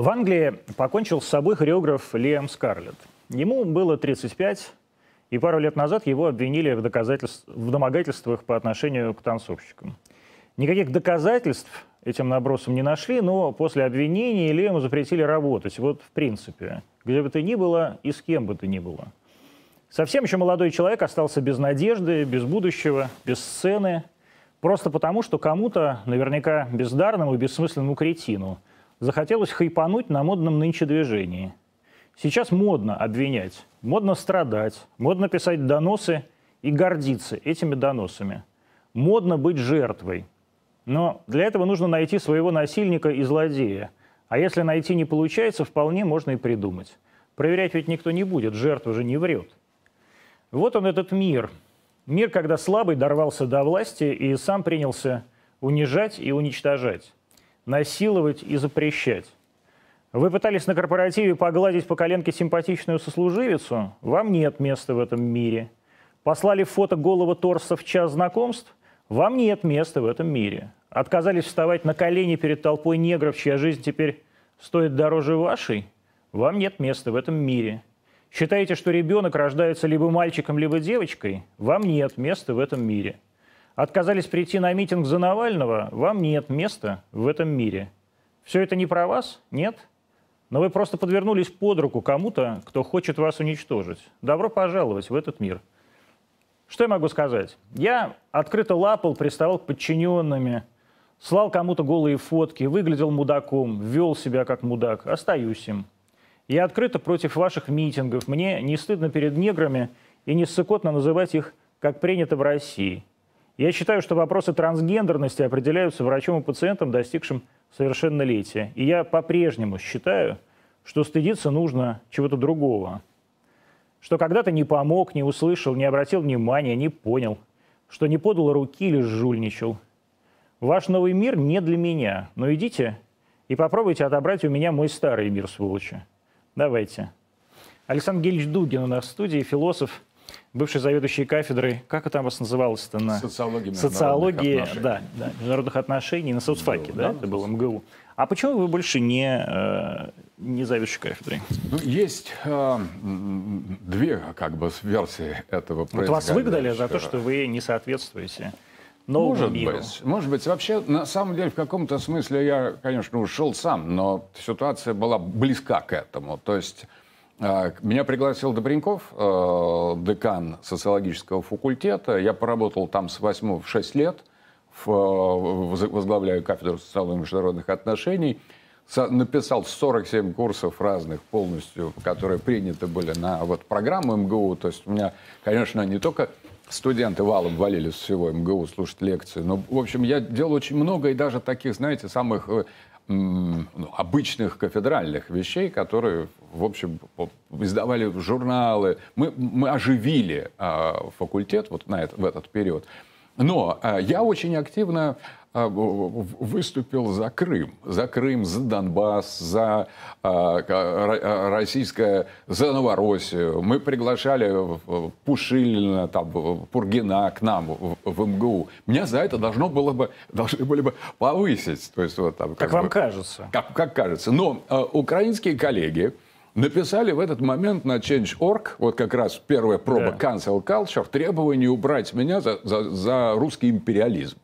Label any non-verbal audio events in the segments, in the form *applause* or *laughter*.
В Англии покончил с собой хореограф Лиам Скарлетт. Ему было 35, и пару лет назад его обвинили в, доказательств, в домогательствах по отношению к танцовщикам. Никаких доказательств этим набросом не нашли, но после обвинения Лиаму запретили работать. Вот в принципе, где бы то ни было и с кем бы то ни было. Совсем еще молодой человек остался без надежды, без будущего, без сцены, просто потому, что кому-то, наверняка бездарному и бессмысленному кретину, захотелось хайпануть на модном нынче движении. Сейчас модно обвинять, модно страдать, модно писать доносы и гордиться этими доносами. Модно быть жертвой. Но для этого нужно найти своего насильника и злодея. А если найти не получается, вполне можно и придумать. Проверять ведь никто не будет, жертва же не врет. Вот он этот мир. Мир, когда слабый дорвался до власти и сам принялся унижать и уничтожать, насиловать и запрещать. Вы пытались на корпоративе погладить по коленке симпатичную сослуживицу? Вам нет места в этом мире. Послали фото голого торса в час знакомств? Вам нет места в этом мире. Отказались вставать на колени перед толпой негров, чья жизнь теперь стоит дороже вашей? Вам нет места в этом мире. Считаете, что ребенок рождается либо мальчиком, либо девочкой? Вам нет места в этом мире. Отказались прийти на митинг за Навального? Вам нет места в этом мире. Все это не про вас? Нет? но вы просто подвернулись под руку кому-то, кто хочет вас уничтожить. Добро пожаловать в этот мир. Что я могу сказать? Я открыто лапал, приставал к подчиненными, слал кому-то голые фотки, выглядел мудаком, вел себя как мудак, остаюсь им. Я открыто против ваших митингов. Мне не стыдно перед неграми и не ссыкотно называть их, как принято в России. Я считаю, что вопросы трансгендерности определяются врачом и пациентом, достигшим совершеннолетия. И я по-прежнему считаю, что стыдиться нужно чего-то другого. Что когда-то не помог, не услышал, не обратил внимания, не понял. Что не подал руки или жульничал. Ваш новый мир не для меня. Но идите и попробуйте отобрать у меня мой старый мир, сволочи. Давайте. Александр Гельевич Дугин у нас в студии, философ, бывший заведующий кафедрой, как это у вас называлось-то? На... Социология Социологии, да, да, международных отношений на соцфаке, да, да, это было МГУ. А почему вы больше не, э, не заведующий кафедрой? Ну, есть э, две как бы версии этого Вот вас выгнали за то, что вы не соответствуете новому может миру. Быть, может быть. Вообще, на самом деле, в каком-то смысле я, конечно, ушел сам, но ситуация была близка к этому. То есть меня пригласил Добреньков, э, декан социологического факультета. Я поработал там с 8 в 6 лет, возглавляю кафедру социологии международных отношений. Написал 47 курсов разных полностью, которые приняты были на вот программу МГУ. То есть у меня, конечно, не только студенты валом валились всего МГУ слушать лекции, но, в общем, я делал очень много и даже таких, знаете, самых э, обычных кафедральных вещей, которые, в общем, издавали журналы. Мы, мы оживили э, факультет вот на это, в этот период. Но э, я очень активно выступил за Крым, за Крым, за Донбасс, за э, российское, за Новороссию. Мы приглашали Пушилина, там, Пургина к нам в, в МГУ. Меня за это должно было бы, должны были бы повысить. То есть, вот, там, как, как бы, вам кажется. Как, как кажется. Но э, украинские коллеги, написали в этот момент на Change.org, вот как раз первая проба да. Cancel Culture, требование убрать меня за, за, за русский империализм.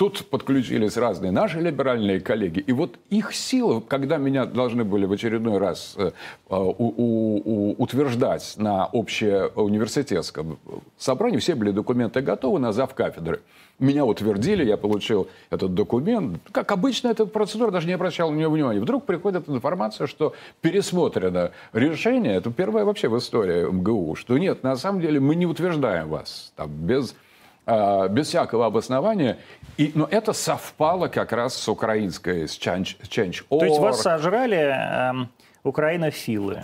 Тут подключились разные наши либеральные коллеги. И вот их сила, когда меня должны были в очередной раз э, у, у, у, утверждать на общеуниверситетском собрании, все были документы готовы на зав кафедры. Меня утвердили, я получил этот документ. Как обычно, эта процедура даже не обращала на нее внимания. Вдруг приходит информация, что пересмотрено решение. Это первое вообще в истории МГУ, что нет, на самом деле мы не утверждаем вас там, без а, без всякого обоснования. И, но это совпало как раз с украинской, с. Change То есть вас сожрали э, украинофилы?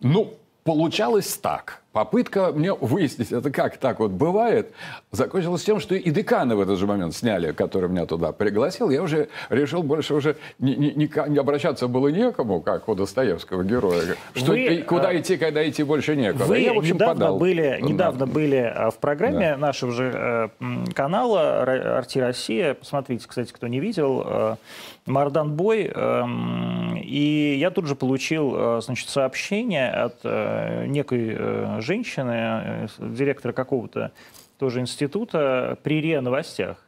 Ну, получалось так. Попытка мне выяснить, это как так вот бывает, закончилась тем, что и декана в этот же момент сняли, который меня туда пригласил. Я уже решил больше уже не, не, не, не обращаться было некому, как у Достоевского героя. Что, Вы, куда а, идти, когда идти больше некуда. Вы я, в общем, недавно, подал. были, недавно Да. были а, в программе Да. нашего же э, канала «Арти Россия». Посмотрите, кстати, кто не видел. э, Мардан Бой. эм, И я тут же получил э, значит, сообщение от э, некой э, женщины, э, директора какого-то тоже института при РИА Новостях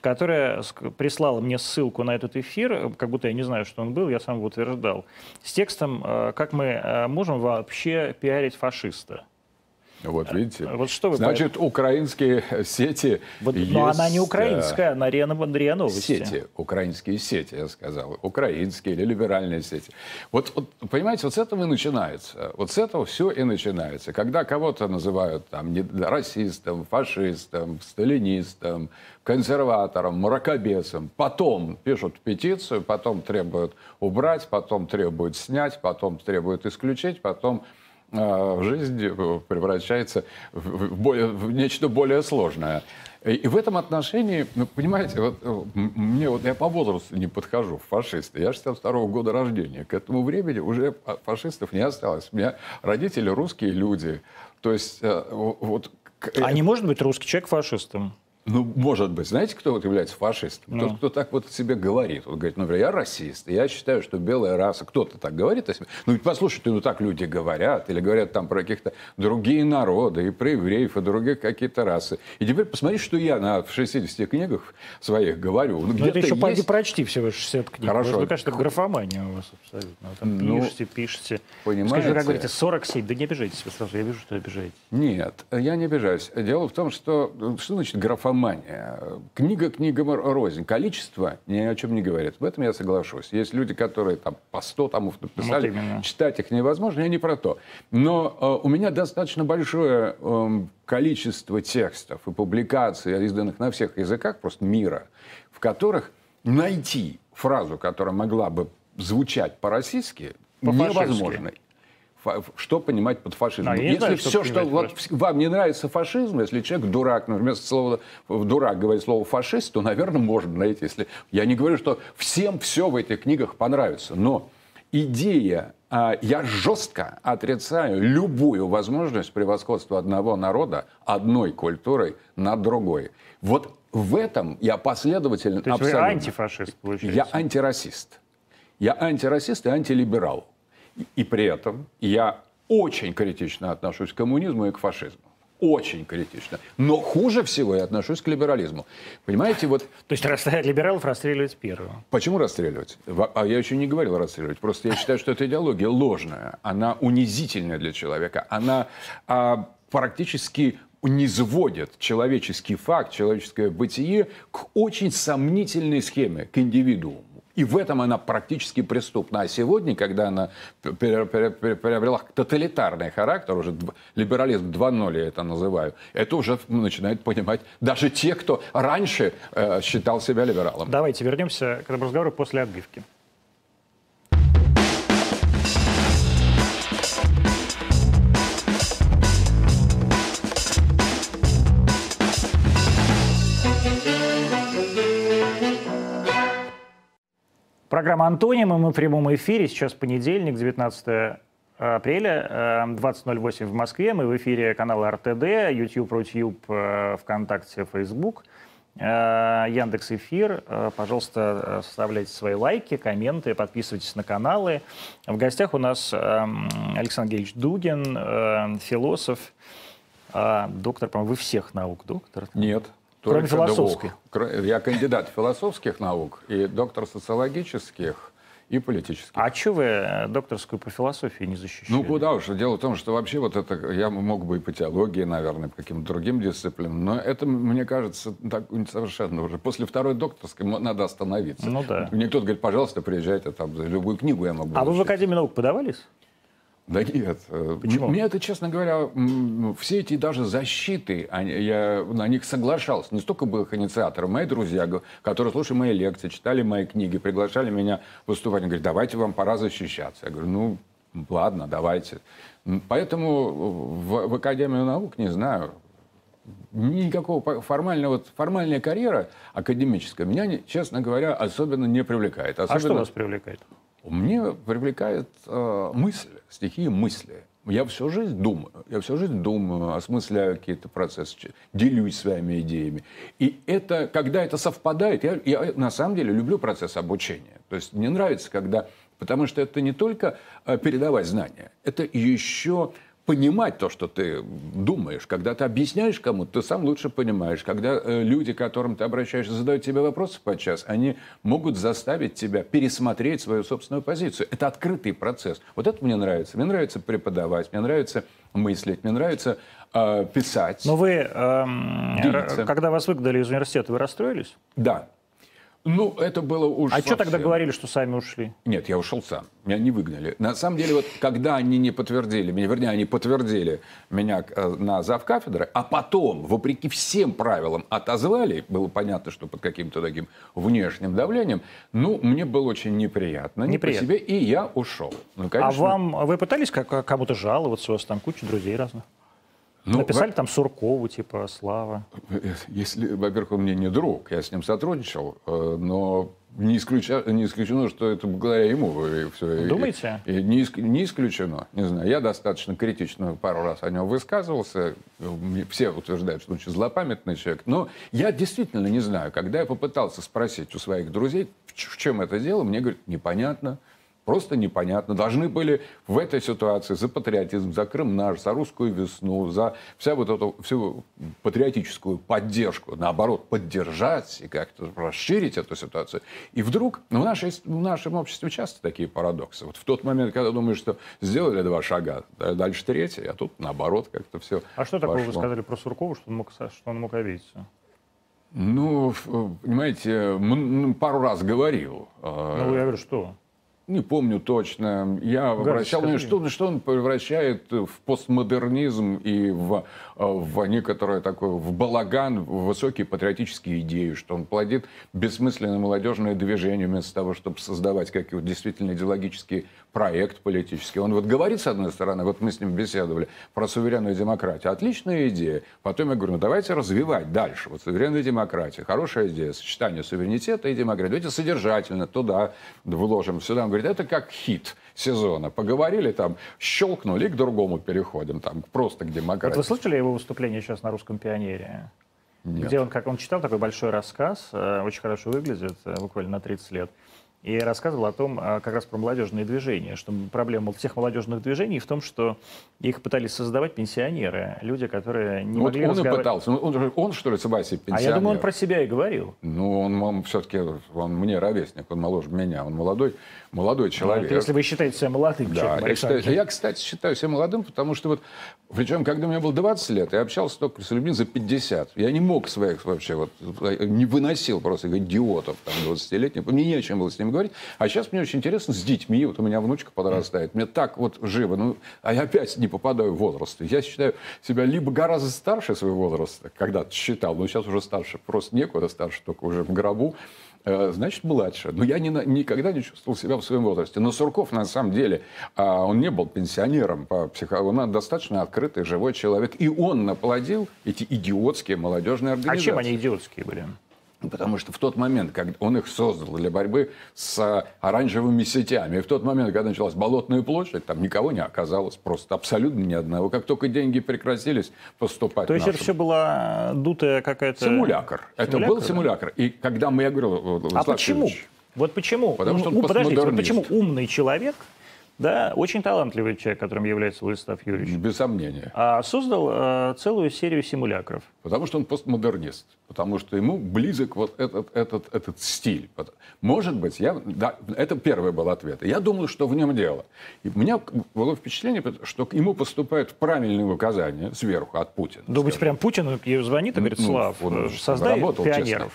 которая прислала мне ссылку на этот эфир, как будто я не знаю, что он был, я сам его утверждал, с текстом, э, как мы э, можем вообще пиарить фашиста. Вот видите. Вот что вы Значит, украинские сети Вот, есть, но она не э, украинская, она РИА Новости. Сети, украинские сети, я сказал, украинские или либеральные сети. Вот, вот, понимаете, вот с этого и начинается. Вот с этого все и начинается. Когда кого-то называют там не- расистом, фашистом, сталинистом, консерватором, мракобесом, потом пишут петицию, потом требуют убрать, потом требуют снять, потом требуют исключить, потом э, жизнь э, превращается в, в более- в нечто более сложное. И, в этом отношении, ну, понимаете, вот э, мне вот я по возрасту не подхожу в фашисты. Я 62 года рождения. К этому времени уже фа- фашистов не осталось. У меня родители русские люди. То есть э, во- вот А не может быть русский человек фашистом? Ну, может быть. Знаете, кто вот является фашистом? Ну. Тот, кто так вот о себе говорит. Он говорит, например, я расист, я считаю, что белая раса. Кто-то так говорит о себе. Ну, ведь послушайте, ну так люди говорят. Или говорят там про каких-то другие народы, и про евреев, и других какие-то расы. И теперь посмотри, что я на, в 60 книгах своих говорю. Ну, Ну, это где-то еще пойди есть- прочти всего 60 книг. Хорошо. Мне кажется, это графомания у вас абсолютно. Вы там Ну, пишете, пишете. понимаете. Скажите, как говорите, 47. Да не обижайтесь вы сразу, я вижу, что обижаетесь. Нет, я не обижаюсь. Дело в том, что... Что значит графомания? Книга книгам рознь. Количество ни о чем не говорит. В этом я соглашусь. Есть люди, которые там по 100 томов написали. Вот именно. Читать их невозможно, я не про то. Но э, у меня достаточно большое эм, количество текстов и публикаций, изданных на всех языках просто мира, в которых найти фразу, которая могла бы звучать по-российски, невозможно. Что понимать под фашизмом? Не Если знаю, что все, что понимать вот вам не нравится фашизм, если человек дурак, ну, вместо слова дурак говорит слово фашист, то, наверное, можно найти. Если... Я не говорю, что всем все в этих книгах понравится, но идея, а, я жестко отрицаю любую возможность превосходства одного народа одной культурой над другой. Вот в этом я последовательно То есть вы абсолютно. антифашист, получается? Я антирасист. Я антирасист и антилиберал. И, при этом я очень критично отношусь к коммунизму и к фашизму. Очень критично. Но хуже всего я отношусь к либерализму. Понимаете, вот То есть расстрелять *laughs* либералов расстреливать первого. Почему расстреливать? А я еще не говорил расстреливать. Просто я считаю, что эта идеология ложная. Она унизительная для человека. Она а, практически низводит человеческий факт, человеческое бытие к очень сомнительной схеме, к индивидууму. И в этом она практически преступна. А сегодня, когда она приобрела тоталитарный характер, уже либерализм 2.0 я это называю, это уже начинают понимать даже те, кто раньше э, считал себя либералом. Давайте вернемся к этому разговору после отбивки. Программа «Антонимы». Мы в прямом эфире. Сейчас понедельник, 19 апреля, э, 20.08 в Москве. Мы в эфире канала РТД, YouTube, Рутюб, э, ВКонтакте, Facebook. Э, Яндекс Эфир. Э, Пожалуйста, э, составляйте свои лайки, комменты, подписывайтесь на каналы. В гостях у нас Александр Геевич Дугин, э, философ, э, доктор, по-моему, вы всех наук доктор. Нет. Кроме философской. двух. Я кандидат философских наук и доктор социологических и политических. А что вы э, докторскую по философии не защищаете? Ну, куда уж. Дело в том, что вообще вот это... Я мог бы и по теологии, наверное, по каким-то другим дисциплинам, но это, мне кажется, так совершенно уже. После второй докторской надо остановиться. Ну да. Мне кто-то говорит, пожалуйста, приезжайте, там, любую книгу я могу А вы в защитить». Академии наук подавались? Да нет. э, Почему? Мне это, честно говоря, м, все эти даже защиты, они- я на них соглашался. Не столько был их инициатором. Мои друзья, которые слушали мои лекции, читали мои книги, приглашали меня выступать. Они говорят, давайте вам пора защищаться. Я говорю, ну, ладно, давайте. Поэтому в, в Академию наук, не знаю, никакого формального, формальная карьера академическая меня, честно говоря, особенно не привлекает. Особенно, а что вас привлекает? Мне привлекает э, мысль, стихия мысли. Я всю жизнь думаю, я всю жизнь думаю, осмысляю какие-то процессы, делюсь своими идеями. И это, когда это совпадает, я, я на самом деле люблю процесс обучения. То есть мне нравится, когда, потому что это не только э, передавать знания, это еще понимать то, что ты думаешь. Когда ты объясняешь кому-то, ты сам лучше понимаешь. Когда э, люди, к которым ты обращаешься, задают тебе вопросы подчас, они могут заставить тебя пересмотреть свою собственную позицию. Это открытый процесс. Вот это мне нравится. Мне нравится преподавать, мне нравится мыслить, мне нравится э, писать. Но вы, э, когда вас выгнали из университета, вы расстроились? Да. Ну, это было уж А совсем. что тогда говорили, что сами ушли? Нет, я ушел сам. Меня не выгнали. На самом деле, вот когда они не подтвердили, меня, вернее, они подтвердили меня э, на завкафедры, а потом, вопреки всем правилам, отозвали, было понятно, что под каким-то таким внешним давлением, ну, мне было очень неприятно. Неприятно. Не по себе, и я ушел. Ну, конечно... А вам, вы пытались как, кому-то жаловаться? У вас там куча друзей разных? Ну, Написали во... там Суркову, типа, Слава. Если, во-первых, он мне не друг, я с ним сотрудничал, э, но не, исключа... не исключено, что это благодаря ему. Все. Думаете? И, и не, не исключено. Не знаю, я достаточно критично пару раз о нем высказывался. Все утверждают, что он очень злопамятный человек. Но я действительно не знаю. Когда я попытался спросить у своих друзей, в чем это дело, мне говорят, непонятно. Просто непонятно. Должны были в этой ситуации за патриотизм, за Крым наш, за русскую весну, за вся вот эту всю патриотическую поддержку, наоборот, поддержать и как-то расширить эту ситуацию. И вдруг в, нашей, в нашем обществе часто такие парадоксы. Вот в тот момент, когда думаешь, что сделали два шага, дальше третий, а тут наоборот как-то все А что такое вы сказали про Суркова, что он мог, что он мог обидеться? Ну, понимаете, пару раз говорил. Ну, я говорю, что? Не помню точно. Я Гарри, обращал внимание, что, что он превращает в постмодернизм и в, в некоторое такое, в балаган, в высокие патриотические идеи, что он плодит бессмысленное молодежное движение вместо того, чтобы создавать какие-то действительно идеологические проект политический. Он вот говорит, с одной стороны, вот мы с ним беседовали про суверенную демократию. Отличная идея. Потом я говорю, ну давайте развивать дальше. Вот суверенная демократия. Хорошая идея. Сочетание суверенитета и демократии. Давайте содержательно туда вложим. Сюда он говорит, это как хит сезона. Поговорили там, щелкнули и к другому переходим. Там просто к демократии. Вот вы слышали его выступление сейчас на «Русском пионере»? Нет. Где он, как он читал такой большой рассказ, э, очень хорошо выглядит, э, буквально на 30 лет и рассказывал о том, а, как раз про молодежные движения, что проблема всех молодежных движений в том, что их пытались создавать пенсионеры, люди, которые не вот могли он разговаривать. и пытался. Он, он, он, что ли, Себастьян, пенсионер? А я думаю, он про себя и говорил. Ну, он, он все-таки, он мне ровесник, он моложе меня, он молодой, молодой человек. Ну, если вы считаете себя молодым да, человеком, я, считаю, я, кстати, считаю себя молодым, потому что вот, причем, когда мне было 20 лет, я общался только с людьми за 50. Я не мог своих вообще, вот, не выносил просто идиотов там 20-летних, мне не о чем было с ними говорить. А сейчас мне очень интересно с детьми. Вот у меня внучка подрастает. Мне так вот живо. Ну, а я опять не попадаю в возраст. Я считаю себя либо гораздо старше своего возраста, когда-то считал, но сейчас уже старше. Просто некуда старше, только уже в гробу значит, младше. Но я не, никогда не чувствовал себя в своем возрасте. Но Сурков, на самом деле, а, он не был пенсионером по психологии. Он достаточно открытый, живой человек. И он наплодил эти идиотские молодежные организации. А чем они идиотские были? Потому что в тот момент, когда он их создал для борьбы с оранжевыми сетями, и в тот момент, когда началась Болотная площадь, там никого не оказалось, просто абсолютно ни одного. Как только деньги прекратились поступать... То есть нашим... это все была дутая какая-то... Симулякр. Это был симулякр. И когда мы, я говорю... А почему? Вот почему? Потому что он Подождите, вот почему умный человек да, очень талантливый человек, которым является Владислав Юрьевич. Без сомнения. А создал э, целую серию симулякров. Потому что он постмодернист. Потому что ему близок вот этот, этот, этот стиль. Может быть, я, да, это первый был ответ. Я думаю, что в нем дело. И у меня было впечатление, что к ему поступают правильные указания сверху от Путина. Думаете, прям Путин звонит и говорит, ну, Слав, он создай пионеров. Честно.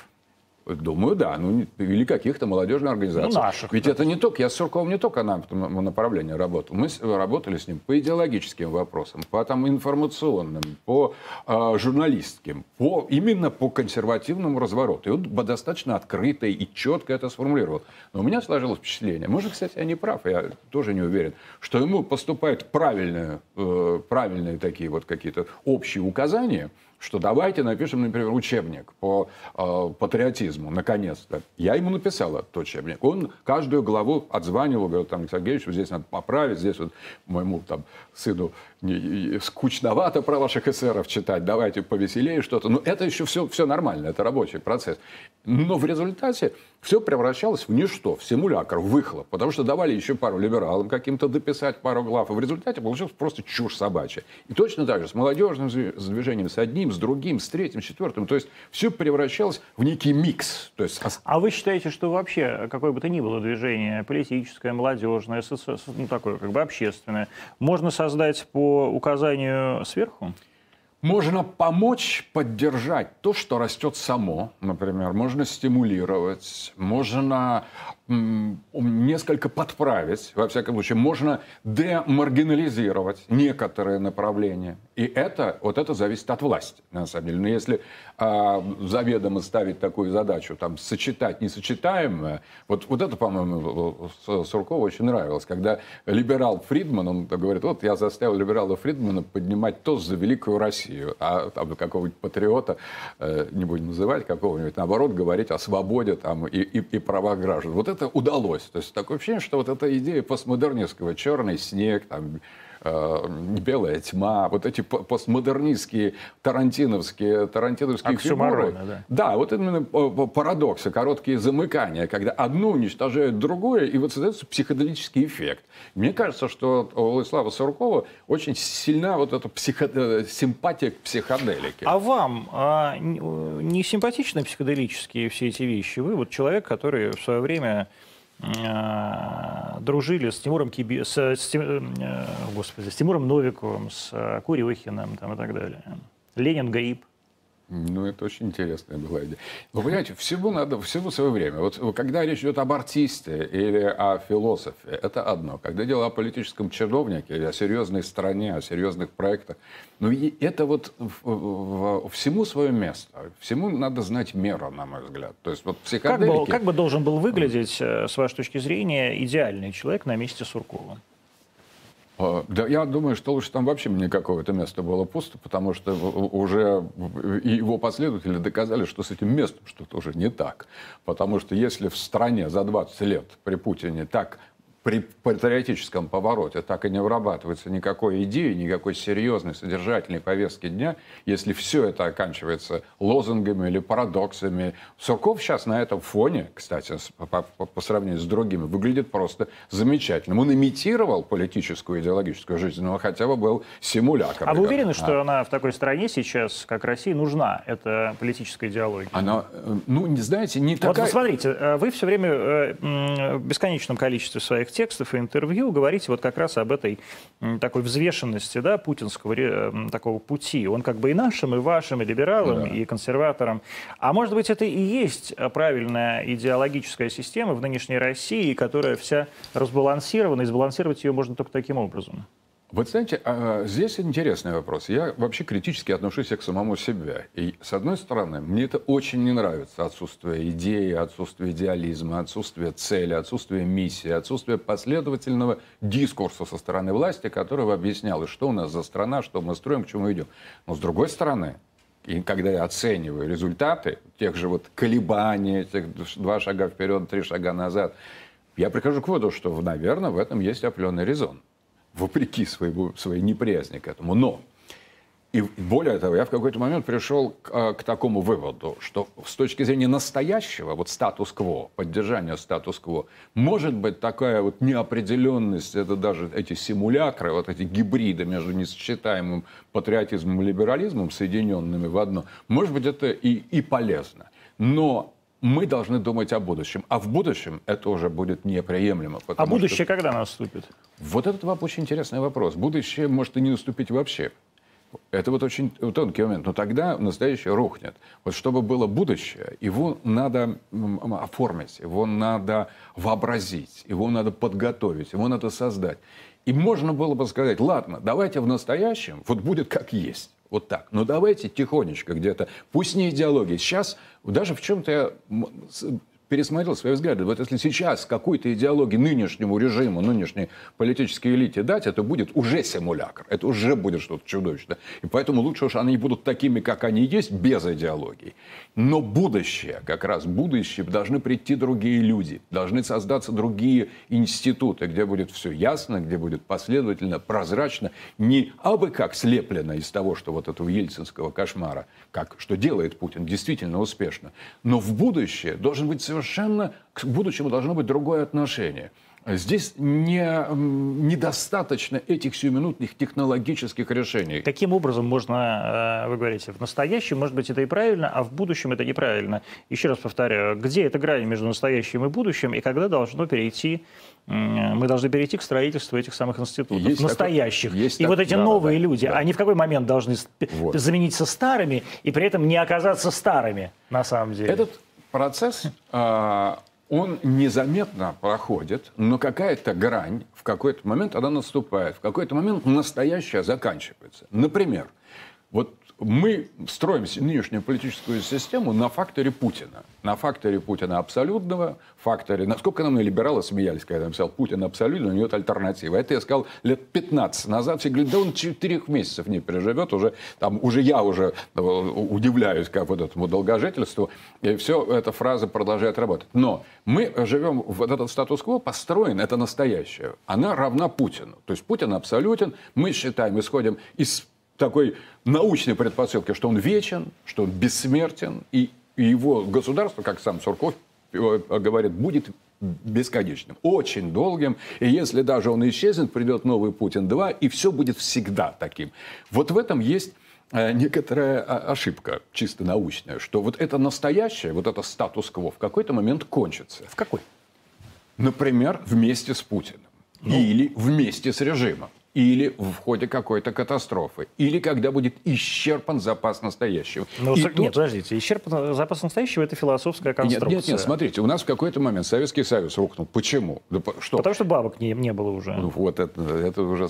Думаю, да. Ну, или каких-то молодежных организаций. Ну, наших. Ведь да. это не только, я с Сурковым не только на этом направлении работал. Мы работали с ним по идеологическим вопросам, по там, информационным, по э, журналистским, по, именно по консервативному развороту. И он достаточно открыто и четко это сформулировал. Но у меня сложилось впечатление, может, кстати, я не прав, я тоже не уверен, что ему поступают правильные, э, правильные такие вот какие-то общие указания, что давайте напишем, например, учебник по э, патриотизму, наконец-то. Я ему написал этот учебник. Он каждую главу отзванивал, говорил, там, Сергеевич, вот здесь надо поправить, здесь вот моему там сыну скучновато про ваших эсеров читать, давайте повеселее что-то. Но это еще все, все нормально, это рабочий процесс. Но в результате все превращалось в ничто, в симулятор, в выхлоп. Потому что давали еще пару либералам каким-то дописать пару глав. И в результате получилось просто чушь собачья. И точно так же с молодежным движением, с одним, с другим, с третьим, с четвертым. То есть все превращалось в некий микс. То есть... А вы считаете, что вообще какое бы то ни было движение, политическое, молодежное, ну, такое как бы общественное, можно создать по указанию сверху? Можно помочь поддержать то, что растет само, например. Можно стимулировать, можно несколько подправить, во всяком случае, можно демаргинализировать некоторые направления. И это, вот это зависит от власти, на самом деле. Но если а, заведомо ставить такую задачу, там, сочетать несочетаемое, вот, вот это, по-моему, Суркову очень нравилось, когда либерал Фридман, он говорит, вот я заставил либерала Фридмана поднимать тост за великую Россию, а там какого-нибудь патриота, э, не будем называть какого-нибудь, наоборот, говорить о свободе там, и, и, и правах граждан. Вот это это удалось. То есть такое ощущение, что вот эта идея постмодернистского, черный снег, там, белая тьма, вот эти постмодернистские тарантиновские, тарантиновские фигуры. Да. да, вот именно парадоксы, короткие замыкания, когда одно уничтожает другое, и вот создается психоделический эффект. Мне кажется, что у Владислава Суркова очень сильна вот эта психо... Э, симпатия к психоделике. А вам а, не симпатичны психоделические все эти вещи? Вы вот человек, который в свое время Э, дружили с Тимуром Киби, с, с, э, господи, с Тимуром Новиковым, с э, Курехиным там, и так далее. Ленин Гаиб. Ну, это очень интересная была идея. Вы понимаете, всему надо, всему свое время. Вот когда речь идет об артисте или о философе, это одно. Когда дело о политическом чиновнике, или о серьезной стране, о серьезных проектах, ну, и это вот всему свое место. Всему надо знать меру, на мой взгляд. То есть вот психоделики... Как бы, как бы должен был выглядеть, э, с вашей точки зрения, идеальный человек на месте Суркова? А, да, я думаю, что лучше там вообще никакого это место было пусто, потому что уже его последователи доказали, что с этим местом что-то уже не так. Потому что если в стране за 20 лет при Путине так при патриотическом повороте так и не вырабатывается никакой идеи, никакой серьезной, содержательной повестки дня, если все это оканчивается лозунгами или парадоксами. Сурков сейчас на этом фоне, кстати, по, по, по сравнению с другими, выглядит просто замечательным. Он имитировал политическую идеологическую жизнь, но хотя бы был симулякром. А вы уверены, а. что она в такой стране сейчас, как Россия, нужна, эта политическая идеология? Она, э, ну, не знаете, не такая... Вот посмотрите, э, вы все время э, в бесконечном количестве своих текстов и интервью говорите вот как раз об этой такой взвешенности да, путинского такого пути. Он как бы и нашим, и вашим, и либералам, да. и консерваторам. А может быть, это и есть правильная идеологическая система в нынешней России, которая вся разбалансирована, и сбалансировать ее можно только таким образом? Вот знаете, а, здесь интересный вопрос. Я вообще критически отношусь к самому себе. И, с одной стороны, мне это очень не нравится. Отсутствие идеи, отсутствие идеализма, отсутствие цели, отсутствие миссии, отсутствие последовательного дискурса со стороны власти, который бы объяснял, что у нас за страна, что мы строим, к чему идем. Но, с другой стороны, и когда я оцениваю результаты тех же вот колебаний, этих два шага вперед, три шага назад, я прихожу к выводу, что, наверное, в этом есть определенный резон вопреки своему, своей неприязни к этому. Но, и более того, я в какой-то момент пришел к, а, к такому выводу, что с точки зрения настоящего, вот статус-кво, поддержания статус-кво, может быть такая вот неопределенность, это даже эти симулякры, вот эти гибриды между несочетаемым патриотизмом и либерализмом, соединенными в одно, может быть это и, и полезно. Но мы должны думать о будущем. А в будущем это уже будет неприемлемо. А будущее что... когда наступит? Вот этот очень интересный вопрос. Будущее может и не наступить вообще. Это вот очень тонкий момент. Но тогда настоящее рухнет. Вот чтобы было будущее, его надо оформить, его надо вообразить, его надо подготовить, его надо создать. И можно было бы сказать, ладно, давайте в настоящем, вот будет как есть. Вот так. Но давайте тихонечко где-то, пусть не идеология. Сейчас даже в чем-то я пересмотрел свои взгляды. Вот если сейчас какой-то идеологии нынешнему режиму, нынешней политической элите дать, это будет уже симулятор. Это уже будет что-то чудовищное. И поэтому лучше уж они будут такими, как они есть, без идеологии. Но будущее, как раз будущее, должны прийти другие люди, должны создаться другие институты, где будет все ясно, где будет последовательно, прозрачно, не абы как слеплено из того, что вот этого ельцинского кошмара, как, что делает Путин действительно успешно, но в будущее должен быть совершенно совершенно к будущему должно быть другое отношение. Здесь не, недостаточно этих сиюминутных технологических решений. Каким образом можно, э, вы говорите, в настоящем, может быть, это и правильно, а в будущем это неправильно? Еще раз повторяю, где эта грань между настоящим и будущим, и когда должно перейти, мы должны перейти к строительству этих самых институтов, есть настоящих. Такой, есть и так, вот эти да, новые да, люди, да. они в какой момент должны вот. замениться старыми и при этом не оказаться старыми, на самом деле? Этот процесс, а, он незаметно проходит, но какая-то грань в какой-то момент она наступает, в какой-то момент настоящее заканчивается. Например, вот мы строим нынешнюю политическую систему на факторе Путина. На факторе Путина абсолютного, факторе... Насколько нам либералы смеялись, когда я написал Путин абсолютно, у него это альтернатива. Это я сказал лет 15 назад. Все говорят, да он четырех месяцев не переживет. Уже, там, уже я уже э, удивляюсь как вот этому долгожительству. И все, эта фраза продолжает работать. Но мы живем, вот этот статус-кво построен, это настоящее. Она равна Путину. То есть Путин абсолютен. Мы считаем, исходим из такой научной предпосылки, что он вечен, что он бессмертен, и его государство, как сам Сурков э, говорит, будет бесконечным, очень долгим. И если даже он исчезнет, придет новый Путин-2, и все будет всегда таким. Вот в этом есть э, некоторая а, ошибка, чисто научная, что вот это настоящее, вот это статус-кво в какой-то момент кончится. В какой? Например, вместе с Путиным. Ну. Или вместе с режимом или в ходе какой-то катастрофы, или когда будет исчерпан запас настоящего. Ну, и нет, тут... подождите, исчерпан запас настоящего – это философская конструкция. Нет, нет, нет, смотрите, у нас в какой-то момент Советский Союз рухнул. Почему? Да, что? Потому что бабок не, не было уже. Ну, вот это, это уже,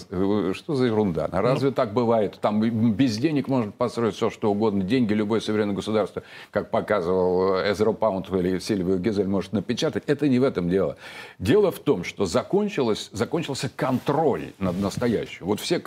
что за ерунда? Ну, разве ну... так бывает? Там без денег можно построить все, что угодно. Деньги любое суверенное государство, как показывал Эзро Паунд или Сильвио Гизель, может напечатать. Это не в этом дело. Дело в том, что закончилось, закончился контроль над настоящим настоящую. Вот все,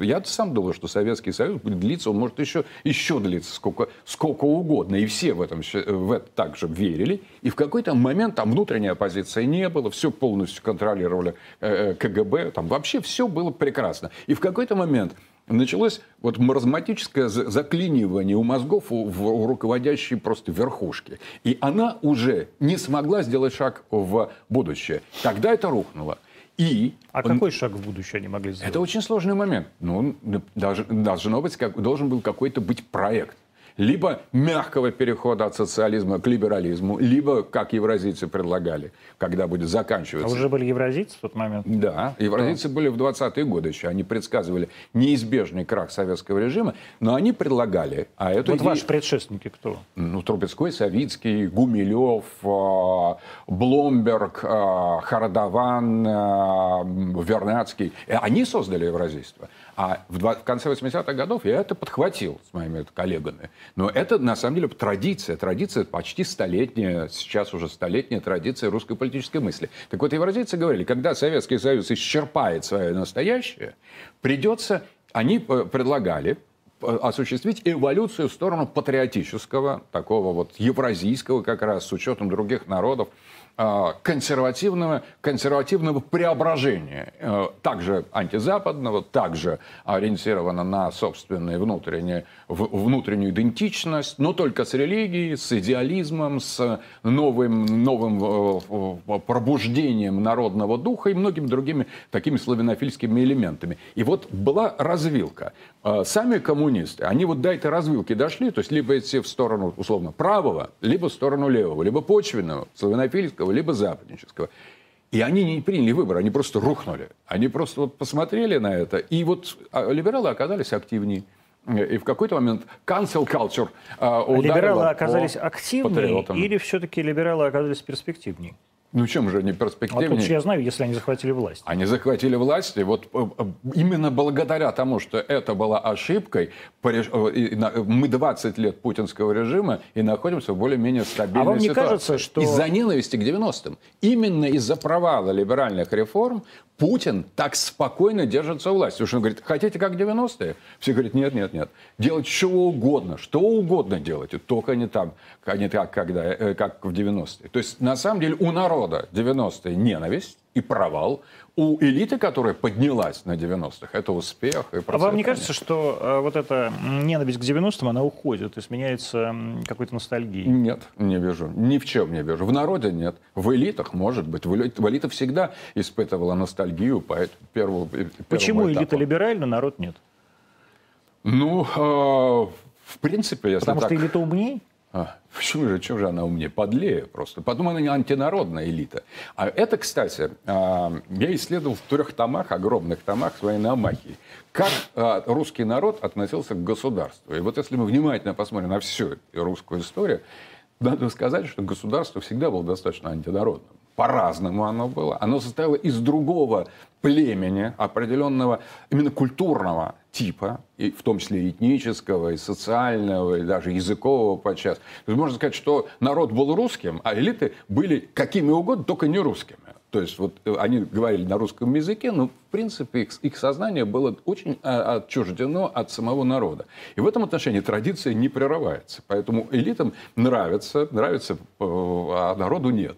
я сам думал, что Советский Союз будет длиться, он может еще, еще длиться сколько, сколько угодно. И все в, этом, в это также верили. И в какой-то момент там внутренней оппозиции не было, все полностью контролировали э, э КГБ, там вообще все было прекрасно. И в какой-то момент началось вот маразматическое заклинивание у мозгов в руководящей просто верхушке. И она уже не смогла сделать шаг в будущее. Тогда это рухнуло. И а он... какой шаг в будущее они могли сделать? Это очень сложный момент. Ну, даже, должно быть, как, должен был какой-то быть проект либо мягкого перехода от социализма к либерализму, либо, как евразийцы предлагали, когда будет заканчиваться. А уже были евразийцы в тот момент? Да, евразийцы да. были в 20-е годы еще. Они предсказывали неизбежный крах советского режима, но они предлагали... А это вот идея... ваши предшественники кто? Ну, Трубецкой, Савицкий, Гумилев, а, Бломберг, а, Хардаван, а, Вернадский. Они создали евразийство. А в, в конце 80-х годов я это подхватил с моими коллегами. Но это, на самом деле, традиция. Традиция почти столетняя, сейчас уже столетняя традиция русской политической мысли. Так вот, евразийцы говорили, когда Советский Союз исчерпает свое настоящее, придется... Они э, предлагали э, осуществить эволюцию в сторону патриотического, такого вот евразийского как раз, с учетом других народов, консервативного, консервативного преображения, э, также антизападного, также ориентировано на собственную внутреннюю, внутреннюю идентичность, но только с религией, с идеализмом, с новым, новым э, пробуждением народного духа и многими другими такими славянофильскими элементами. И вот была развилка. Сами коммунисты, они вот до этой развилки дошли, то есть либо идти в сторону, условно, правого, либо в сторону левого, либо почвенного, славянофильского, западнического, либо западнического. И они не приняли выбор, они просто рухнули. Они просто вот посмотрели на это. И вот а, либералы оказались активнее. И в какой-то момент cancel culture а, Либералы оказались активнее или все-таки либералы оказались перспективнее? Ну чем же они перспективнее? Откуда я знаю, если они захватили власть? Они захватили власть, и вот э, э, именно благодаря тому, что это была ошибкой, э, мы 20 лет путинского режима и находимся в более-менее стабильной а вам не ситуации. кажется, что... Из-за ненависти к 90-м, именно из-за провала либеральных реформ, Путин так спокойно держится у власти. Потому что он говорит, хотите как 90-е? Все говорят, нет, нет, нет. Делать чего угодно, что угодно делайте, только не там, не так, когда, как в 90-е. То есть, на самом деле, у народа 90-е ненависть и провал. У элиты, которая поднялась на 90-х, это успех и А вам не кажется, что э, вот эта ненависть к 90-м, она уходит и сменяется какой-то ностальгией? Нет, не вижу. Ни в чем не вижу. В народе нет. В элитах, может быть. В элита всегда испытывала ностальгию по первому, первому Почему этапу. элита либеральна, народ нет? Ну, э, в принципе, если Потому так... что элита умнее? А, почему же, чем же она умнее? Подлее просто. Потом она не антинародная элита. А это, кстати, а, я исследовал в трех томах, огромных томах своей намахи, как а, русский народ относился к государству. И вот если мы внимательно посмотрим на всю русскую историю, надо сказать, что государство всегда было достаточно антинародным. По-разному оно было. Оно состояло из другого племени, определенного именно культурного типа, и в том числе этнического, и социального, и даже языкового подчас. То есть можно сказать, что народ был русским, а элиты были какими угодно, только не русскими. То есть вот э, они говорили на русском языке, но принципе их, их сознание было очень а, отчуждено от самого народа. И в этом отношении традиция не прерывается. Поэтому элитам нравится, нравится, э, а народу нет.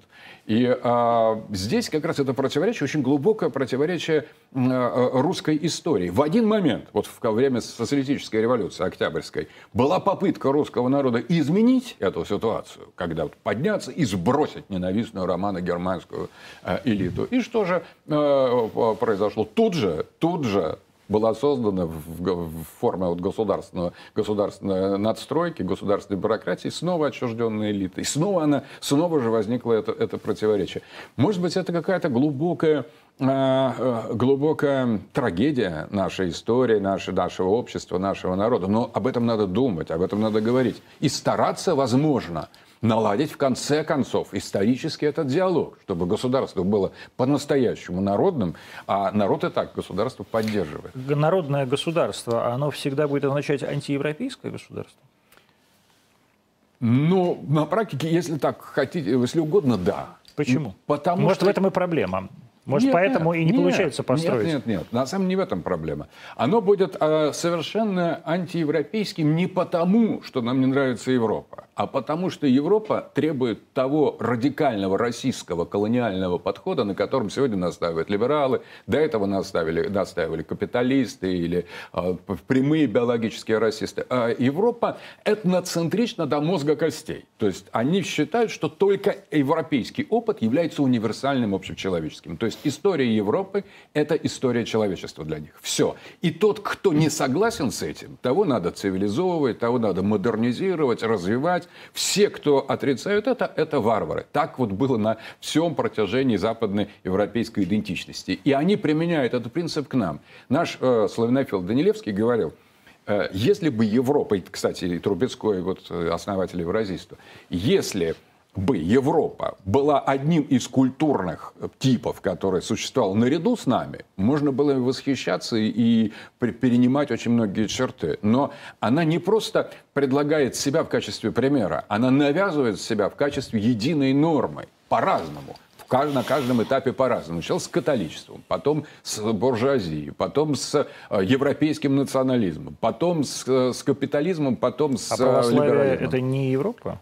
И а, здесь как раз это противоречие, очень глубокое противоречие а, русской истории. В один момент, вот во время социалистической революции Октябрьской, была попытка русского народа изменить эту ситуацию, когда вот подняться и сбросить ненавистную романо-германскую а, элиту. И что же а, произошло? Тут же, тут же была создана в, форме вот государственного, государственной надстройки, государственной бюрократии, снова отчужденная элита. И снова, она, снова же возникло это, это противоречие. Может быть, это какая-то глубокая а, а, глубокая трагедия нашей истории, нашей, нашего общества, нашего народа. Но об этом надо думать, об этом надо говорить. И стараться возможно – наладить в конце концов исторически этот диалог, чтобы государство было по-настоящему народным, а народ и так государство поддерживает. Народное государство, оно всегда будет означать антиевропейское государство? Ну, на практике, если так хотите, если угодно, да. Почему? Потому Может, что... в этом и проблема? Может, нет, поэтому нет, и не нет, получается построить? Нет, нет, нет. На самом деле не в этом проблема. Оно будет э, совершенно антиевропейским не потому, что нам не нравится Европа, а потому что Европа требует того радикального российского колониального подхода, на котором сегодня настаивают либералы, до этого наставили, настаивали капиталисты или э, прямые биологические расисты. А Европа этноцентрична до мозга костей. То есть они считают, что только европейский опыт является универсальным общечеловеческим. То есть история Европы – это история человечества для них. Все. И тот, кто не согласен с этим, того надо цивилизовывать, того надо модернизировать, развивать. Все, кто отрицают это, это варвары. Так вот было на всем протяжении западной европейской идентичности. И они применяют этот принцип к нам. Наш э, славянофил Данилевский говорил, э, если бы Европа, и, кстати, и Трубецкой, вот, э, основатель евразийства, если бы Европа была одним из культурных типов, который существовал наряду с нами, можно было восхищаться и перенимать очень многие черты. Но она не просто предлагает себя в качестве примера, она навязывает себя в качестве единой нормы по-разному на каждом этапе по-разному. Началось с католичеством, потом с буржуазией, потом с э, европейским национализмом, потом с, э, с капитализмом, потом с а православие либерализмом. это не Европа?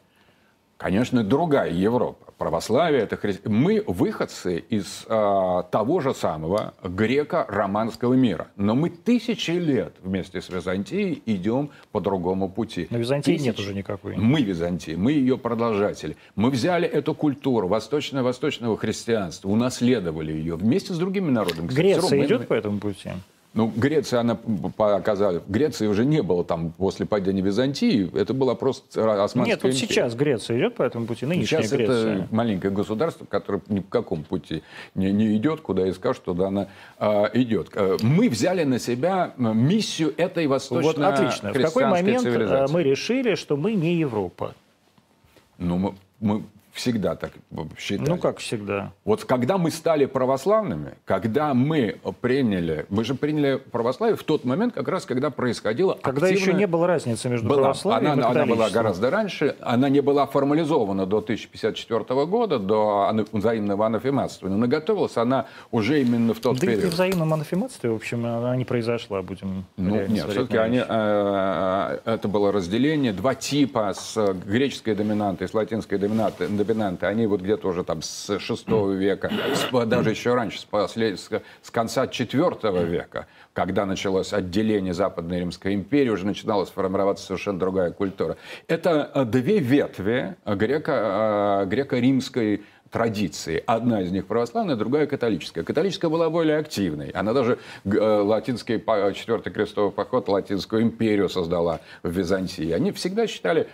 Конечно, другая Европа. Православие это хри... Мы выходцы из э, того же самого греко-романского мира. Но мы тысячи лет вместе с Византией идем по другому пути. Но Византии тысячи... нет уже никакой. Мы Византия, мы ее продолжатели. Мы взяли эту культуру восточно-восточного христианства, унаследовали ее вместе с другими народами. Кстати, Греция Румынами. идет по этому пути? Ну, Греция, она показала, в Греции уже не было там после падения Византии, это была просто Османская Нет, вот империя. сейчас Греция идет по этому пути, нынешняя сейчас Греция. это маленькое государство, которое ни по какому пути не, не идет, куда и скажут, туда она а, идет. Э, мы взяли на себя миссию этой восточной Вот отлично. В какой момент э, мы решили, что мы не Европа? Ну, мы, мы всегда так считали. Ну, как всегда. Вот когда мы стали православными, когда мы приняли, мы же приняли православие в тот момент, как раз когда происходило Когда активное... еще не было разницы между была, православием она, и Она была гораздо раньше, она не была формализована до 1054 года, до взаимного анафематства. Но готовилась она уже именно в тот да период. Да и в взаимном анафематстве, в общем, она не произошла, будем Ну, нет, все-таки они, э, это было разделение, два типа с греческой доминантой, с латинской доминантой, доминанты, они вот где-то уже там с 6 века, с, даже еще раньше, с, послед... с конца 4 века, когда началось отделение Западной Римской империи, уже начиналась формироваться совершенно другая культура. Это э, две ветви греко, э, греко-римской традиции. Одна из них православная, другая католическая. Католическая была более активной. Она даже э, латинский четвертый крестовый поход, латинскую империю создала в Византии. Они всегда считали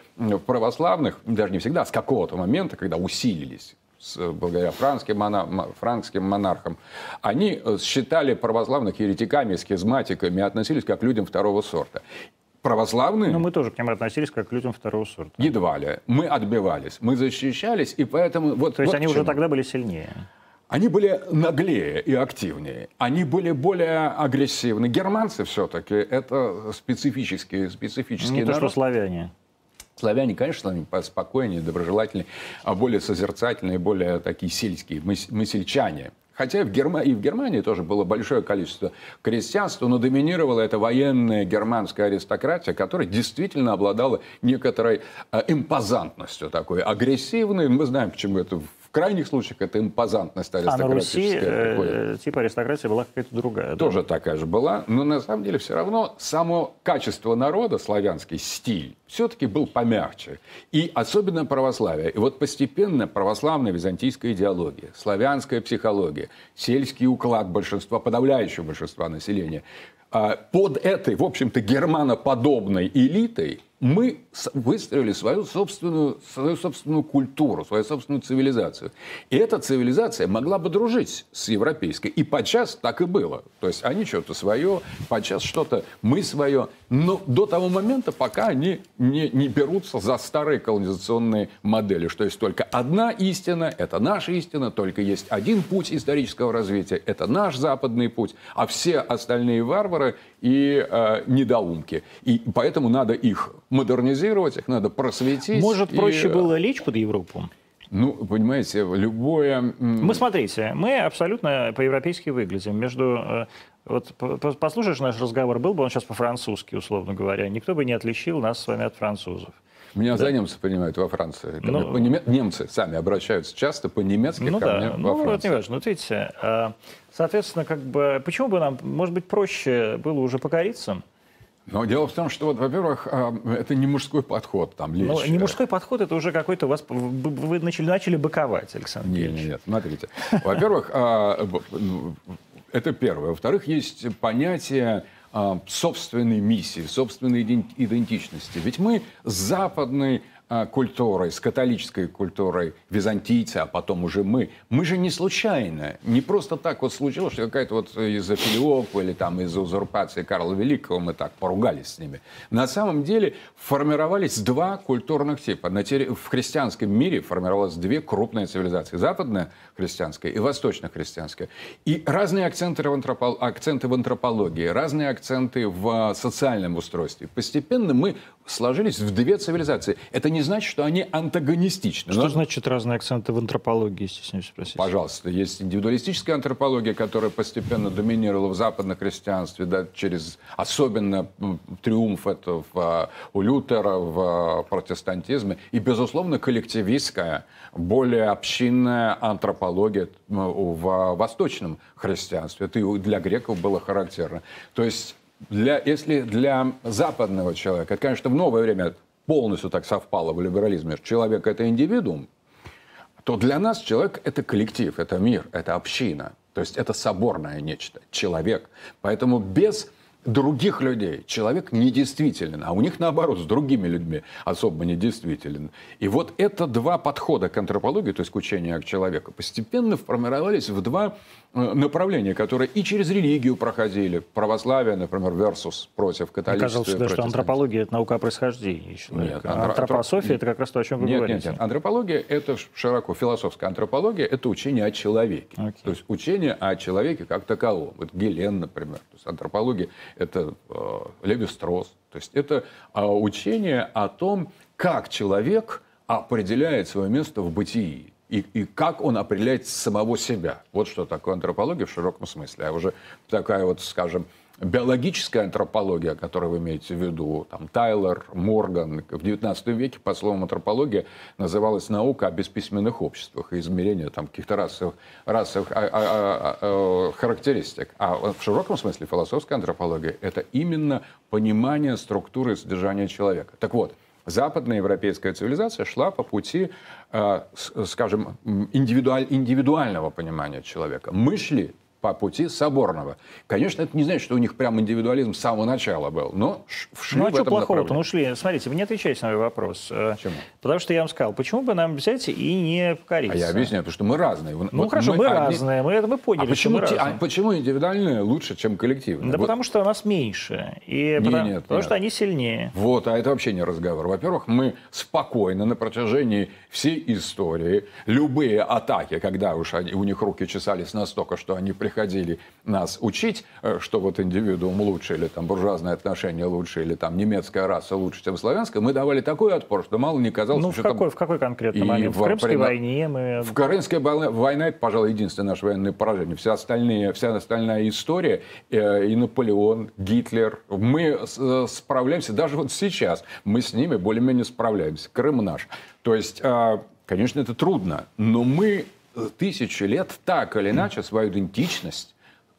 православных, даже не всегда, а с какого-то момента, когда усилились с, благодаря франкским, мона, франкским монархам, они э, считали православных еретиками, схизматиками, относились как людям второго сорта православные... Но мы тоже к ним относились как к людям второго сорта. Едва ли. Мы отбивались, мы защищались, и поэтому... Вот, То есть вот они уже тогда были сильнее? Они были наглее и активнее. Они были более агрессивны. Германцы все-таки это специфические, специфические Не народ. то, что славяне. Славяне, конечно, они спокойнее, доброжелательнее, а более созерцательные, более такие сельские, мысельчане. Хотя в Герма... и в Германии тоже было большое количество крестьянства, но доминировала эта военная германская аристократия, которая действительно обладала некоторой э, импозантностью такой, агрессивной. Мы знаем, почему это крайних случаях это импозантность аристократическая. А на Руси э, типа аристократия была какая-то другая. Тоже да? такая же была, но на самом деле все равно само качество народа, славянский стиль, все-таки был помягче. И особенно православие. И вот постепенно православная византийская идеология, славянская психология, сельский уклад большинства, подавляющего большинства населения, а, под этой, в общем-то, германоподобной элитой мы выстроили свою собственную, свою собственную культуру, свою собственную цивилизацию. И эта цивилизация могла бы дружить с европейской. И подчас так и было. То есть они что-то свое, подчас что-то мы свое. Но до того момента, пока они не, не берутся за старые колонизационные модели, что есть только одна истина, это наша истина, только есть один путь исторического развития, это наш западный путь, а все остальные варвары и э, недоумки. И поэтому надо их модернизировать, их надо просветить. Может, и... проще было лечь под Европу? Ну, понимаете, любое... Мы, смотрите, мы абсолютно по-европейски выглядим. Между... Э, вот послушаешь наш разговор, был бы он сейчас по-французски, условно говоря, никто бы не отличил нас с вами от французов. Меня да. за немцев принимают во Франции. Ну. Немцы сами обращаются часто по-немецки ну, ко да. мне во ну, Франции. это не важно. Ну, видите, э, соответственно, как бы, почему бы нам, может быть, проще было уже покориться? Но дело в том, что, вот, во-первых, а, это не мужской подход там лечь. Ну, не мужской подход, это уже какой-то у вас... Вы начали, начали быковать, Александр Нет, нет, нет, смотрите. Во-первых, а, ну, это первое. Во-вторых, есть понятие а, собственной миссии, собственной идентичности. Ведь мы западный а, культурой, с католической культурой, византийцы, а потом уже мы. Мы же не случайно, не просто так вот случилось, что какая-то вот из-за Филиопа или там из-за узурпации Карла Великого мы так поругались с ними. На самом деле формировались два культурных типа. В христианском мире формировалось две крупные цивилизации. Западная христианская и восточно-христианская. И разные акценты в, антропол... акценты в антропологии, разные акценты в социальном устройстве. Постепенно мы сложились в две цивилизации. Это не значит, что они антагонистичны. Что Но... значит разные акценты в антропологии, стесняюсь спросить? Пожалуйста. Есть индивидуалистическая антропология, которая постепенно доминировала в западном христианстве, да, через особенно триумф это в, а, у Лютера в а, протестантизме. И, безусловно, коллективистская, более общинная антропология в восточном христианстве. Это для греков было характерно. То есть для, если для западного человека, конечно, в новое время полностью так совпало в либерализме, что человек – это индивидуум, то для нас человек – это коллектив, это мир, это община. То есть это соборное нечто, человек. Поэтому без других людей человек недействителен, а у них наоборот с другими людьми особо недействителен. И вот это два подхода к антропологии, то есть к учению к человеку, постепенно формировались в два направления, которые и через религию проходили. Православие, например, versus против католичества. Мне кажется, что антропология – это наука о происхождении человека. Нет, а антропософия антроп... – это как раз то, о чем вы нет, говорите. Нет, нет, антропология – это широко философская антропология – это учение о человеке. Okay. То есть учение о человеке как таковом. Вот Гелен, например. То есть антропология – это э, Леви-Стросс. То есть это э, учение о том, как человек определяет свое место в бытии и, и как он определяет самого себя. Вот что такое антропология в широком смысле. А уже такая вот, скажем, биологическая антропология, которую вы имеете в виду, там, Тайлор, Морган, в XIX веке, по словам антропология, называлась наука о бесписьменных обществах и измерении там, каких-то расовых, расовых а, а, а, а, характеристик. А в широком смысле философская антропология – это именно понимание структуры и содержания человека. Так вот, западная европейская цивилизация шла по пути, э, скажем, индивидуаль, индивидуального понимания человека. Мы шли по пути соборного. Конечно, это не значит, что у них прям индивидуализм с самого начала был, но шли ну, а в что плохого-то? Ну, шли. Смотрите, вы не отвечаете на мой вопрос. Э, Почему? Потому что я вам сказал, почему бы нам взять и не покориться? А я объясняю, потому что мы разные. Ну, вот хорошо, мы, мы разные, мы это мы поняли, а почему, мы разные. А почему индивидуальные лучше, чем коллективные? Да вот. потому что у нас меньше. И не, потому, нет, потому нет. что они сильнее. Вот, а это вообще не разговор. Во-первых, мы спокойно на протяжении всей истории любые атаки, когда уж они, у них руки чесались настолько, что они приходили нас учить, э, что вот индивидуум лучше, или там буржуазное отношение лучше, или там немецкая раса лучше, чем славянская, мы давали такой отпор, что мало не казалось, ну, что в какой, там... в какой конкретно момент? В, в Крымской при... войне мы... В Крымской войне, пожалуй, единственное наше военное поражение. Вся, остальные, вся остальная история, э, и Наполеон, Гитлер, мы э, справляемся, даже вот сейчас мы с ними более-менее справляемся. Крым наш. То есть, э, конечно, это трудно, но мы тысячи лет так или иначе свою идентичность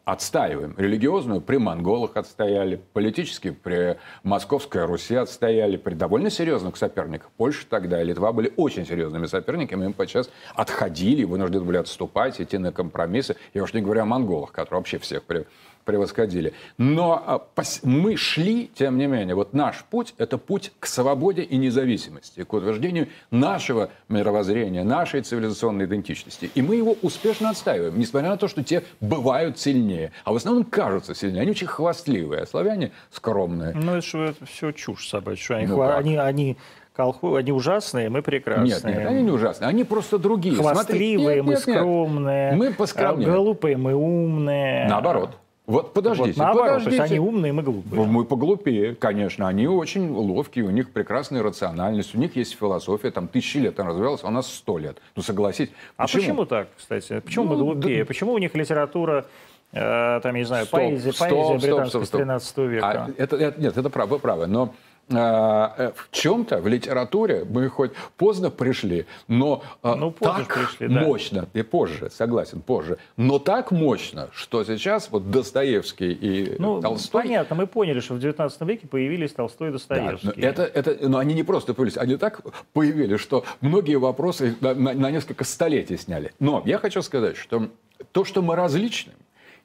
отстаиваем. Религиозную при монголах отстояли, политически при Московской Руси отстояли, при довольно серьезных соперниках. Польша тогда и Литва были очень серьезными соперниками, им подчас отходили, вынуждены были отступать, идти на компромиссы. Я уж не говорю о монголах, которые вообще всех при превосходили. Но а, мы шли, тем не менее, вот наш путь – это путь к свободе и независимости, к утверждению нашего мировоззрения, нашей цивилизационной идентичности. И мы его успешно отстаиваем, несмотря на то, что те бывают сильнее, а в основном кажутся сильнее. Они очень хвастливые, а славяне скромные. Ну, это, все чушь собачья. Они, ну, они, они колхоз, они ужасные, мы прекрасные. Нет, нет, они не ужасные, они просто другие. Хвастливые, нет, мы нет, скромные. Мы поскромнее. Глупые, мы умные. Наоборот. Вот подождите, вот наоборот, подождите. То есть они умные, мы глупые. Мы поглупее, конечно. Они очень ловкие, у них прекрасная рациональность, у них есть философия, там тысячи лет она развивалась, а у нас сто лет. Ну, согласитесь. А почему? А почему так, кстати? Почему ну, мы глупее? Да... Почему у них литература э, там, я не знаю, стоп, поэзия, стоп, поэзия британская стоп, стоп, стоп. с 13 века. А, это, это, нет, это правы, вы правы. Но в чем-то в литературе мы хоть поздно пришли, но а, ну, так пришли, да. мощно, и позже, согласен, позже, но так мощно, что сейчас вот Достоевский и ну, Толстой... Понятно, мы поняли, что в 19 веке появились Толстой и Достоевский. Да, но, это, это, но они не просто появились, они так появились, что многие вопросы на, на, на несколько столетий сняли. Но я хочу сказать, что то, что мы различны,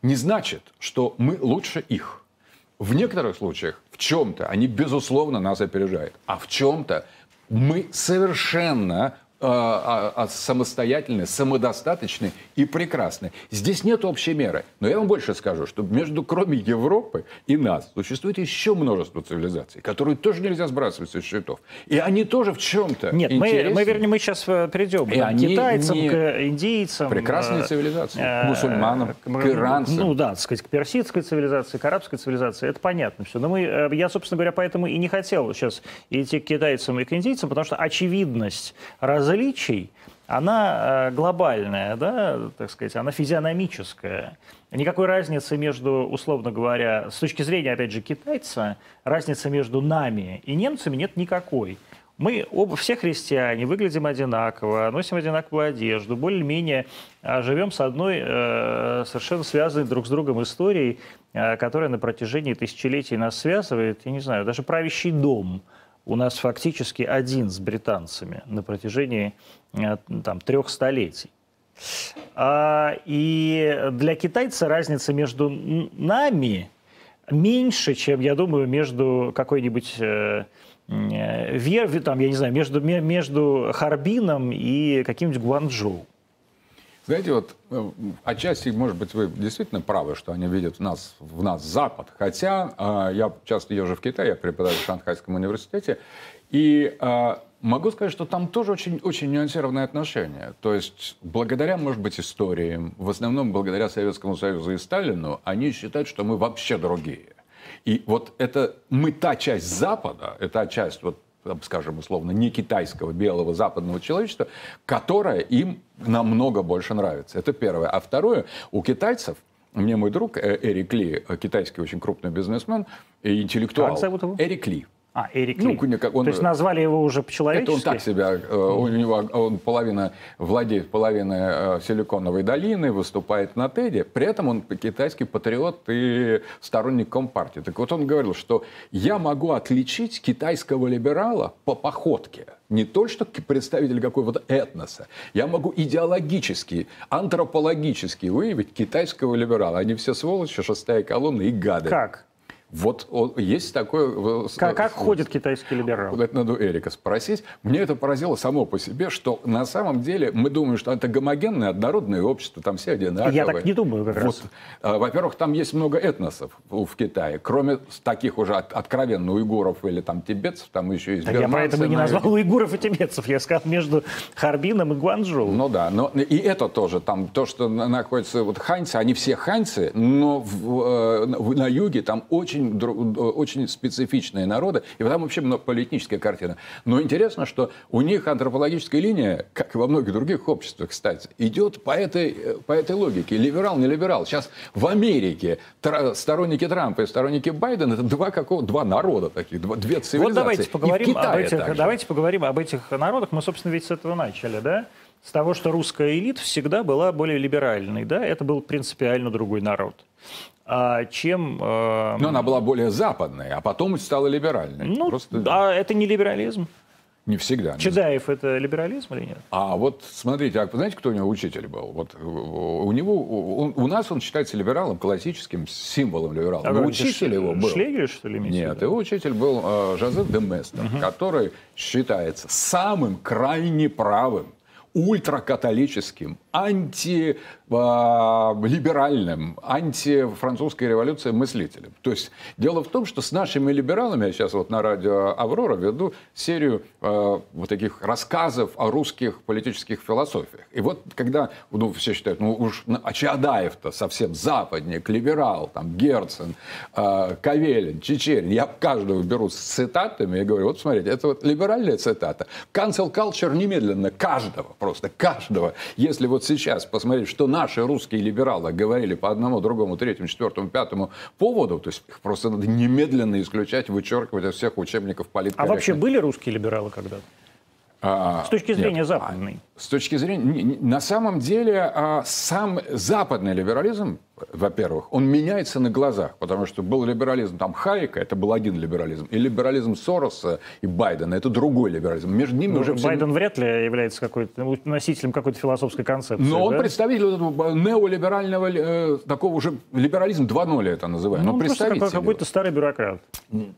не значит, что мы лучше их. В некоторых случаях, в чем-то, они, безусловно, нас опережают. А в чем-то мы совершенно а, а, а, самостоятельны, самодостаточны и прекрасны. Здесь нет общей меры. Но я вам больше скажу, что между, кроме Европы и нас, существует еще множество цивилизаций, которые тоже нельзя сбрасывать со счетов. И они тоже в чем-то Нет, мы, мы, вернее, мы сейчас э, перейдем и к китайцам, не... к индийцам. Прекрасные э, цивилизации. Э, к мусульманам, к, иранцам. Ну да, так сказать, к персидской цивилизации, к арабской цивилизации. Это понятно все. Но мы, э, я, собственно говоря, поэтому и не хотел сейчас идти к китайцам и к индийцам, потому что очевидность раз различий, она э, глобальная, да, так сказать, она физиономическая. Никакой разницы между, условно говоря, с точки зрения, опять же, китайца, разницы между нами и немцами нет никакой. Мы оба, все христиане, выглядим одинаково, носим одинаковую одежду, более-менее э, живем с одной э, совершенно связанной друг с другом историей, э, которая на протяжении тысячелетий нас связывает. Я не знаю, даже правящий дом – у нас фактически один с британцами на протяжении э, там, трех столетий. А, и для китайца разница между нами меньше, чем, я думаю, между какой-нибудь э, э, Вер, там, я не знаю, между, между Харбином и каким-нибудь Гуанчжоу. Знаете, вот э, отчасти, может быть, вы действительно правы, что они видят в нас, в нас Запад. Хотя э, я часто езжу в Китай, я преподаю в Шанхайском университете, и э, могу сказать, что там тоже очень, очень нюансированное отношение. То есть, благодаря, может быть, историям, в основном благодаря Советскому Союзу и Сталину, они считают, что мы вообще другие. И вот это мы та часть Запада, это часть вот скажем, условно, не китайского, белого, западного человечества, которое им намного больше нравится. Это первое. А второе, у китайцев мне мой друг э, Эрик Ли, э, китайский очень крупный бизнесмен и интеллектуал. Как зовут его? Эрик Ли. А, Эрик ну, Ли. Как он, То есть назвали его уже по-человечески? Это он так себя, mm. у него он половина, владеет половиной э, Силиконовой долины, выступает на ТЭДе, при этом он китайский патриот и сторонник Компартии. Так вот он говорил, что я могу отличить китайского либерала по походке. Не только что представитель какого-то этноса. Я могу идеологически, антропологически выявить китайского либерала. Они все сволочи, шестая колонна и гады. Как? Вот он, есть такой... Как, как ходит китайский либерал? Это надо Эрика спросить. Мне это поразило само по себе, что на самом деле мы думаем, что это гомогенное, однородное общество, там все одинаковые. Я так не думаю как вот, раз. А, во-первых, там есть много этносов в Китае. Кроме таких уже откровенно уйгуров или там тибетцев, там еще есть так Я поэтому не назвал уйгуров и тибетцев. Я сказал между Харбином и Гуанчжоу. Ну да, но и это тоже. Там то, что находится... Вот ханьцы, они все ханьцы, но в, э, на юге там очень очень, очень специфичные народы, и там вообще политическая картина. Но интересно, что у них антропологическая линия, как и во многих других обществах, кстати, идет по этой, по этой логике. Либерал, не либерал. Сейчас в Америке сторонники Трампа и сторонники Байдена это два, какого, два народа таких, два, две цивилизации. Вот давайте поговорим, об этих, давайте поговорим об этих народах. Мы, собственно, ведь с этого начали, да? С того, что русская элита всегда была более либеральной, да? Это был принципиально другой народ чем... Э... Но она была более западной, а потом стала либеральной. Ну, Просто... а это не либерализм. Не всегда. Чедаев не это либерализм или нет? А вот смотрите, а знаете, кто у него учитель был? Вот у него, он, у нас он считается либералом, классическим символом либерала. А Но учитель его был. Шлегель, что ли, Нет, его учитель был э, Жозеф де Местер, угу. который считается самым крайне правым ультракатолическим, антилиберальным, антифранцузской революции мыслителем. То есть дело в том, что с нашими либералами, я сейчас вот на радио «Аврора» веду серию э, вот таких рассказов о русских политических философиях. И вот когда ну, все считают, ну уж а Чаадаев-то совсем западник, либерал, там Герцен, э, Кавелин, Чечерин, я каждого беру с цитатами и говорю, вот смотрите, это вот либеральная цитата. Cancel culture немедленно каждого просто каждого. Если вот сейчас посмотреть, что наши русские либералы говорили по одному, другому, третьему, четвертому, пятому поводу, то есть их просто надо немедленно исключать, вычеркивать из всех учебников политики. А вообще были русские либералы когда-то? А, с точки зрения нет, западной. С точки зрения... На самом деле, а, сам западный либерализм, во-первых, он меняется на глазах, потому что был либерализм там Хайека, это был один либерализм, и либерализм Сороса и Байдена, это другой либерализм. Между ними ну, уже... Байден все... вряд ли является какой-то носителем какой-то философской концепции. Но он представитель этого неолиберального, э, такого уже либерализм 2.0 это называют. Ну, но представитель какой-то старый бюрократ.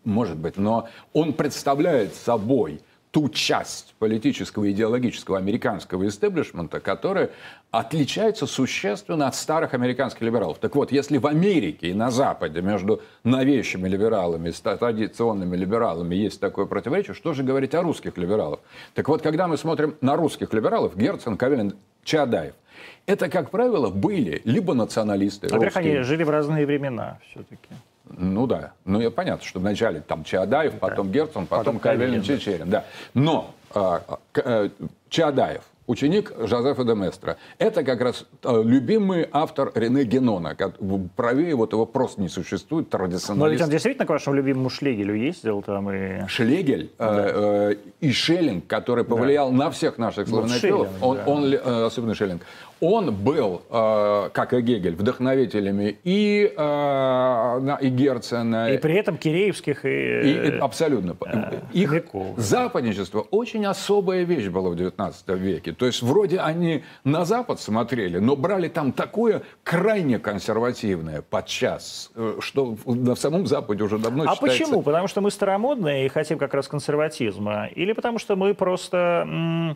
Может быть, но он представляет собой ту часть политического и идеологического американского истеблишмента, которая отличается существенно от старых американских либералов. Так вот, если в Америке и на Западе между новейшими либералами и традиционными либералами есть такое противоречие, что же говорить о русских либералах? Так вот, когда мы смотрим на русских либералов, Герцен, Кавелин, Чадаев, это, как правило, были либо националисты. Во-первых, они жили в разные времена все-таки. Ну да, ну я понятно, что вначале там Чаадаев, потом да. Герцен, потом, потом Кавелин, Чечерин, да. Но а, а, Чаадаев, ученик Жозефа де Местра. Это как раз э, любимый автор Рене Генона. Правее вот его просто не существует, традиционалист. Но ведь он действительно к вашему любимому Шлегелю ездил там и... Шлегель да. э, э, и Шеллинг, который повлиял да. на всех наших славянофилов, ну, он, да. он, э, особенно Шеллинг, он был, э, как и Гегель, вдохновителями и э, на, и Герцена. И при этом Киреевских и... и, и абсолютно. Э, Их Хомякова. западничество очень особая вещь была в 19 веке. То есть вроде они на Запад смотрели, но брали там такое крайне консервативное подчас, э, что на самом Западе уже давно а считается... почему? Потому что мы старомодные и хотим как раз консерватизма? Или потому что мы просто...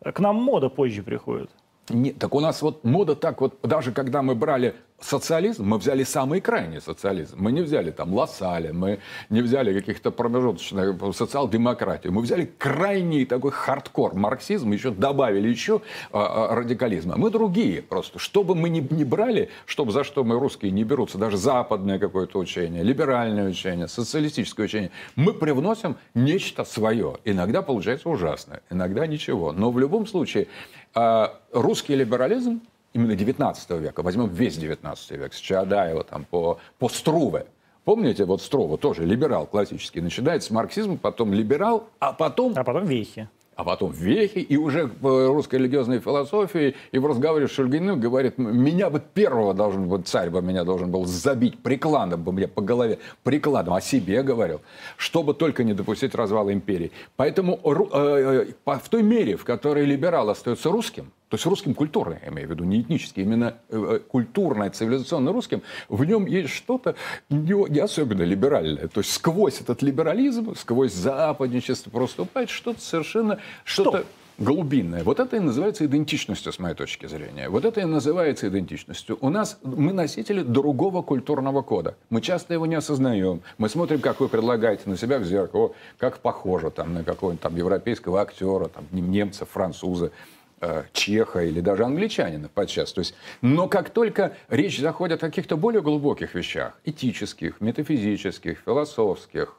К нам мода позже приходит? Нет, так у нас вот мода так вот, даже когда мы брали социализм, мы взяли самый крайний социализм. Мы не взяли там Лассаля, мы не взяли каких-то промежуточных социал-демократию. Мы взяли крайний такой хардкор марксизм, еще добавили еще а, а, радикализма. Мы другие просто. Что бы мы ни, ни брали, чтобы за что мы русские не берутся, даже западное какое-то учение, либеральное учение, социалистическое учение, мы привносим нечто свое. Иногда получается ужасно, иногда ничего. Но в любом случае а, русский либерализм именно 19 века, возьмем весь 19 век, с Чаадаева там, по, по Струве, Помните, вот Строва тоже либерал классический. Начинает с марксизма, потом либерал, а потом... А потом вехи а потом вехи, и уже в русской религиозной философии, и в разговоре с Шульгиным говорит, меня бы первого должен быть, царь бы меня должен был забить прикладом бы мне по голове, прикладом, о себе говорил, чтобы только не допустить развала империи. Поэтому э, э, в той мере, в которой либерал остается русским, то есть русским культурным, я имею в виду, не этнический, именно э, культурное, цивилизационно русским, в нем есть что-то не, не особенно либеральное. То есть сквозь этот либерализм, сквозь западничество проступает что-то совершенно, что-то... Что? глубинное. Вот это и называется идентичностью, с моей точки зрения. Вот это и называется идентичностью. У нас мы носители другого культурного кода. Мы часто его не осознаем. Мы смотрим, как вы предлагаете на себя в зеркало, как похоже там, на какого-нибудь там европейского актера, там, немца, француза. Э, чеха или даже англичанина подчас. То есть, но как только речь заходит о каких-то более глубоких вещах, этических, метафизических, философских,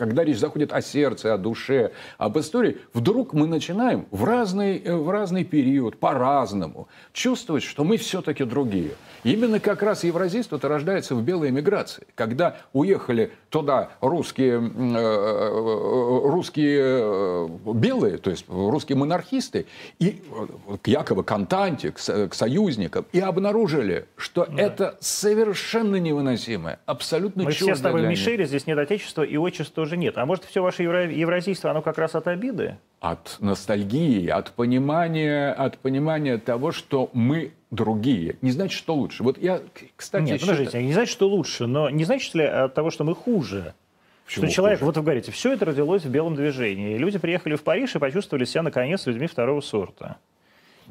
когда речь заходит о сердце, о душе, об истории, вдруг мы начинаем в разный, э, в разный период, по-разному, чувствовать, что мы все-таки другие. Именно как раз евразийство-то рождается в белой эмиграции, когда уехали туда русские, э, э, русские белые, то есть русские монархисты, и к якобы к Антанте, к союзникам, и обнаружили, что да. это совершенно невыносимое, абсолютно Мы все с тобой Мишели, здесь нет отечества и отчества тоже нет. А может, все ваше евро- евразийство, оно как раз от обиды? От ностальгии, от понимания, от понимания того, что мы другие. Не значит, что лучше. Вот я, кстати... Нет, считаю... подождите, не значит, что лучше, но не значит ли от того, что мы хуже? Почему что человек, хуже? вот вы говорите, все это родилось в белом движении. И люди приехали в Париж и почувствовали себя, наконец, людьми второго сорта.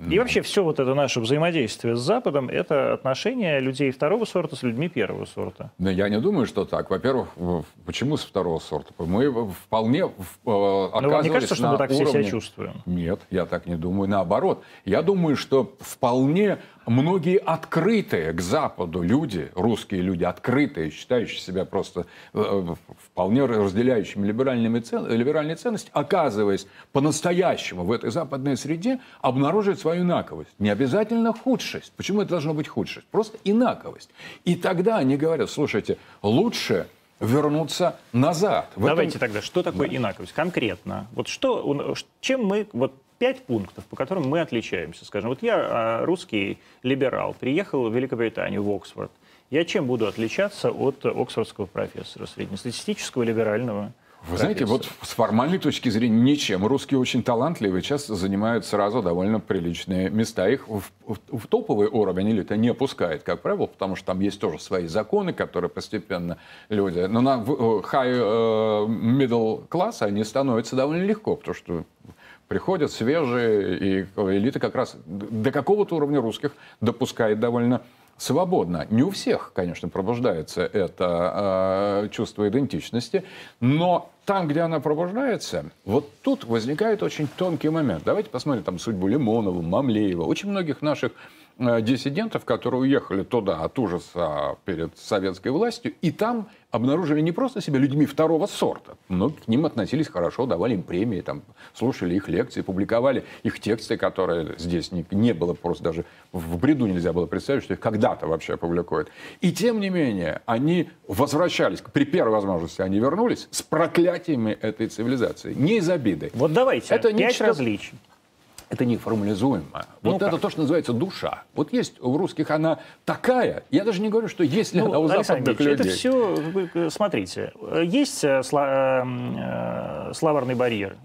И вообще все вот это наше взаимодействие с Западом – это отношения людей второго сорта с людьми первого сорта. Да, я не думаю, что так. Во-первых, почему с второго сорта? Мы вполне э, Но вам не кажется, что мы так уровне... все себя чувствуем? Нет, я так не думаю. Наоборот, я думаю, что вполне многие открытые к Западу люди, русские люди, открытые, считающие себя просто э, вполне разделяющими либеральными цен, либеральные ценности, оказываясь по-настоящему в этой западной среде, обнаруживают свою инаковость. Не обязательно худшесть. Почему это должно быть худшесть? Просто инаковость. И тогда они говорят, слушайте, лучше вернуться назад. В Давайте этом... тогда, что такое да. инаковость? Конкретно. Вот что, чем мы, вот пять пунктов, по которым мы отличаемся. Скажем, вот я а, русский либерал, приехал в Великобританию, в Оксфорд. Я чем буду отличаться от оксфордского профессора среднестатистического либерального? Вы знаете, вот с формальной точки зрения ничем. Русские очень талантливые, часто занимают сразу довольно приличные места. Их в, в, в топовый уровень элита не опускает, как правило, потому что там есть тоже свои законы, которые постепенно люди... Но на э, high uh, middle класс они становятся довольно легко, потому что приходят свежие, и элита как раз до какого-то уровня русских допускает довольно свободно. Не у всех, конечно, пробуждается это э, чувство идентичности, но там, где она пробуждается, вот тут возникает очень тонкий момент. Давайте посмотрим там судьбу Лимонова, Мамлеева, очень многих наших диссидентов, которые уехали туда от ужаса перед советской властью, и там обнаружили не просто себя людьми второго сорта, но к ним относились хорошо, давали им премии, там, слушали их лекции, публиковали их тексты, которые здесь не, не было просто даже в бреду нельзя было представить, что их когда-то вообще опубликуют. И тем не менее, они возвращались, при первой возможности они вернулись с проклятиями этой цивилизации, не из обиды. Вот давайте, Это пять нечто... различий. Это неформализуемо. Ну, вот как? это то, что называется душа. Вот есть у русских она такая. Я даже не говорю, что есть ли ну, она у западных людей. Это все, смотрите, есть э, э, словарный барьер.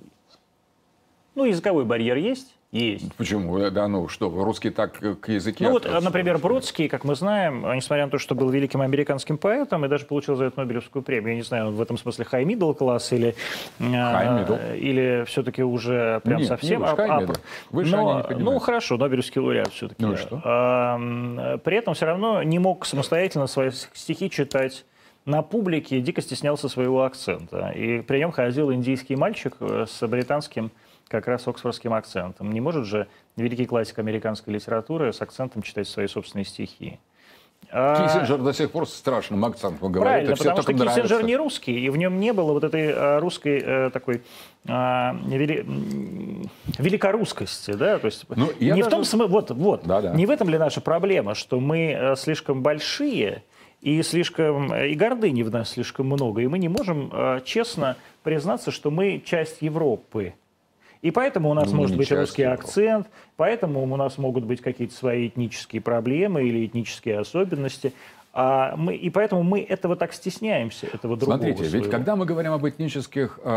Ну, языковой барьер есть. Есть. Почему? Да, ну что, русский так к языке... Ну вот, например, Бродский, как мы знаем, несмотря на то, что был великим американским поэтом и даже получил за это Нобелевскую премию, я не знаю, он в этом смысле high middle класс или, high или все-таки уже прям Нет, совсем... Не, high middle. Выше Но, ну хорошо, Нобелевский лауреат все-таки. Ну что? А, при этом все равно не мог самостоятельно свои стихи читать на публике дико стеснялся своего акцента. И при нем ходил индийский мальчик э, с британским как раз оксфордским акцентом. Не может же великий классик американской литературы с акцентом читать свои собственные стихи. А Киссинджер до сих пор с страшным акцентом говорит. Правильно, потому что нравится. Киссинджер не русский, и в нем не было вот этой а, русской э, такой а, вели, великорусскости, да, то есть ну, не даже... в том смысле, вот, вот, да, да. не в этом ли наша проблема, что мы э, слишком большие и слишком и гордыни в нас слишком много, и мы не можем э, честно признаться, что мы часть Европы. И поэтому у нас ну, может быть русский его. акцент, поэтому у нас могут быть какие-то свои этнические проблемы или этнические особенности. А мы, и поэтому мы этого так стесняемся, этого другого Смотрите, своего. ведь когда мы говорим об этнических э,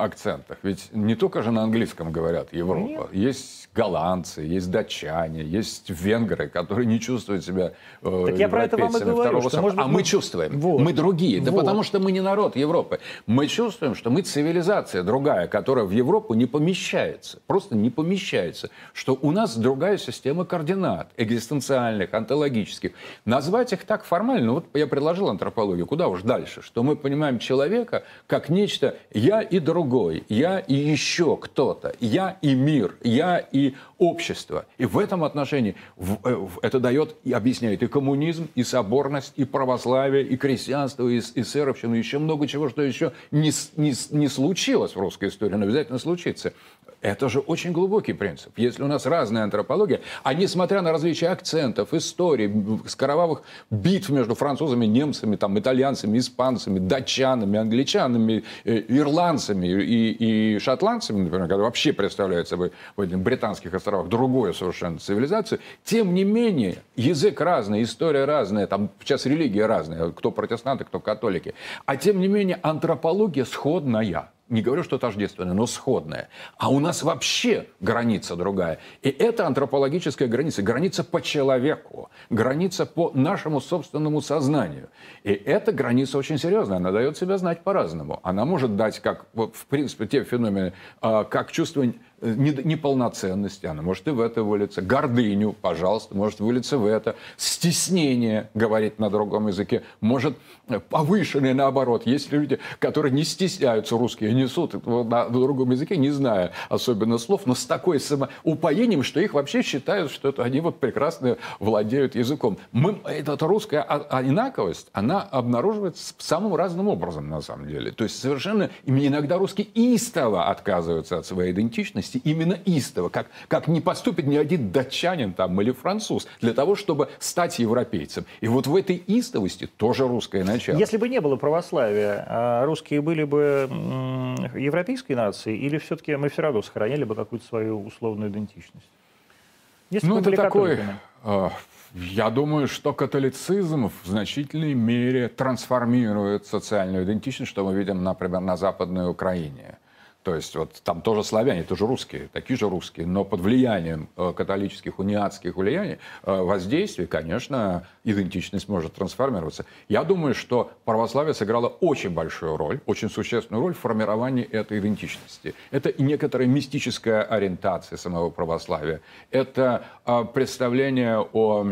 акцентах, ведь не только же на английском говорят Европа. Нет. Есть голландцы, есть датчане, есть венгры, которые не чувствуют себя э, Так я про это вам и говорю, что, может быть, А мы, мы чувствуем, вот. мы другие. Вот. Да потому что мы не народ Европы. Мы чувствуем, что мы цивилизация другая, которая в Европу не помещается. Просто не помещается. Что у нас другая система координат, экзистенциальных, онтологических. Назвать их так формально, вот я предложил антропологию, куда уж дальше, что мы понимаем человека как нечто «я и другой», «я и еще кто-то», «я и мир», «я и общество. И в этом отношении э, это дает и объясняет и коммунизм, и соборность, и православие, и крестьянство, и, и сэровщину, и еще много чего, что еще не, не, не случилось в русской истории, но обязательно случится. Это же очень глубокий принцип. Если у нас разная антропология, а несмотря на различия акцентов, историй, кровавых битв между французами, немцами, там, итальянцами, испанцами, датчанами, англичанами, э, ирландцами и, и шотландцами, например, когда вообще представляют собой в этих британских островах другую совершенно цивилизацию, тем не менее язык разный, история разная, там сейчас религия разная, кто протестанты, кто католики, а тем не менее антропология сходная не говорю, что тождественное, но сходное. А у нас вообще граница другая. И это антропологическая граница, граница по человеку, граница по нашему собственному сознанию. И эта граница очень серьезная, она дает себя знать по-разному. Она может дать, как, вот, в принципе, те феномены, а, как чувство неполноценности, она может и в это вылиться, гордыню, пожалуйста, может вылиться в это, стеснение говорить на другом языке, может э, повышенное наоборот. Есть люди, которые не стесняются русские, несут на другом языке, не зная особенно слов, но с такой самоупоением, что их вообще считают, что это они вот прекрасно владеют языком. Мы, эта русская инаковость, она обнаруживается самым разным образом на самом деле. То есть совершенно иногда русские истово отказываются от своей идентичности, ответственности именно истово, как, как не поступит ни один датчанин там, или француз для того, чтобы стать европейцем. И вот в этой истовости тоже русское начало. Если бы не было православия, а русские были бы европейской нацией, или все-таки мы все равно сохраняли бы какую-то свою условную идентичность? Если ну, это такой... А, я думаю, что католицизм в значительной мере трансформирует социальную идентичность, что мы видим, например, на Западной Украине. То есть вот там тоже славяне, тоже русские, такие же русские, но под влиянием э, католических, униатских влияний, э, воздействий, конечно, идентичность может трансформироваться. Я думаю, что православие сыграло очень большую роль, очень существенную роль в формировании этой идентичности. Это некоторая мистическая ориентация самого православия. Это э, представление о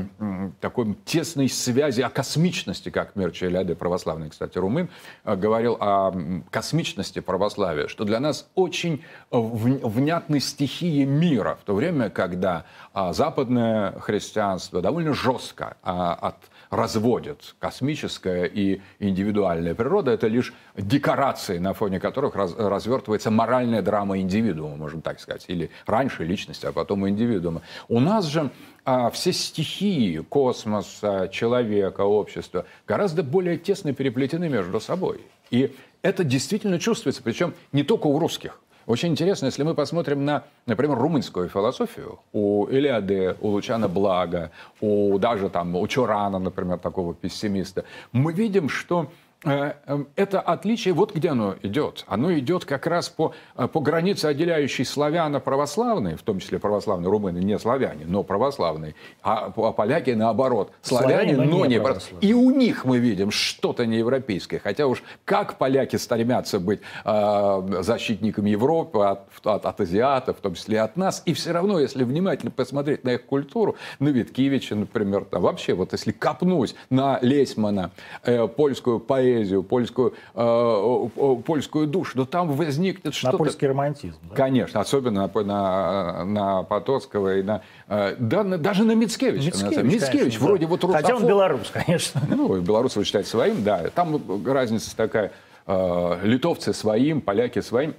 такой тесной связи, о космичности, как Мерчи Эляде, православный, кстати, румын, говорил о космичности православия, что для нас очень э, внятны стихии мира, в то время, когда а, западное христианство довольно жестко а, от разводит космическая и индивидуальная природа, это лишь декорации, на фоне которых раз, развертывается моральная драма индивидуума, можно так сказать, или раньше личности, а потом индивидуума. У нас же а, все стихии космоса, человека, общества гораздо более тесно переплетены между собой. И это действительно чувствуется, причем не только у русских. Очень интересно, если мы посмотрим на, например, румынскую философию, у Илиады, у Лучана Блага, у даже там, у Чурана, например, такого пессимиста, мы видим, что это отличие, вот где оно идет. Оно идет как раз по, э, по границе, отделяющей славяно-православные, в том числе православные румыны, не славяне, но православные, а, а поляки наоборот. Славяне, славяне но, не православные. И у них мы видим что-то неевропейское. Хотя уж как поляки стремятся быть э, защитниками Европы от, от, от азиатов, в том числе от нас, и все равно, если внимательно посмотреть на их культуру, на Виткевича, например, там, вообще, вот если копнуть на Лейсмана, э, польскую поэзию, поэзию, польскую, э, польскую душу, но там возникнет что-то... На польский романтизм. Да? Конечно, особенно на, на, на Потоцкого и на... Э, да, на, даже на Мицкевича. Мицкевич, Мицкевич конечно, вроде да. вот русофоб. Хотя он белорус, конечно. Ну, белорус вы считаете своим, да. Там разница такая. Э, литовцы своим, поляки своим.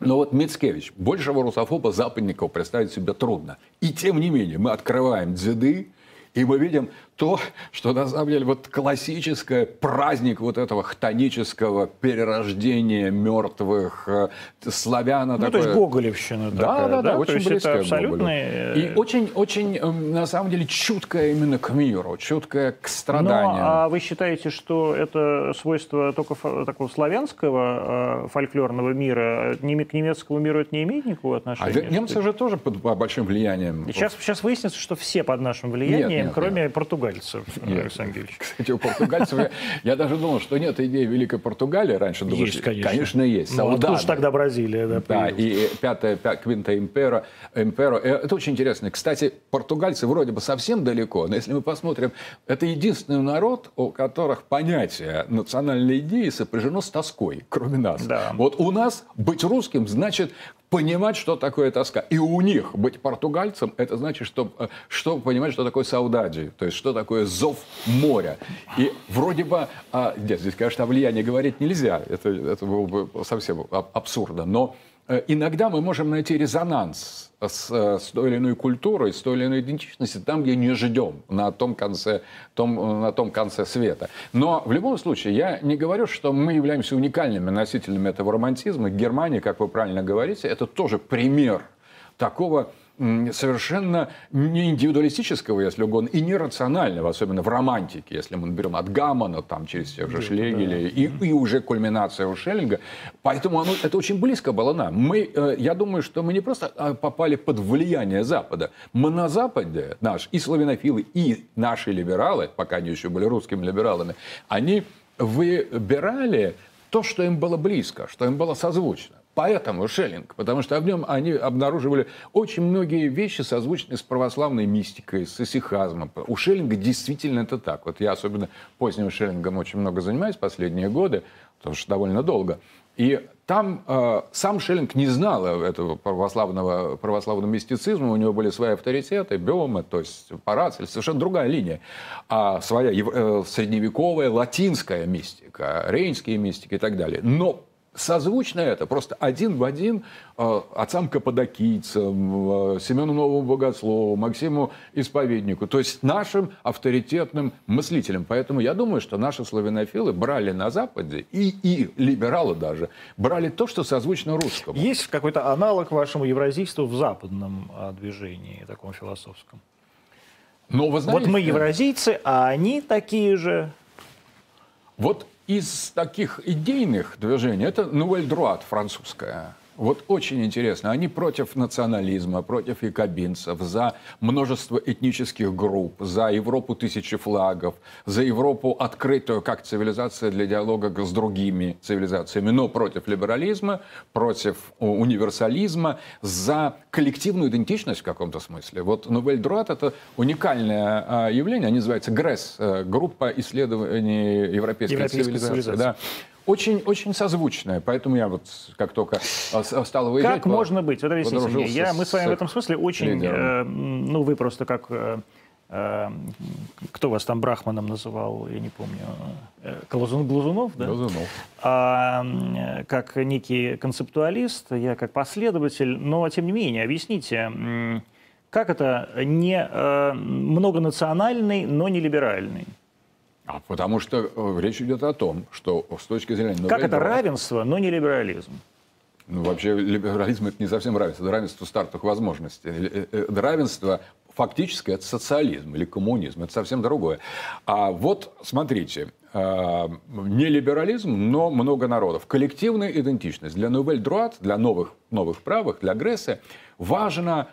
Но вот Мицкевич, большего русофоба западников представить себе трудно. И тем не менее, мы открываем дзиды, и мы видим то, что на самом деле вот классическое праздник вот этого хтонического перерождения мертвых э, славяна. Ну, такое... то есть Гоголевщина да, такая, да, да, да, очень близко это абсолютно... И очень, очень, эм, на самом деле, чуткая именно к миру, чуткая к страданиям. Ну, а вы считаете, что это свойство только такого славянского э, фольклорного мира, к немецкому миру это не имеет никакого отношения? А немцы же тоже под большим влиянием. Сейчас, сейчас выяснится, что все под нашим влиянием, нет, нет, кроме нет. Португалии португальцев, *laughs* нет, Александр Георгиевич. Кстати, у португальцев, я, я даже думал, что нет идеи Великой Португалии раньше. Думаешь, есть, конечно. Конечно, есть. Ну, откуда же тогда Бразилия? Да, да и пятая, пятая квинта импера, имперо. Э, это очень интересно. Кстати, португальцы вроде бы совсем далеко, но если мы посмотрим, это единственный народ, у которых понятие национальной идеи сопряжено с тоской, кроме нас. Да. Вот у нас быть русским значит понимать, что такое тоска. И у них быть португальцем, это значит, что, э, что понимать, что такое саудади, то есть что такое зов моря. И вроде бы, а, нет, здесь, конечно, о влиянии говорить нельзя, это, это было бы совсем абсурдно, но иногда мы можем найти резонанс с, э, с той или иной культурой, с той или иной идентичностью там, где не ждем, на том конце, том, на том конце света. Но в любом случае, я не говорю, что мы являемся уникальными носителями этого романтизма. Германия, как вы правильно говорите, это тоже пример такого совершенно не индивидуалистического, если угодно, и нерационального, особенно в романтике, если мы берем от Гаммана, там, через тех же Шлегеля, да. и, и уже кульминация у Шеллинга. Поэтому оно, это очень близко было нам. Мы, э, я думаю, что мы не просто а, попали под влияние Запада. Мы на Западе, наш, и славянофилы, и наши либералы, пока они еще были русскими либералами, они выбирали то, что им было близко, что им было созвучно. Поэтому Шеллинг, потому что в нем они обнаруживали очень многие вещи, созвучные с православной мистикой, с исихазмом. У Шеллинга действительно это так. Вот я особенно поздним Шеллингом очень много занимаюсь последние годы, потому что довольно долго. И там э, сам Шеллинг не знал этого православного, православного мистицизма, у него были свои авторитеты, Бема, то есть Парацель, совершенно другая линия. А своя э, средневековая латинская мистика, рейнские мистики и так далее. Но созвучно это, просто один в один э, отцам Каппадокийцам, э, Семену Новому Богослову, Максиму Исповеднику, то есть нашим авторитетным мыслителям. Поэтому я думаю, что наши славянофилы брали на Западе, и, и либералы даже, брали то, что созвучно русскому. Есть какой-то аналог вашему евразийству в западном а, движении, таком философском? Но, вы знаете, вот мы евразийцы, а они такие же. Вот из таких идейных движений это «Nouvelle droite» французская. Вот очень интересно. Они против национализма, против якобинцев, за множество этнических групп, за Европу тысячи флагов, за Европу открытую как цивилизация для диалога с другими цивилизациями, но против либерализма, против универсализма, за коллективную идентичность в каком-то смысле. Вот Новель Друат это уникальное а, явление, они называются ГРЭС, э, группа исследований европейской, европейской цивилизации. цивилизации. Да очень, очень созвучное. Поэтому я вот как только стал выезжать... Как можно быть? Вот объясните мне. Я, мы с вами в этом смысле очень... Э, ну, вы просто как... Э, э, кто вас там Брахманом называл, я не помню. Э, Глазун, Глазунов, да? Глазунов. А, как некий концептуалист, я как последователь. Но, тем не менее, объясните... Как это не э, многонациональный, но не либеральный? А потому что э, речь идет о том, что с точки зрения... Как это равенство, но не либерализм? Ну, вообще либерализм это не совсем равенство, это равенство стартовых возможностей. Э, э, равенство фактически это социализм или коммунизм, это совсем другое. А вот смотрите, не либерализм, но много народов. Коллективная идентичность. Для Новель Друат, для новых, новых правых, для Гресса важно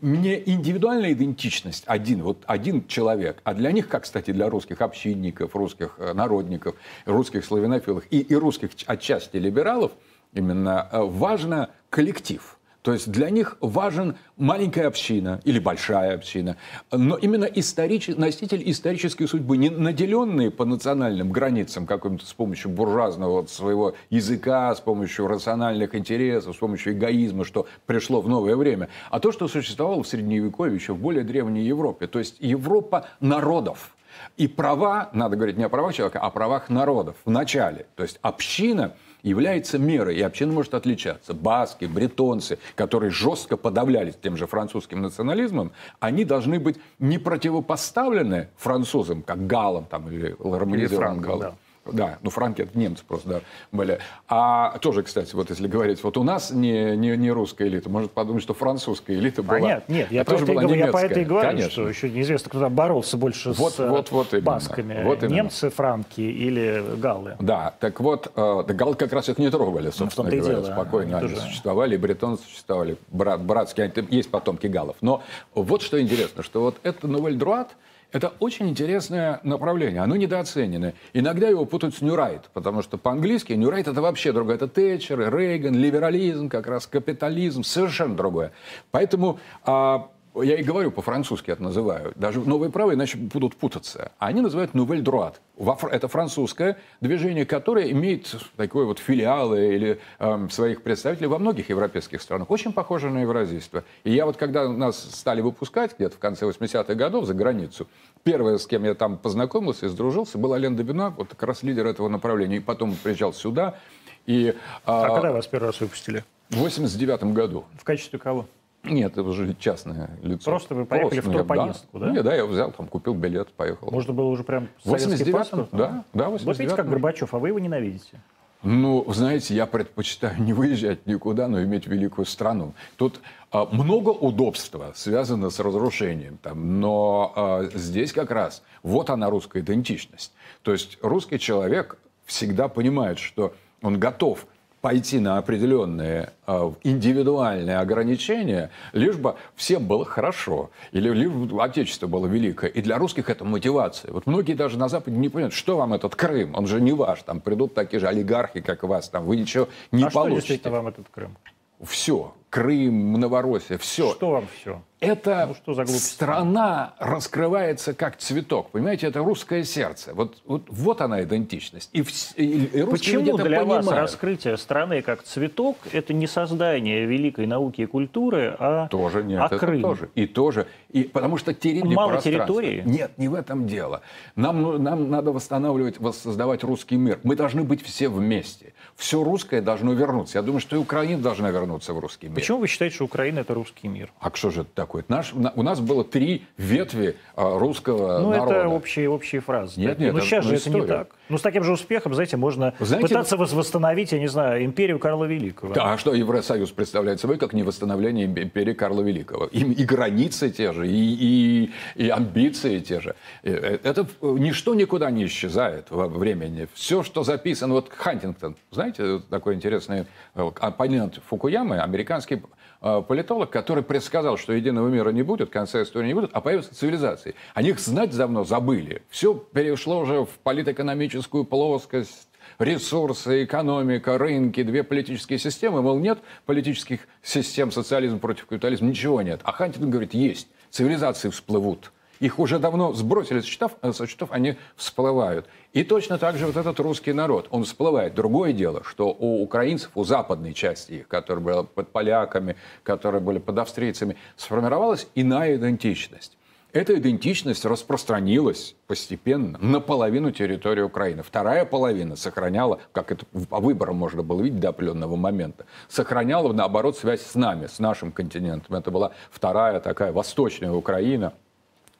не индивидуальная идентичность, один, вот один человек, а для них, как, кстати, для русских общинников, русских э, народников, русских славянофилов и, и русских отчасти либералов, именно э, важно коллектив – то есть для них важен маленькая община или большая община, но именно историч... носитель исторической судьбы, не наделенные по национальным границам каким-то с помощью буржуазного вот своего языка, с помощью рациональных интересов, с помощью эгоизма, что пришло в новое время, а то, что существовало в Средневековье, еще в более древней Европе. То есть Европа народов. И права, надо говорить не о правах человека, а о правах народов в начале. То есть община – является мерой, и община может отличаться. Баски, бретонцы, которые жестко подавлялись тем же французским национализмом, они должны быть не противопоставлены французам, как галам там, или романизированным галам. Да. Да, ну франки это немцы просто да, были. А тоже, кстати, вот если говорить, вот у нас не, не, не русская элита, может подумать, что французская элита была. А нет, нет, я, тоже была я по этой говорю, Конечно. что еще неизвестно, кто там боролся больше вот, с вот, вот именно. басками. Вот именно. Немцы, франки или галлы. Да, так вот, э, да, галлы как раз их не трогали, ну, собственно ну, говоря, дело, спокойно. Они, они тоже... существовали, и бретонцы существовали, брат, братские, есть потомки галлов. Но вот что интересно, что вот это Новель Друат – это очень интересное направление, оно недооценено. Иногда его путают с Ньюрайт, потому что по-английски Ньюрайт это вообще другое. Это Тэтчер, Рейган, либерализм, как раз капитализм, совершенно другое. Поэтому а, я и говорю по-французски это называю. Даже новые правые иначе будут путаться. Они называют «Nouvelle droite». Это французское движение, которое имеет такой вот филиалы или э, своих представителей во многих европейских странах. Очень похоже на евразийство. И я вот, когда нас стали выпускать где-то в конце 80-х годов за границу, первое, с кем я там познакомился и сдружился, был Ален Добина, вот как раз лидер этого направления. И потом приезжал сюда. И, а, а когда вас первый раз выпустили? В 89 году. В качестве кого? Нет, это уже частное лицо. Просто вы поехали Просто, в турпоездку, да? да? Нет, да, я взял, там, купил билет, поехал. Можно было уже прям 89 паспорт? Да, да, 89 Вот видите, как Горбачев, а вы его ненавидите. Ну, знаете, я предпочитаю *laughs* не выезжать никуда, но иметь великую страну. Тут а, много удобства связано с разрушением, там, но а, здесь как раз вот она русская идентичность. То есть русский человек всегда понимает, что он готов пойти на определенные э, индивидуальные ограничения, лишь бы всем было хорошо, или лишь бы отечество было великое. И для русских это мотивация. Вот многие даже на Западе не понимают, что вам этот Крым, он же не ваш, там придут такие же олигархи, как вас, там вы ничего не а получите. А что вам этот Крым? Все. Крым, Новороссия, все. Что вам все? Это ну, что за страна раскрывается как цветок. Понимаете, это русское сердце. Вот, вот, вот она идентичность. И, и, и Почему для понимают. вас раскрытие страны как цветок – это не создание великой науки и культуры, а, тоже нет, а Крым? Тоже. И тоже. И, потому что территория Мало территории? Нет, не в этом дело. Нам, нам надо восстанавливать, воссоздавать русский мир. Мы должны быть все вместе. Все русское должно вернуться. Я думаю, что и Украина должна вернуться в русский мир. Почему вы считаете, что Украина – это русский мир? А что же это такое? Наш, у нас было три ветви а, русского ну, народа. это общие, общие фразы. Нет, нет, Но сейчас же это не так. Ну, с таким же успехом, знаете, можно знаете, пытаться восстановить, я не знаю, империю Карла Великого. Да, а что Евросоюз представляет собой, как не восстановление империи Карла Великого? И, и границы те же, и, и, и амбиции те же. Э, это ничто никуда не исчезает во времени. Все, что записано, вот Хантингтон, знаете, такой интересный э, оппонент Фукуямы, американский Э, политолог, который предсказал, что единого мира не будет, конца истории не будет, а появятся цивилизации. О них знать давно забыли. Все перешло уже в политэкономическую плоскость, ресурсы, экономика, рынки, две политические системы. Мол, нет политических систем, социализм против капитализма, ничего нет. А Хантингтон говорит, есть. Цивилизации всплывут. Их уже давно сбросили со счетов, э, со счетов они всплывают. И точно так же вот этот русский народ, он всплывает. Другое дело, что у украинцев, у западной части их, которые были под поляками, которые были под австрийцами, сформировалась иная идентичность. Эта идентичность распространилась постепенно на половину территории Украины. Вторая половина сохраняла, как это по выборам можно было видеть до определенного момента, сохраняла, наоборот, связь с нами, с нашим континентом. Это была вторая такая восточная Украина –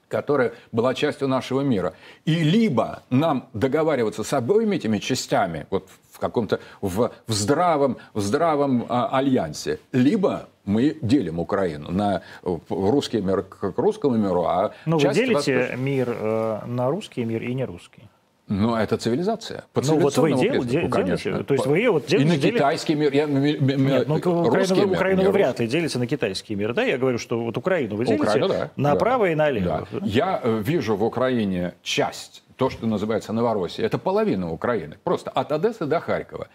которая была частью нашего мира. И либо нам договариваться с обоими этими частями, вот в каком-то в, в здравом, в здравом а, альянсе, либо мы делим Украину на русский мир к русскому миру, а Но вы делите восточный... мир э, на русский мир и не русский. Ну, это цивилизация. По ну, вот вы дел, дел, конечно. То есть вы вот делите... И на китайский мир. Я, Нет, ну, Украину, мир, Украину вы вряд ли делите на китайский мир, да? Я говорю, что вот Украину вы делите Украину, да, направо да, и налево. Да. Я э, вижу в Украине часть, то, что называется Новороссия, это половина Украины. Просто от Одессы до Харькова.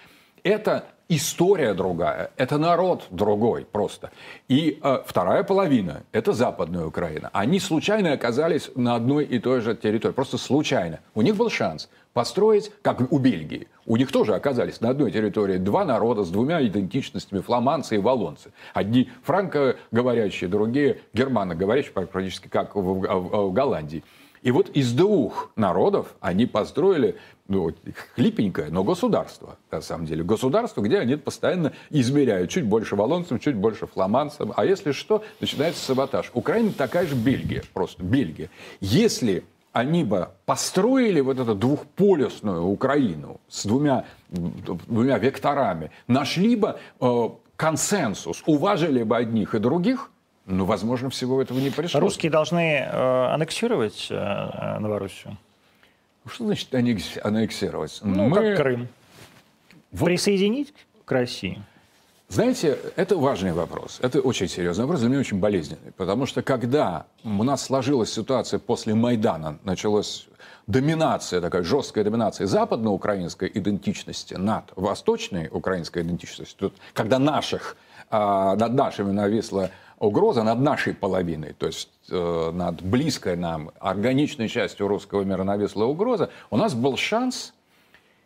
Это история другая, это народ другой просто. И э, вторая половина – это западная Украина. Они случайно оказались на одной и той же территории, просто случайно. У них был шанс построить, как у Бельгии. У них тоже оказались на одной территории два народа с двумя идентичностями, фламандцы и валонцы. Одни франкоговорящие, другие германоговорящие, практически как в, в, в Голландии. И вот из двух народов они построили ну, хлипенькое, но государство, на самом деле. Государство, где они постоянно измеряют. Чуть больше валонцам, чуть больше фламандцам. А если что, начинается саботаж. Украина такая же Бельгия, просто Бельгия. Если они бы построили вот эту двухполюсную Украину с двумя, двумя векторами, нашли бы э, консенсус, уважили бы одних и других, ну, возможно, всего этого не пришло. Русские должны э, аннексировать э, э Новороссию? Что значит аннексировать? Ну, Мы... как Крым. Вот... Присоединить к России? Знаете, это важный вопрос. Это очень серьезный вопрос, для меня очень болезненный. Потому что когда у нас сложилась ситуация после Майдана, началась доминация, такая жесткая доминация западноукраинской идентичности над восточной украинской идентичностью, когда наших, а, над нашими нависла угроза над нашей половиной, то есть э, над близкой нам, органичной частью русского мира нависла угроза, у нас был шанс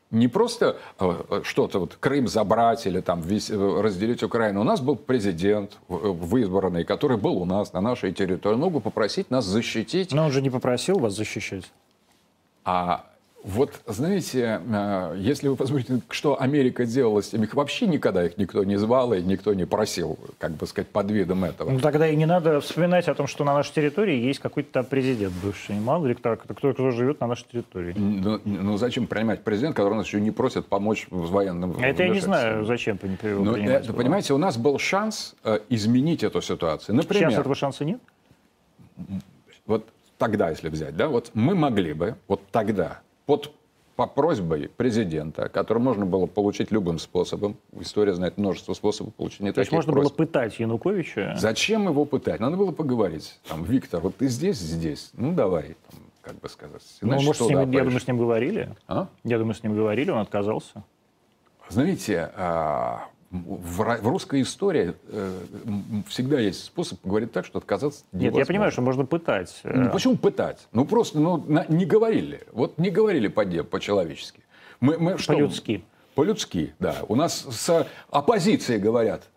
не просто э, что-то, вот Крым забрать или там весь, э, разделить Украину. У нас был президент выбранный, который был у нас на нашей территории. Он мог бы попросить нас защитить. Но он же не попросил вас защищать. А вот, знаете, э, если вы посмотрите, что Америка делала с их вообще никогда их никто не звал и никто не просил, как бы сказать, под видом этого. Ну, тогда и не надо вспоминать о том, что на нашей территории есть какой-то там президент бывший. Мало ли кто, кто, кто живет на нашей территории. Ну, ну, зачем принимать президент, который нас еще не просит помочь с военным Это я не знаю, зачем ну, это, Понимаете, у нас был шанс э, изменить эту ситуацию. Например, Сейчас этого шанса нет? Вот тогда, если взять, да, вот мы могли бы, вот тогда, под по просьбе президента, который можно было получить любым способом. История знает множество способов получения То есть можно просьб. было пытать Януковича? Зачем его пытать? Надо было поговорить. Там, Виктор, вот ты здесь, здесь. Ну, давай, там, как бы сказать. Иначе ну, может, с ним, я думаю, с ним говорили. А? Я думаю, с ним говорили, он отказался. Знаете, а, в, в русской истории э, всегда есть способ поговорить так, что отказаться Нет, я понимаю, что можно пытать. Ну, почему пытать? Ну, просто ну, на, не говорили. Вот не говорили по по-человечески. Мы, мы, По-людски. По-людски, да. У нас с оппозицией говорят – Э, э,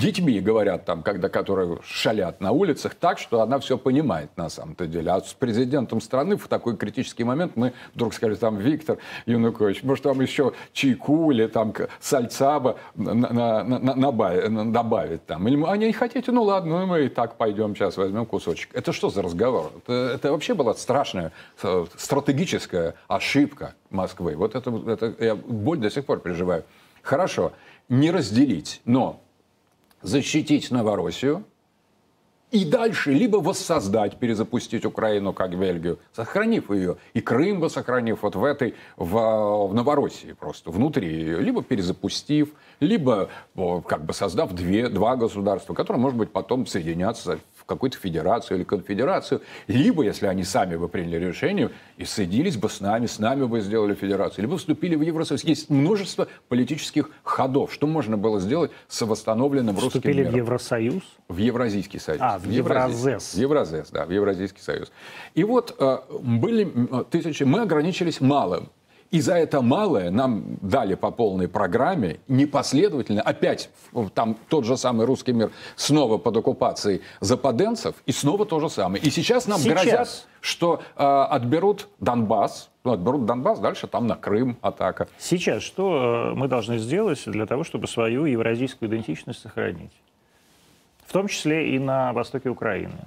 детьми говорят там, когда, которые шалят на улицах, так, что она все понимает на самом-то деле. А с президентом страны в такой критический момент мы вдруг сказали, там, Виктор Янукович, может, вам еще чайку или там сальца бы на, на, на, на, добавить там. Или, а не хотите, ну ладно, ну, мы и так пойдем сейчас возьмем кусочек. Это что за разговор? Это, это вообще была страшная э, стратегическая ошибка Москвы. Вот это, это я боль до сих пор переживаю. Хорошо не разделить, но защитить Новороссию и дальше либо воссоздать, перезапустить Украину как Бельгию, сохранив ее, и Крым сохранив вот в этой, в, в Новороссии просто, внутри ее, либо перезапустив, либо как бы создав две, два государства, которые, может быть, потом соединятся в какую-то федерацию или конфедерацию, либо, если они сами бы приняли решение и соединились бы с нами, с нами бы сделали федерацию, либо вступили в Евросоюз. Есть множество политических ходов. Что можно было сделать с восстановленным русским Вступили миром? в Евросоюз? В Евразийский союз. А, в Евразес. В Евразес, да, в Евразийский союз. И вот э, были тысячи, мы ограничились малым. И за это малое нам дали по полной программе непоследовательно, опять там тот же самый русский мир снова под оккупацией западенцев, и снова то же самое. И сейчас нам сейчас. грозят, что э, отберут Донбасс, ну, отберут Донбасс, дальше там на Крым атака. Сейчас что э, мы должны сделать для того, чтобы свою евразийскую идентичность сохранить? В том числе и на востоке Украины.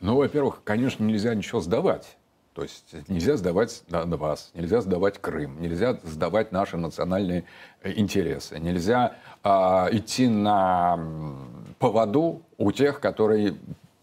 Ну, во-первых, конечно, нельзя ничего сдавать. То есть нельзя сдавать Донбасс, нельзя сдавать Крым, нельзя сдавать наши национальные э, интересы, нельзя э, идти на поводу у тех, которые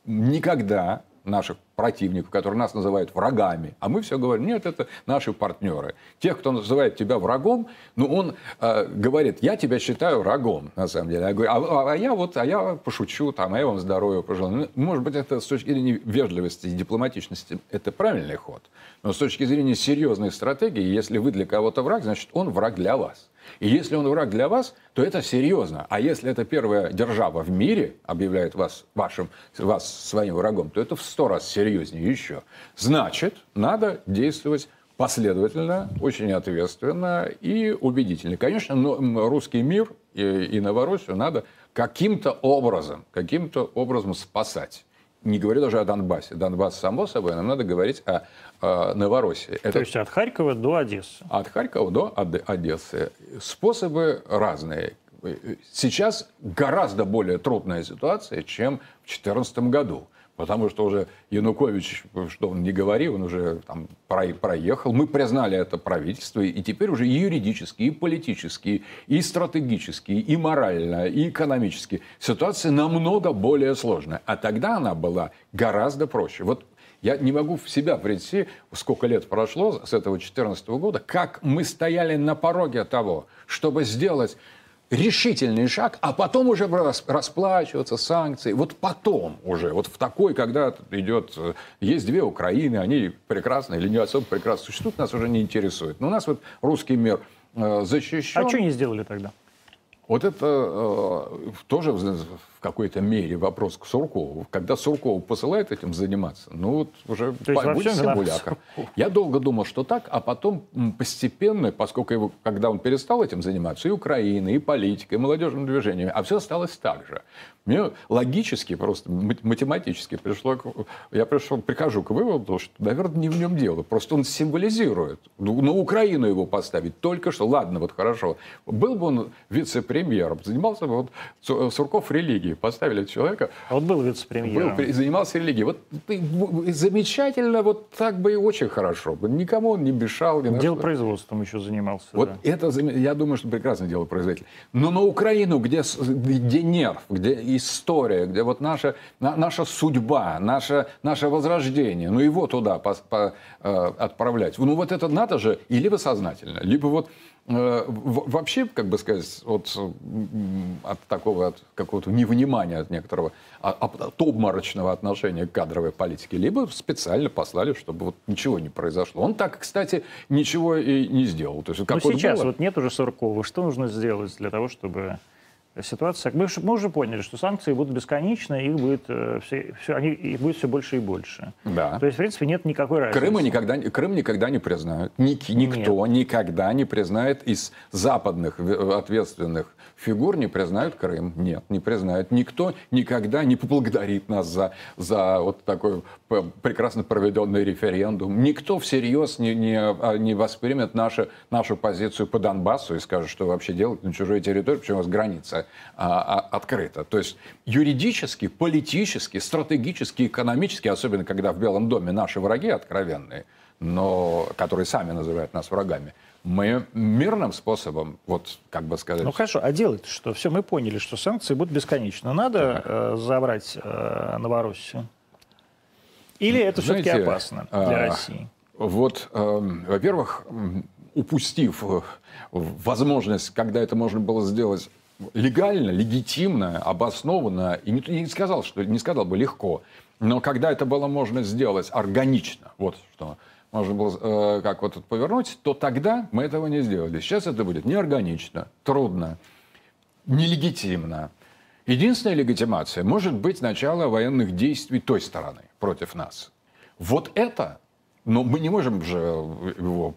никогда наших противников, которые нас называют врагами. А мы все говорим, нет, это наши партнеры. Тех, кто называет тебя врагом, ну, он э, говорит, я тебя считаю врагом, на самом деле. Я говорю, а, а, а я вот, а я пошучу, там, а я вам здоровья пожелаю. Ну, может быть, это с точки зрения вежливости и дипломатичности, это правильный ход. Но с точки зрения серьезной стратегии, если вы для кого-то враг, значит, он враг для вас. И если он враг для вас, то это серьезно. А если это первая держава в мире объявляет вас, вашим, вас своим врагом, то это в сто раз серьезнее еще. Значит, надо действовать последовательно, очень ответственно и убедительно. Конечно, но русский мир и, и Новороссию надо каким-то образом, каким-то образом спасать не говорю даже о Донбассе. Донбасс, само собой, нам надо говорить о, о Новороссии. Это... То есть от Харькова до Одессы. От Харькова до Одессы. Способы разные. Сейчас гораздо более трудная ситуация, чем в 2014 году. Потому что уже Янукович, что он не говорил, он уже там проехал. Мы признали это правительство, и теперь уже и юридически, и политически, и стратегически, и морально, и экономически ситуация намного более сложная. А тогда она была гораздо проще. Вот я не могу в себя прийти, сколько лет прошло с этого 2014 года, как мы стояли на пороге того, чтобы сделать решительный шаг, а потом уже расплачиваться, санкции. Вот потом уже, вот в такой, когда идет, э, есть две Украины, они прекрасны или не особо прекрасно существуют, нас уже не интересует. Но у нас вот русский мир э, защищен. А что не сделали тогда? Вот это э, тоже в какой-то мере вопрос к Суркову. Когда Сурков посылает этим заниматься, ну вот уже То есть будет симулятор. Я долго думал, что так, а потом постепенно, поскольку его, когда он перестал этим заниматься, и Украина, и политика, и молодежным движением, а все осталось так же. Мне логически, просто математически пришло, я пришел, прихожу к выводу, что, наверное, не в нем дело. Просто он символизирует. Ну, на Украину его поставить только что. Ладно, вот хорошо. Был бы он вице-премьером, занимался бы вот Сурков религией, поставили человека. А вот был вице-премьером. Был, занимался религией. Вот замечательно, вот так бы и очень хорошо. Никому он не мешал. Не Дел производством еще занимался. Вот да. это, я думаю, что прекрасно дело производитель. Но на Украину, где, где нерв, где история, где вот наша, наша судьба, наше, наше возрождение, ну его туда по, по, э, отправлять. Ну вот это надо же, и либо сознательно, либо вот вообще, как бы сказать, от, от такого от какого-то невнимания от некоторого, от, от обморочного отношения к кадровой политике, либо специально послали, чтобы вот ничего не произошло. Он так, кстати, ничего и не сделал. То есть, как Но сейчас было... вот нет уже Суркова. Что нужно сделать для того, чтобы ситуация. Мы, мы уже поняли, что санкции будут бесконечны, их будет, э, все, все, они, их будет все больше и больше. Да. То есть, в принципе, нет никакой разницы. Крыма никогда, Крым никогда не признают. Ник, никто нет. никогда не признает из западных ответственных фигур не признают Крым. Нет, не признают. Никто никогда не поблагодарит нас за, за вот такой прекрасно проведенный референдум. Никто всерьез не, не, а, не воспримет нашу, нашу позицию по Донбассу и скажет, что вообще делать на чужой территории, почему у вас граница а, а, открыта. То есть юридически, политически, стратегически, экономически, особенно когда в Белом доме наши враги откровенные, но которые сами называют нас врагами – мы мирным способом, вот как бы сказать... Ну хорошо, а делать что? Все, мы поняли, что санкции будут бесконечны. Надо э, забрать э, Новороссию? Или это все-таки опасно для а, России? Вот, э, во-первых, упустив э, возможность, когда это можно было сделать легально, легитимно, обоснованно, и не, не сказал, что не сказал бы легко, но когда это было можно сделать органично, вот что можно было э, как вот повернуть, то тогда мы этого не сделали. Сейчас это будет неорганично, трудно, нелегитимно. Единственная легитимация может быть начало военных действий той стороны против нас. Вот это, но мы не можем же его,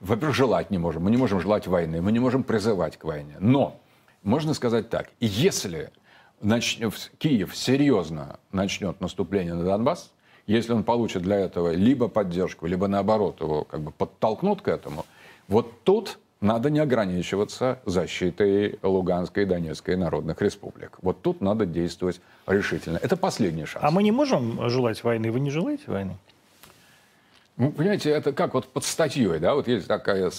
во-первых, желать не можем, мы не можем желать войны, мы не можем призывать к войне. Но можно сказать так, если начнет, Киев серьезно начнет наступление на Донбасс, если он получит для этого либо поддержку, либо наоборот его как бы подтолкнут к этому, вот тут надо не ограничиваться защитой Луганской и Донецкой народных республик. Вот тут надо действовать решительно. Это последний шанс. А мы не можем желать войны? Вы не желаете войны? Ну, понимаете, это как вот под статьей, да, вот есть такая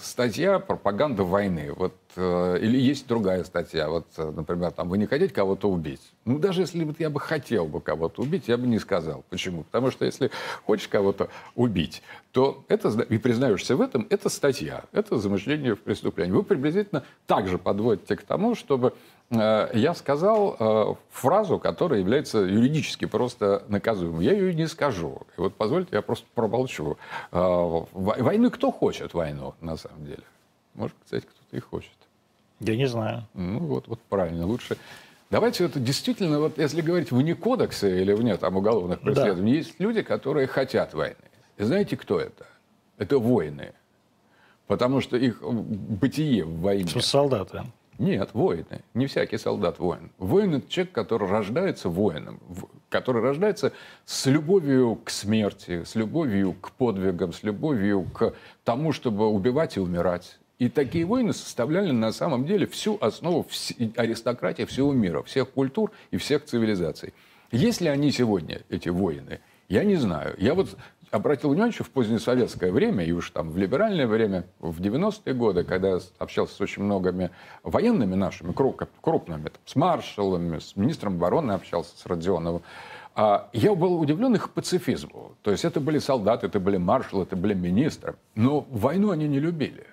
статья «Пропаганда войны», вот, э, или есть другая статья, вот, э, например, там, вы не хотите кого-то убить? Ну, даже если вот я бы хотел бы кого-то убить, я бы не сказал. Почему? Потому что если хочешь кого-то убить, то это, и признаешься в этом, это статья, это замышление в преступлении. Вы приблизительно также подводите к тому, чтобы я сказал э, фразу, которая является юридически просто наказуемой. Я ее не скажу. И вот позвольте, я просто промолчу. Э, войну кто хочет войну, на самом деле? Может, кстати, кто-то и хочет. Я не знаю. Ну вот, вот правильно. Лучше Давайте это действительно, вот если говорить вне кодекса или вне там, уголовных преследований, да. есть люди, которые хотят войны. И знаете, кто это? Это воины. Потому что их бытие в войне... Что солдаты. Нет, воины. Не всякий солдат воин. Воин – это человек, который рождается воином, который рождается с любовью к смерти, с любовью к подвигам, с любовью к тому, чтобы убивать и умирать. И такие войны составляли на самом деле всю основу аристократии всего мира, всех культур и всех цивилизаций. Есть ли они сегодня, эти воины? Я не знаю. Я вот обратил внимание, что в позднесоветское время, и уж там в либеральное время, в 90-е годы, когда я общался с очень многими военными нашими, крупными, там, с маршалами, с министром обороны общался, с Родионовым, а, я был удивлен их пацифизму. То есть это были солдаты, это были маршалы, это были министры. Но войну они не любили.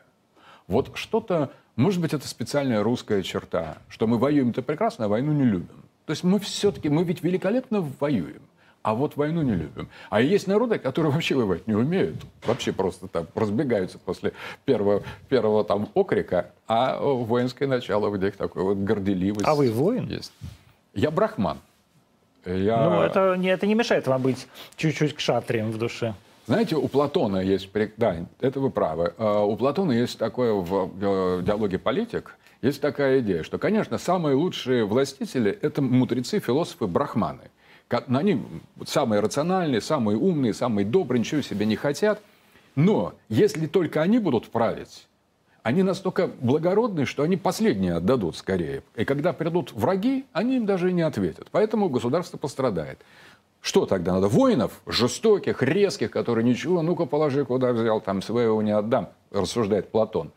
Вот что-то, может быть, это специальная русская черта, что мы воюем-то прекрасно, а войну не любим. То есть мы все-таки, мы ведь великолепно воюем а вот войну не любим. А есть народы, которые *laughs* вообще воевать не умеют, вообще просто там разбегаются после первого, первого там окрика, а воинское начало в них такое вот горделивость. А вы воин? Есть. Я брахман. Я... Ну, это не, это не мешает вам быть чуть-чуть кшатрием в душе. Знаете, у Платона есть... Да, это вы правы. А, у Платона есть такое в диалоге «Политик», есть такая идея, что, конечно, самые лучшие властители – это мудрецы, философы, брахманы. Они самые рациональные, самые умные, самые добрые, ничего себе не хотят. Но если только они будут править, они настолько благородные, что они последние отдадут скорее. И когда придут враги, они им даже не ответят. Поэтому государство пострадает. Что тогда надо? Воинов жестоких, резких, которые ничего, ну-ка положи, куда взял, там своего не отдам, рассуждает Платон.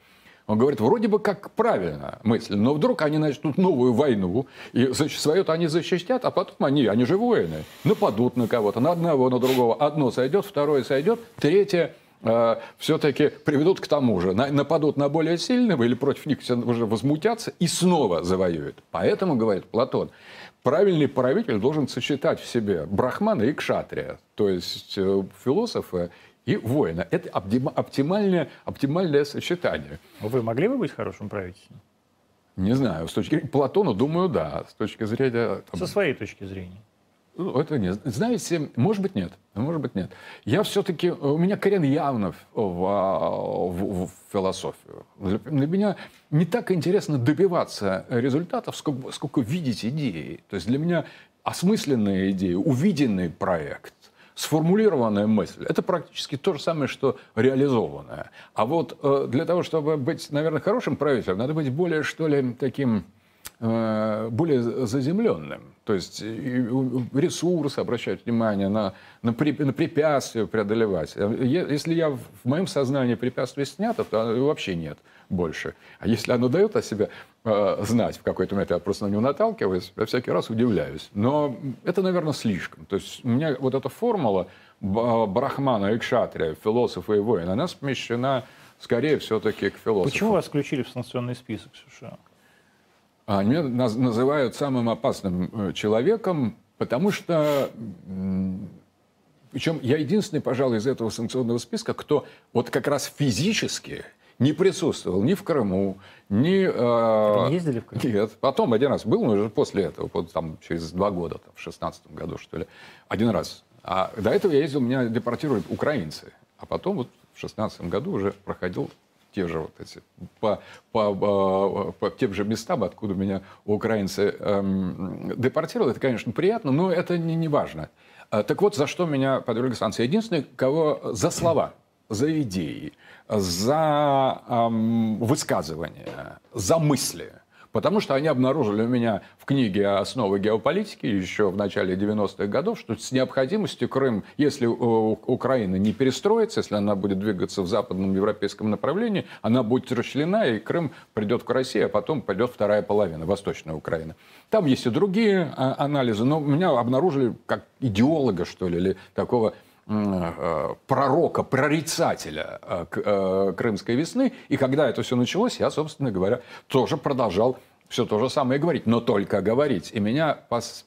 Он говорит, вроде бы как правильно мысль, но вдруг они начнут новую войну, и свое-то они защитят, а потом они, они же воины, нападут на кого-то, на одного, на другого. Одно сойдет, второе сойдет, третье э, все-таки приведут к тому же. На, нападут на более сильного или против них все уже возмутятся и снова завоюют. Поэтому, говорит Платон, правильный правитель должен сочетать в себе брахмана и кшатрия, то есть э, философа и воина. Это оптимальное, оптимальное сочетание. Вы могли бы быть хорошим правителем? Не знаю. С точки зрения Платона, думаю, да. С точки зрения... Там, Со своей точки зрения. Ну, это не... Знаете, может быть, нет. Может быть, нет. Я все-таки... У меня корен явно в, в, в философию. Для, для меня не так интересно добиваться результатов, сколько, сколько видеть идеи. То есть для меня осмысленная идея, увиденный проект, сформулированная мысль, это практически то же самое, что реализованная. А вот э, для того, чтобы быть, наверное, хорошим правителем, надо быть более, что ли, таким э, более заземленным. То есть ресурсы обращать внимание на, на, при, на препятствия преодолевать. Если я в моем сознании препятствие снято, то вообще нет больше. А если оно дает о себе э, знать в какой-то момент, я просто на него наталкиваюсь, я всякий раз удивляюсь. Но это, наверное, слишком. То есть у меня вот эта формула Брахмана и Кшатрия, философа и воина, она смещена скорее все-таки к философу. Почему вас включили в санкционный список США? Они меня называют самым опасным э, человеком, потому что причем я единственный, пожалуй, из этого санкционного списка, кто вот как раз физически не присутствовал ни в Крыму, ни... Э, Вы ездили в Крым? Нет. Потом один раз был, но уже после этого, там, через два года, там, в шестнадцатом году, что ли. Один раз. А до этого я ездил, меня депортировали украинцы. А потом вот в шестнадцатом году уже проходил те же вот эти, по, по, по, по тем же местам, откуда меня украинцы эм, депортировали. Это, конечно, приятно, но это не, не важно. А, так вот, за что меня подвергли санкции. Единственный, кого за слова за идеи, за эм, высказывания, за мысли. Потому что они обнаружили у меня в книге «Основы геополитики» еще в начале 90-х годов, что с необходимостью Крым, если Украина не перестроится, если она будет двигаться в западном европейском направлении, она будет расчлена, и Крым придет к России, а потом пойдет вторая половина, восточная Украина. Там есть и другие а, анализы, но меня обнаружили как идеолога, что ли, или такого пророка, прорицателя э, э, Крымской весны. И когда это все началось, я, собственно говоря, тоже продолжал все то же самое говорить, но только говорить. И меня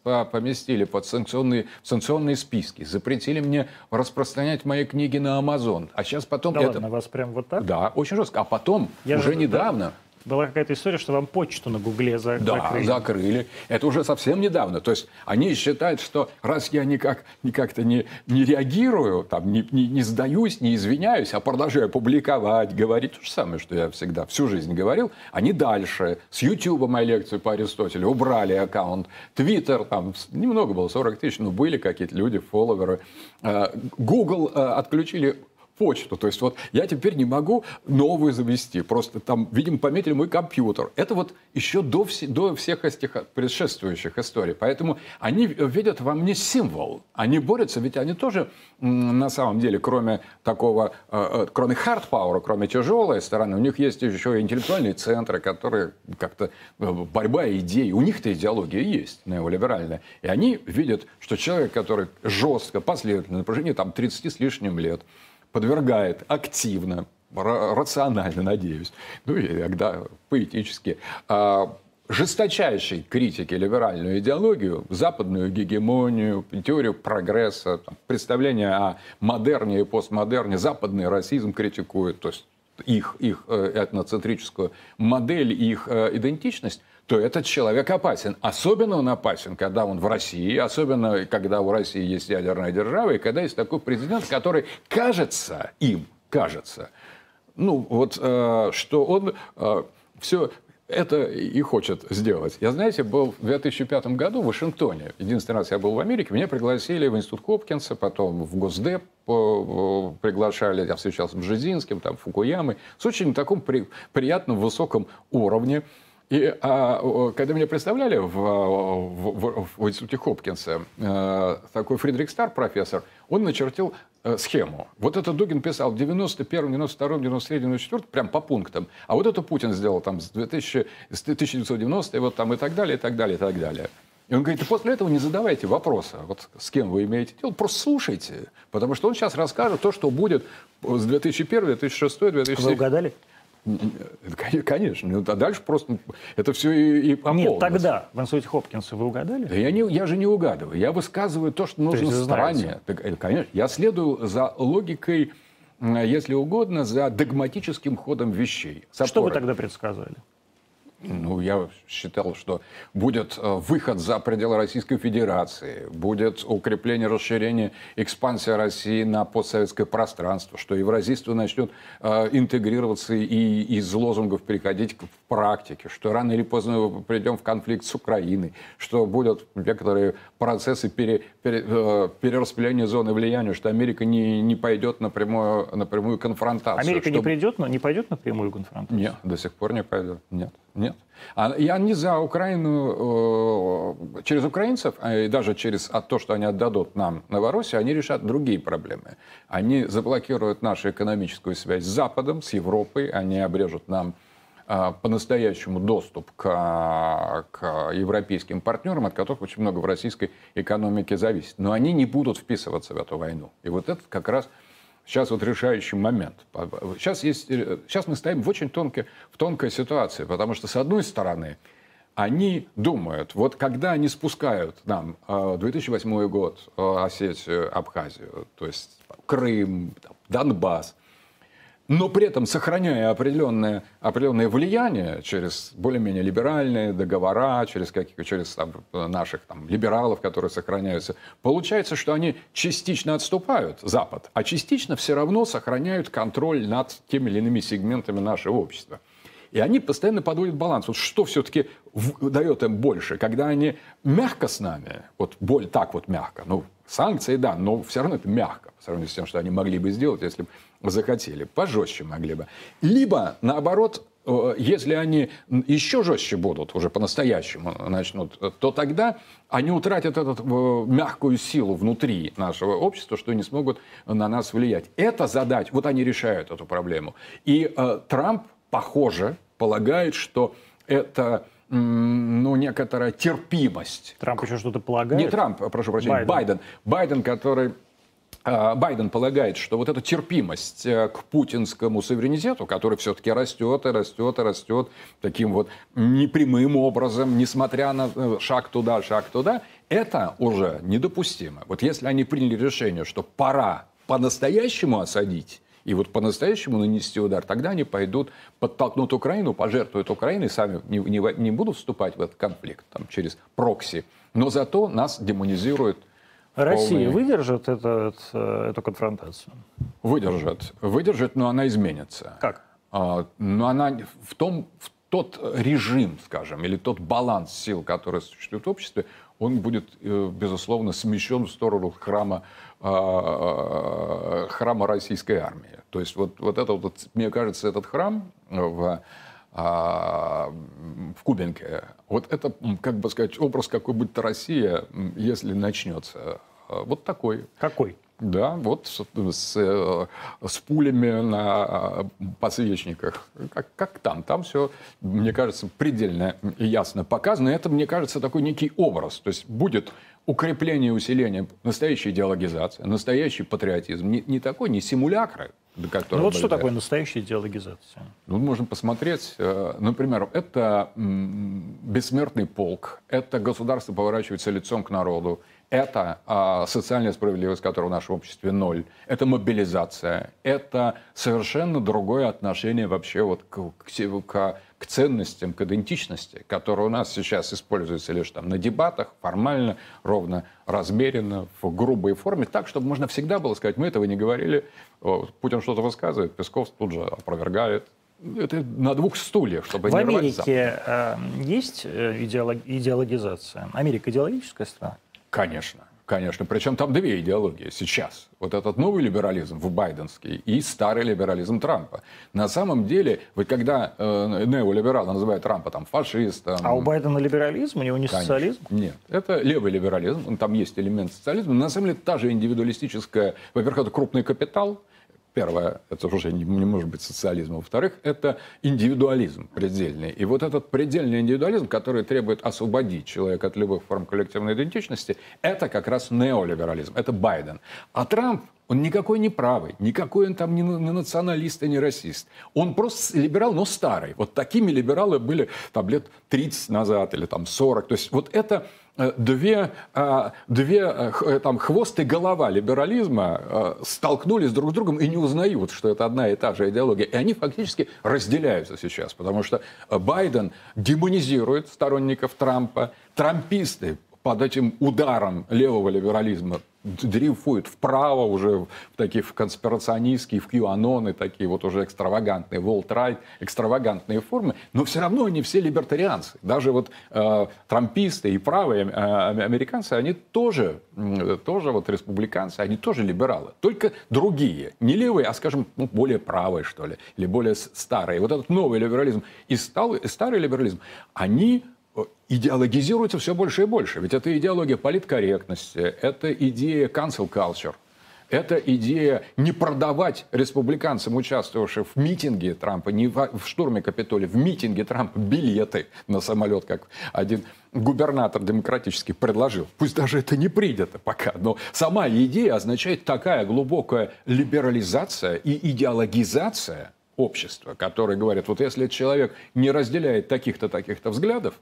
поместили под санкционные, санкционные списки, запретили мне распространять мои книги на Амазон. А сейчас потом... Да это... ладно, вас прям вот так? Да, очень жестко. А потом, я уже же, недавно, была какая-то история, что вам почту на Гугле за- да, закрыли. закрыли. Это уже совсем недавно. То есть они считают, что раз я никак, никак-то не, не реагирую, там, не, не, не сдаюсь, не извиняюсь, а продолжаю публиковать, говорить то же самое, что я всегда всю жизнь говорил, они дальше. С YouTube мои лекции по Аристотелю убрали аккаунт. Твиттер, там немного было, 40 тысяч, но были какие-то люди, фолловеры. Э, Google э, отключили почту. То есть вот я теперь не могу новую завести. Просто там, видимо, пометили мой компьютер. Это вот еще до, вс- до всех этих предшествующих историй. Поэтому они видят во мне символ. Они борются, ведь они тоже на самом деле, кроме такого, э, э, кроме hard power, кроме тяжелой стороны, у них есть еще интеллектуальные центры, которые как-то э, борьба идей. У них-то идеология есть неолиберальная. И они видят, что человек, который жестко, последовательно, на протяжении там, 30 с лишним лет, подвергает активно, рационально, надеюсь, ну и иногда поэтически, а, жесточайшей критики либеральную идеологию, западную гегемонию, теорию прогресса, представление о модерне и постмодерне, западный расизм критикует, то есть их, их э, этноцентрическую модель, их э, идентичность, то этот человек опасен. Особенно он опасен, когда он в России, особенно когда у России есть ядерная держава, и когда есть такой президент, который кажется им, кажется, ну вот, э, что он э, все это и хочет сделать. Я, знаете, был в 2005 году в Вашингтоне. Единственный раз я был в Америке. Меня пригласили в Институт Хопкинса, потом в Госдеп приглашали. Я встречался с Бжезинским, там, Фукуямой. С очень таком при, приятном, высоком уровне. И а, когда меня представляли в, в, в, в институте Хопкинса, э, такой Фридрих Стар, профессор, он начертил э, схему. Вот это Дугин писал в 91 92 93 94 прям по пунктам. А вот это Путин сделал там с, 2000, с 1990 вот там и так далее, и так далее, и так далее. И он говорит, и после этого не задавайте вопроса, вот с кем вы имеете дело, просто слушайте. Потому что он сейчас расскажет то, что будет с 2001, 2006, 2007. Вы угадали? Конечно. Ну, а дальше просто это все и, и Нет, тогда в институте Хопкинса вы угадали? Да я, не, я же не угадываю. Я высказываю то, что нужно то стране. Так, э, конечно. Я следую за логикой, если угодно, за догматическим ходом вещей. Что вы тогда предсказывали? Ну, я считал, что будет э, выход за пределы Российской Федерации, будет укрепление, расширение, экспансия России на постсоветское пространство, что евразийство начнет э, интегрироваться и из лозунгов переходить к практике, что рано или поздно мы придем в конфликт с Украиной, что будут некоторые процессы пере, пере, э, перераспределения зоны влияния, что Америка не, не пойдет на прямую, на прямую конфронтацию. Америка что... не, придет, но не пойдет на прямую конфронтацию? Нет, до сих пор не пойдет. Нет. Нет. А, и они за Украину, э, через украинцев, а и даже через а то, что они отдадут нам Новороссию, они решат другие проблемы. Они заблокируют нашу экономическую связь с Западом, с Европой, они обрежут нам э, по-настоящему доступ к, к европейским партнерам, от которых очень много в российской экономике зависит. Но они не будут вписываться в эту войну. И вот это как раз Сейчас вот решающий момент. Сейчас, есть, сейчас мы стоим в очень тонкой, в тонкой ситуации, потому что, с одной стороны, они думают, вот когда они спускают нам 2008 э, год, э, Осетию, Абхазию, то есть Крым, Донбасс, но при этом сохраняя определенное, определенное влияние через более-менее либеральные договора, через, каких, через там, наших там, либералов, которые сохраняются, получается, что они частично отступают, Запад, а частично все равно сохраняют контроль над теми или иными сегментами нашего общества. И они постоянно подводят баланс. Вот что все-таки дает им больше, когда они мягко с нами, вот боль так вот мягко, ну, Санкции, да, но все равно это мягко по сравнению с тем, что они могли бы сделать, если бы захотели. Пожестче могли бы. Либо, наоборот, Э, если они еще жестче будут, уже по-настоящему начнут, то тогда они утратят эту э, мягкую силу внутри нашего общества, что не смогут на нас влиять. Это задача, вот они решают эту проблему. И э, Трамп, похоже, полагает, что это ну, некоторая терпимость. Трамп еще что-то полагает? Не Трамп, прошу прощения, Байден. Байден, Байден который Байден полагает, что вот эта терпимость э, к путинскому суверенитету, который все-таки растет и растет и растет таким вот непрямым образом, несмотря на э, шаг туда, шаг туда, это уже недопустимо. Вот если они приняли решение, что пора по-настоящему осадить, и вот по-настоящему нанести удар, тогда они пойдут, подтолкнут Украину, пожертвуют Украиной, сами не, не, не будут вступать в этот конфликт там, через прокси, но зато нас демонизируют Россия полный... выдержит это, эту конфронтацию? Выдержит. Выдержит, но она изменится. Как? А, но она в, том, в тот режим, скажем, или тот баланс сил, который существует в обществе, он будет, э, безусловно, смещен в сторону храма, а, храма российской армии. То есть вот, вот это вот, мне кажется, этот храм в а, в Кубинке. Вот это, как бы сказать, образ, какой будет Россия, если начнется. А, вот такой. Какой? Да, вот с, с, э, с пулями на подсвечниках. Как, как там. Там все, мне кажется, предельно ясно показано. Это, мне кажется, такой некий образ. То есть будет укрепление и усиление, настоящая идеологизация, настоящий патриотизм. Не, не такой, не симулякры, до которого... Ну вот что такое настоящая идеологизация? Ну, можно посмотреть. Э, например, это бессмертный полк, это государство поворачивается лицом к народу, это а, социальная справедливость, которая в нашем обществе ноль, это мобилизация, это совершенно другое отношение вообще вот к, к, к, к ценностям, к идентичности, которая у нас сейчас используется лишь там на дебатах, формально, ровно, размеренно, в грубой форме, так, чтобы можно всегда было сказать, мы этого не говорили, Путин что-то высказывает, Песков тут же опровергает, это на двух стульях, чтобы в не Америке э, есть э, идеолог, идеологизация? Америка идеологическая страна? Конечно. Конечно, причем там две идеологии сейчас. Вот этот новый либерализм в байденский и старый либерализм Трампа. На самом деле, вот когда э, неолибералы называют Трампа там фашистом... А у Байдена либерализм, у него не Конечно. социализм? Нет, это левый либерализм, там есть элемент социализма. На самом деле, та же индивидуалистическая... Во-первых, это крупный капитал, Первое, это уже не, не может быть социализм. Во-вторых, это индивидуализм предельный. И вот этот предельный индивидуализм, который требует освободить человека от любых форм коллективной идентичности, это как раз неолиберализм, это Байден. А Трамп, он никакой не правый, никакой он там не, не националист и не расист. Он просто либерал, но старый. Вот такими либералы были там лет 30 назад или там 40. То есть вот это две, э, две э, там, хвост и голова либерализма столкнулись друг с другом и не узнают, что это одна и та же идеология. И они фактически разделяются сейчас, потому что Байден демонизирует сторонников Трампа, трамписты под этим ударом левого либерализма дрейфуют вправо уже в такие в конспирационистские, в QAnon, такие вот уже экстравагантные, волт-райт, экстравагантные формы, но все равно они все либертарианцы. Даже вот э, трамписты и правые э, американцы, они тоже, э, тоже вот республиканцы, они тоже либералы, только другие, не левые, а, скажем, ну, более правые, что ли, или более старые. Вот этот новый либерализм и, стал, и старый либерализм, они идеологизируется все больше и больше. Ведь это идеология политкорректности, это идея cancel culture, это идея не продавать республиканцам, участвовавшим в митинге Трампа, не в штурме Капитолия, в митинге Трампа билеты на самолет, как один губернатор демократический предложил. Пусть даже это не принято пока, но сама идея означает такая глубокая либерализация и идеологизация общества, который говорит, вот если человек не разделяет таких-то, таких-то взглядов,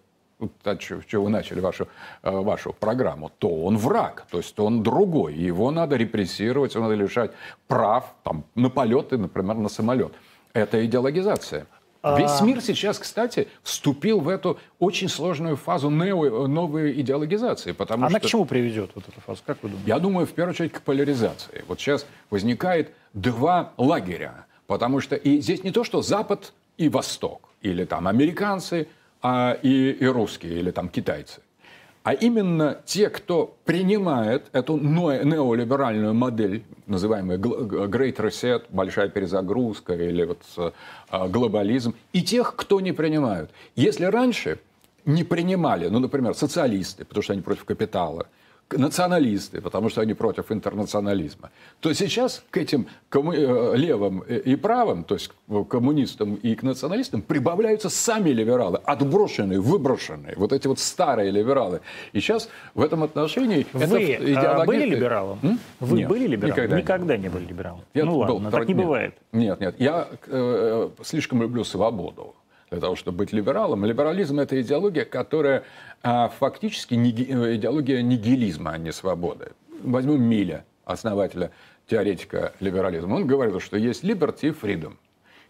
от чего вы начали вашу, э, вашу программу, то он враг, то есть он другой. Его надо репрессировать, его надо лишать прав там, на полеты, например, на самолет. Это идеологизация. А... Весь мир сейчас, кстати, вступил в эту очень сложную фазу нео, новой идеологизации. Потому Она что... к чему приведет, вот эта фаза? Как вы думаете? Я думаю, в первую очередь, к поляризации. Вот сейчас возникает два лагеря. Потому что и здесь не то, что Запад и Восток, или там американцы – а, и, и русские или там китайцы. а именно те, кто принимает эту неолиберальную модель, называемую Great Reset, большая перезагрузка или вот а, глобализм, и тех, кто не принимают. Если раньше не принимали, ну, например, социалисты, потому что они против капитала – националисты, потому что они против интернационализма, то сейчас к этим комму... Э, левым и правым, то есть к коммунистам и к националистам, прибавляются сами либералы, отброшенные, выброшенные, вот эти вот старые либералы. И сейчас в этом отношении... Вы это а, были либералом? М? Вы нет, были либералом? Никогда, никогда не, не были либералом. Я ну ладно, был, так не нет, бывает. Нет, нет, я э, слишком люблю свободу для того, чтобы быть либералом. Либерализм – это идеология, которая а, фактически неги, э, идеология нигилизма, а не свободы. Возьмем Миля, основателя теоретика либерализма. Он говорил, что есть liberty и freedom.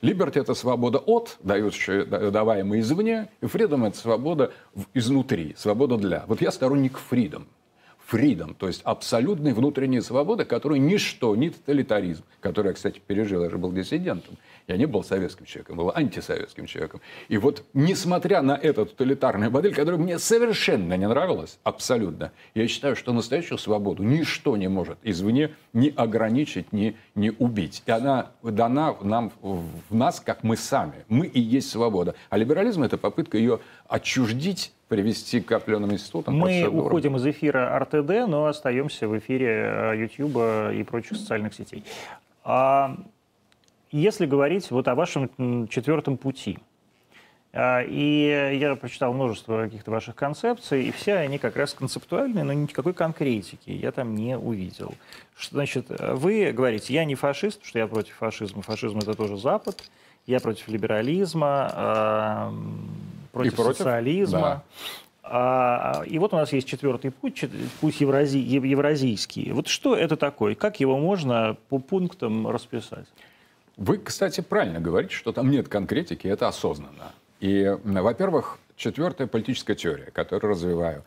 Liberty – это свобода от, даваемая извне, и freedom – это свобода изнутри, свобода для. Вот я сторонник freedom – freedom, то есть абсолютной внутренней свободы, которую ничто, ни тоталитаризм, который я, кстати, пережил, я же был диссидентом, я не был советским человеком, был антисоветским человеком. И вот, несмотря на эту тоталитарную модель, которая мне совершенно не нравилась, абсолютно, я считаю, что настоящую свободу ничто не может извне ни ограничить, ни, ни убить. И она дана нам, в нас, как мы сами. Мы и есть свобода. А либерализм – это попытка ее отчуждить привести к определенным институтам. Мы уходим из эфира РТД, но остаемся в эфире YouTube э, и прочих социальных сетей. А если говорить вот о вашем четвертом пути, а, и я прочитал множество каких-то ваших концепций, и все они как раз концептуальные, но никакой конкретики я там не увидел. Что, значит, вы говорите, я не фашист, что я против фашизма. Фашизм – это тоже Запад. Я против либерализма против, против социализма. Да. А, и вот у нас есть четвертый путь, путь еврази, евразийский. Вот что это такое? Как его можно по пунктам расписать? Вы, кстати, правильно говорите, что там нет конкретики, это осознанно. И, во-первых, четвертая политическая теория, которую развиваю,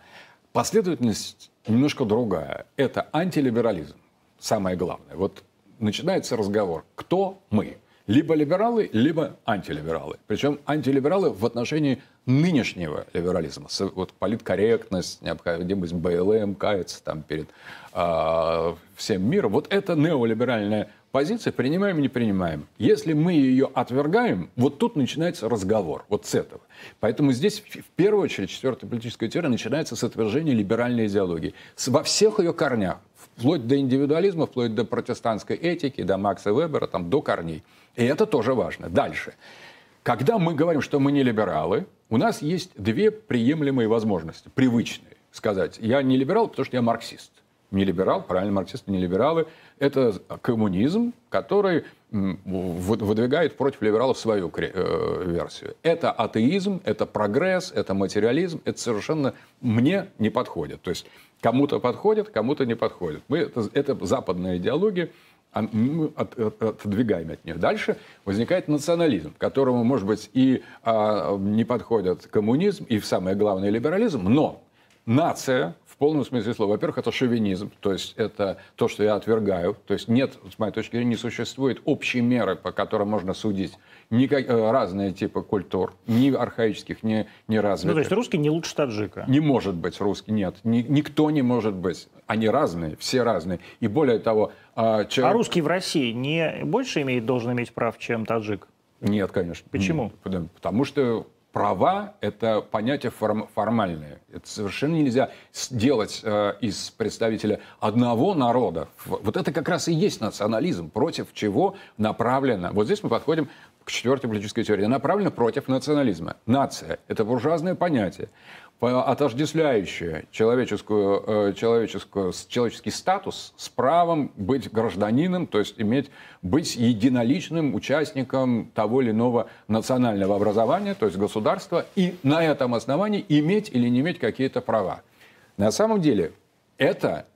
последовательность немножко другая. Это антилиберализм, самое главное. Вот начинается разговор, кто мы? Либо либералы, либо антилибералы. Причем антилибералы в отношении нынешнего либерализма. Вот политкорректность, необходимость БЛМ, каяться там перед э, всем миром. Вот это неолиберальная позиция, принимаем, не принимаем. Если мы ее отвергаем, вот тут начинается разговор, вот с этого. Поэтому здесь, в первую очередь, четвертая политическая теория начинается с отвержения либеральной идеологии. Во всех ее корнях, вплоть до индивидуализма, вплоть до протестантской этики, до Макса Вебера, там, до корней. И это тоже важно. Дальше. Когда мы говорим, что мы не либералы, у нас есть две приемлемые возможности, привычные. Сказать, я не либерал, потому что я марксист. Не либерал, правильно, марксисты не либералы. Это коммунизм, который выдвигает против либералов свою э, версию. Это атеизм, это прогресс, это материализм. Это совершенно мне не подходит. То есть кому-то подходит, кому-то не подходит. Мы, это, это западная идеология, от, от, отодвигаем от них. Дальше возникает национализм, которому, может быть, и а, не подходит коммунизм, и самое главное либерализм, но нация полном смысле слова. Во-первых, это шовинизм, то есть это то, что я отвергаю. То есть нет, с моей точки зрения, не существует общей меры, по которой можно судить никак, э, разные типы культур, ни архаических, ни, ни развитых. Ну, то есть русский не лучше таджика? Не может быть русский, нет. Ни, никто не может быть. Они разные, все разные. И более того... А, человек... а русский в России не больше имеет, должен иметь прав, чем таджик? Нет, конечно. Почему? Потому что права – это понятие форм, формальное. Это совершенно нельзя сделать э, из представителя одного народа. Вот это как раз и есть национализм, против чего направлено. Вот здесь мы подходим к четвертой политической теории. Направлено против национализма. Нация – это буржуазное понятие отождествляющее человеческую, э, человеческую, человеческий статус с правом быть гражданином, то есть иметь, быть единоличным участником того или иного национального образования, то есть государства, и на этом основании иметь или не иметь какие-то права. На самом деле это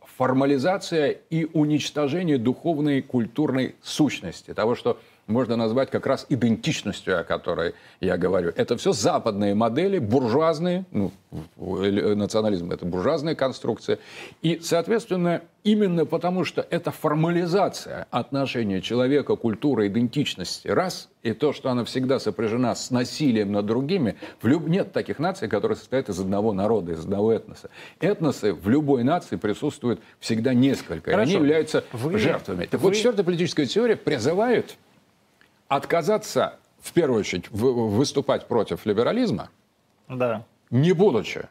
формализация и уничтожение духовной культурной сущности, того, что можно назвать как раз идентичностью, о которой я говорю. Это все западные модели, буржуазные, ну, национализм – это буржуазная конструкция. И, соответственно, именно потому, что это формализация отношения человека, культуры, идентичности, раз, и то, что она всегда сопряжена с насилием над другими, в люб... нет таких наций, которые состоят из одного народа, из одного этноса. Этносы в любой нации присутствуют всегда несколько, Хорошо. и они являются вы... жертвами. Так вы... вот, четвертая политическая теория призывает отказаться, в первую очередь, выступать против либерализма, да. не будучи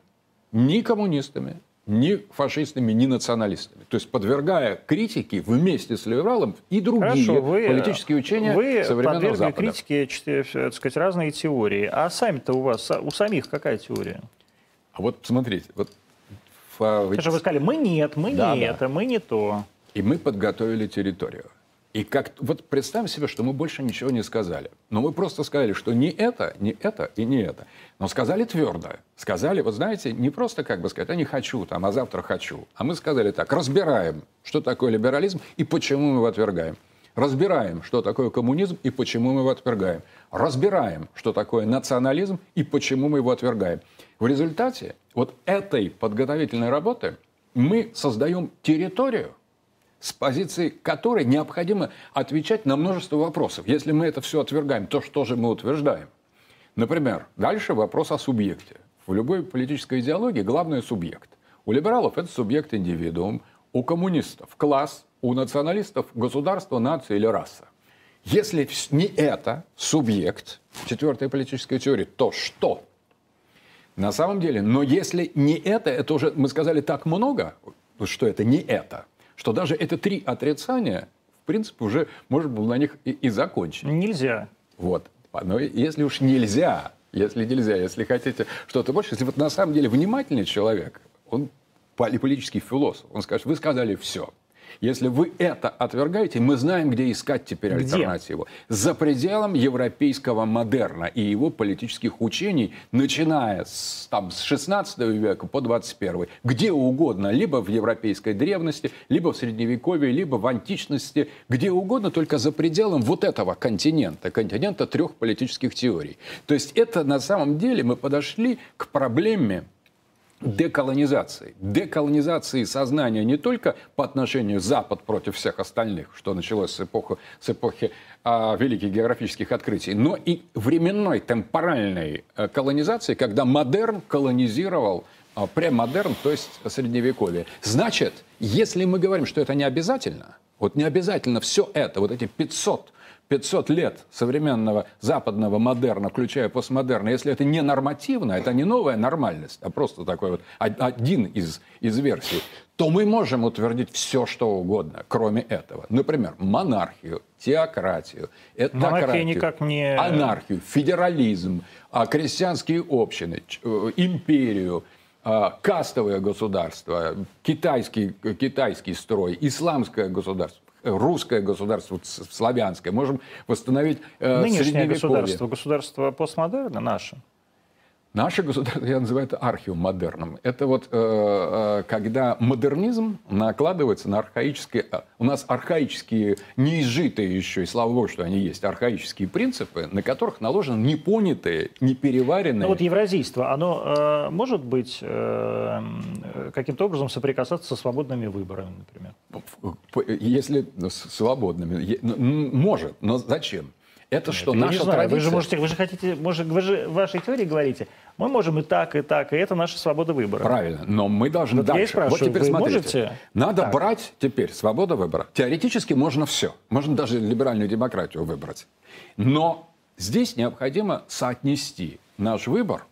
ни коммунистами, ни фашистами, ни националистами. То есть подвергая критике вместе с либералом и другие Хорошо, вы, политические учения вы современного Запада. Вы критике, так сказать, разные теории. А сами-то у вас, у самих какая теория? А вот смотрите, вот... Потому вы сказали, мы нет, мы да, не да. это, мы не то. И мы подготовили территорию. И как вот представим себе, что мы больше ничего не сказали. Но мы просто сказали, что не это, не это и не это. Но сказали твердо. Сказали, вот знаете, не просто как бы сказать, а не хочу там, а завтра хочу. А мы сказали так, разбираем, что такое либерализм и почему мы его отвергаем. Разбираем, что такое коммунизм и почему мы его отвергаем. Разбираем, что такое национализм и почему мы его отвергаем. В результате вот этой подготовительной работы мы создаем территорию, с позиции которой необходимо отвечать на множество вопросов. Если мы это все отвергаем, то что же мы утверждаем? Например, дальше вопрос о субъекте. В любой политической идеологии главный субъект. У либералов это субъект индивидуум, у коммунистов класс, у националистов государство, нация или раса. Если не это субъект, четвертая политическая теория, то что? На самом деле, но если не это, это уже, мы сказали так много, что это не это – что даже это три отрицания, в принципе, уже можно было на них и, и закончить. Нельзя. Вот. Но если уж нельзя, если нельзя, если хотите что-то больше, если вот на самом деле внимательный человек, он политический философ, он скажет, вы сказали все. Если вы это отвергаете, мы знаем, где искать теперь где? альтернативу. За пределом европейского модерна и его политических учений, начиная с, там, с 16 века по 21. Где угодно, либо в европейской древности, либо в средневековье, либо в античности, где угодно, только за пределом вот этого континента, континента трех политических теорий. То есть это на самом деле мы подошли к проблеме деколонизации. Деколонизации сознания не только по отношению Запад против всех остальных, что началось с эпохи, с эпохи а, великих географических открытий, но и временной, темпоральной а, колонизации, когда модерн колонизировал а, премодерн, то есть средневековье. Значит, если мы говорим, что это не обязательно, вот не обязательно все это, вот эти 500 500 лет современного западного модерна, включая постмодерна, если это не нормативно, это не новая нормальность, а просто такой вот один из, из версий, то мы можем утвердить все, что угодно, кроме этого. Например, монархию, теократию, этнократию, никак не... анархию, федерализм, а, крестьянские общины, э, империю, а, кастовое государство, китайский, китайский строй, исламское государство русское государство, славянское, можем восстановить э, Нынешнее государство, государство постмодерна наше. Наше государство, я называю это архиомодерном. Это вот э, э, когда модернизм накладывается на архаические... Э, у нас архаические, неизжитые еще, и слава богу, что они есть, архаические принципы, на которых наложены непонятые, непереваренные... Но вот евразийство, оно э, может быть э, каким-то образом соприкасаться со свободными выборами, например? Если свободными, может, но зачем? Это что, Нет, наша традиция? Вы же можете, вы же хотите, может, вы же в вашей теории говорите, мы можем и так, и так, и это наша свобода выбора. Правильно, но мы должны вот дальше. Я вот теперь вы смотрите. Можете? Надо так. брать теперь свободу выбора. Теоретически можно все. Можно даже либеральную демократию выбрать. Но здесь необходимо соотнести наш выбор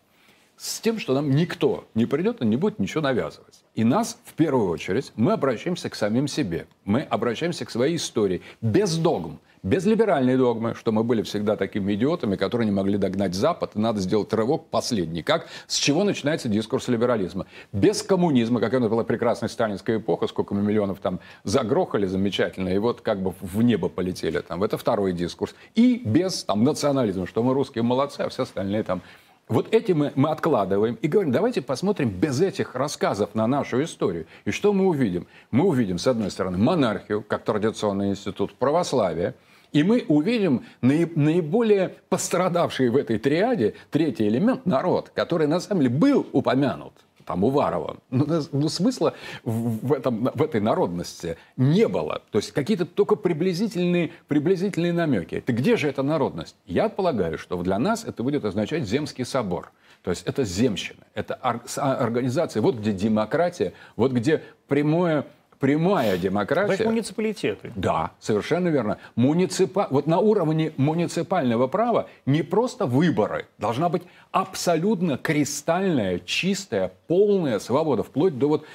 с тем, что нам никто не придет и не будет ничего навязывать. И нас, в первую очередь, мы обращаемся к самим себе. Мы обращаемся к своей истории без догм без либеральной догмы, что мы были всегда такими идиотами, которые не могли догнать Запад, и надо сделать рывок последний. Как, с чего начинается дискурс либерализма? Без коммунизма, как это была прекрасная сталинская эпоха, сколько мы миллионов там загрохали замечательно, и вот как бы в небо полетели там. Это второй дискурс. И без там национализма, что мы русские молодцы, а все остальные там вот эти мы, мы откладываем и говорим, давайте посмотрим без этих рассказов на нашу историю. И что мы увидим? Мы увидим, с одной стороны, монархию, как традиционный институт, православие, И мы увидим наиболее пострадавший в этой триаде третий элемент – народ, который на самом деле был упомянут там Уварова. Ну, ну, смысла в, этом, в этой народности не было. То есть какие-то только приблизительные, приблизительные намеки. Ты где же эта народность? Я полагаю, что для нас это будет означать Земский собор. То есть это земщина, это организация. Вот где демократия, вот где прямое прямая демократия. Значит, муниципалитеты. Да, совершенно верно. Муниципа... Вот на уровне муниципального права не просто выборы. Должна быть абсолютно кристальная, чистая, полная свобода, вплоть до вот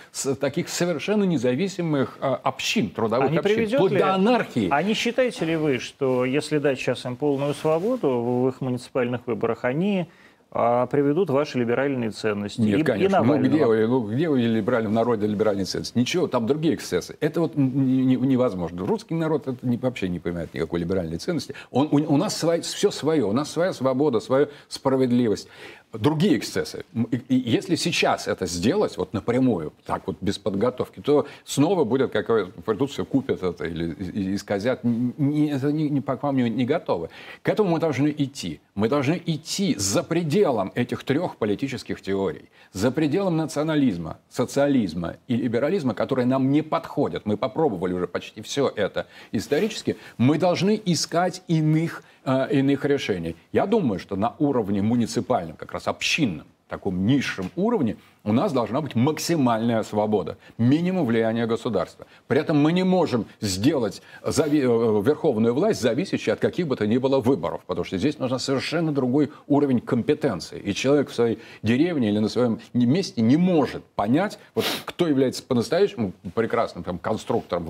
таких совершенно независимых э, общин, трудовых а не общин, вплоть ли... до анархии. А не считаете ли вы, что если дать сейчас им полную свободу в их муниципальных выборах, они а приведут ваши либеральные ценности. Нет, и, конечно. И ну, где, вы, ну, где вы либеральном народе либеральные ценности? Ничего, там другие эксцессы. Это вот невозможно. Русский народ это не, вообще не понимает никакой либеральной ценности. Он, у, у нас свой, все свое. У нас своя свобода, своя справедливость другие эксцессы. И если сейчас это сделать вот напрямую, так вот без подготовки, то снова будет какое придут все купят это или исказят. Не, это не, не, по мне не готовы. К этому мы должны идти. Мы должны идти за пределом этих трех политических теорий, за пределом национализма, социализма и либерализма, которые нам не подходят. Мы попробовали уже почти все это исторически. Мы должны искать иных Э, иных решений. Я думаю, что на уровне муниципальном, как раз общинном, таком низшем уровне, у нас должна быть максимальная свобода, минимум влияния государства. При этом мы не можем сделать зави- э, верховную власть зависящей от каких бы то ни было выборов, потому что здесь нужен совершенно другой уровень компетенции. И человек в своей деревне или на своем месте не может понять, вот, кто является по-настоящему прекрасным там, конструктором,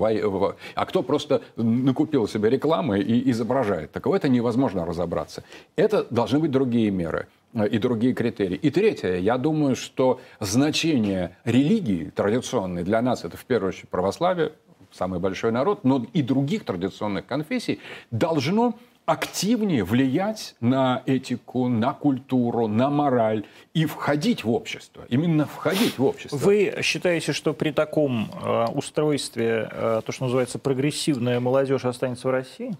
а кто просто накупил себе рекламы и изображает. Так в это невозможно разобраться. Это должны быть другие меры и другие критерии. И третье, я думаю, что значение религии традиционной для нас это в первую очередь православие, самый большой народ, но и других традиционных конфессий должно активнее влиять на этику, на культуру, на мораль и входить в общество. Именно входить в общество. Вы считаете, что при таком э, устройстве э, то, что называется прогрессивная молодежь, останется в России?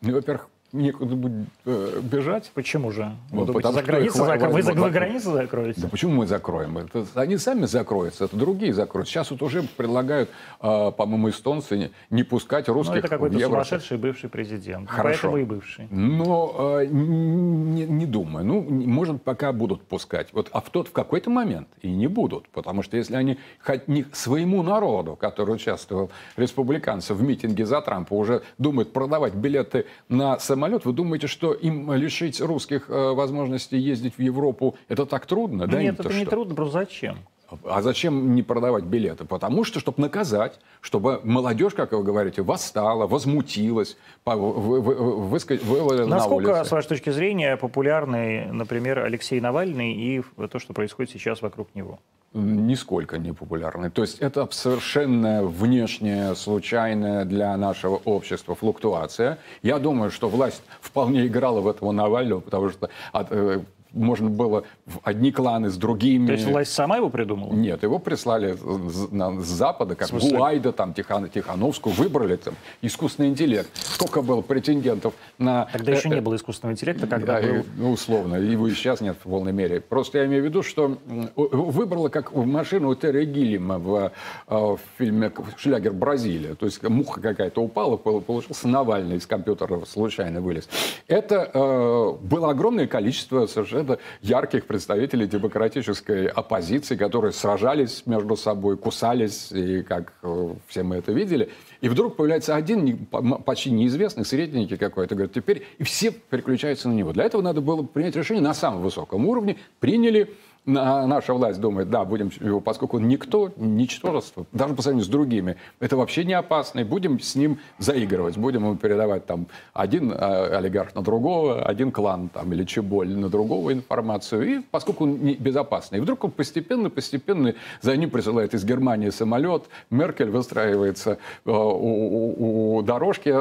Ну, во-первых, некуда будет э, бежать. Почему же? Вы, думаете, за границу зак... Вы, за... вы границу закроете? Да почему мы закроем? Это, они сами закроются, это другие закроют. Сейчас вот уже предлагают, э, по-моему, эстонцы не, не пускать русских Ну, это какой-то сумасшедший бывший президент. Хорошо. Поэтому и бывший. Но э, не, не думаю. Ну, может, пока будут пускать. Вот, а в тот в какой-то момент и не будут. Потому что если они хоть не своему народу, который участвовал, республиканцев в митинге за Трампа, уже думают продавать билеты на самолет, самолет, вы думаете, что им лишить русских э, возможности ездить в Европу, это так трудно? Да Нет, это что? не трудно, просто зачем? А зачем не продавать билеты? Потому что, чтобы наказать, чтобы молодежь, как вы говорите, восстала, возмутилась, вывалила Насколько, на с вашей точки зрения, популярны, например, Алексей Навальный и то, что происходит сейчас вокруг него? Нисколько не популярны. То есть это совершенно внешняя, случайная для нашего общества флуктуация. Я думаю, что власть вполне играла в этого Навального, потому что э, можно было в одни кланы с другими. То есть власть сама его придумала? Нет, его прислали с запада, как Гуайда, там, Тихан, Тихановскую, выбрали там искусственный интеллект. Сколько было претендентов на... Тогда еще не было искусственного интеллекта, когда да, был... Ну, условно, его и сейчас нет в полной мере. Просто я имею в виду, что выбрала как машину Терри Гиллима в, э, в фильме «Шлягер Бразилия». То есть муха какая-то упала, получился Навальный из компьютера случайно вылез. Это э, было огромное количество совершенно совершенно ярких представителей демократической оппозиции, которые сражались между собой, кусались, и как э, все мы это видели. И вдруг появляется один почти неизвестный, средненький какой-то, говорит, теперь и все переключаются на него. Для этого надо было принять решение на самом высоком уровне. Приняли наша власть думает, да, будем его, поскольку он никто, ничтожество, даже по сравнению с другими, это вообще не и будем с ним заигрывать, будем ему передавать там один э, олигарх на другого, один клан там или чеболь на другого информацию, и поскольку он не безопасный. И вдруг он постепенно, постепенно за ним присылает из Германии самолет, Меркель выстраивается э, у, у, у дорожки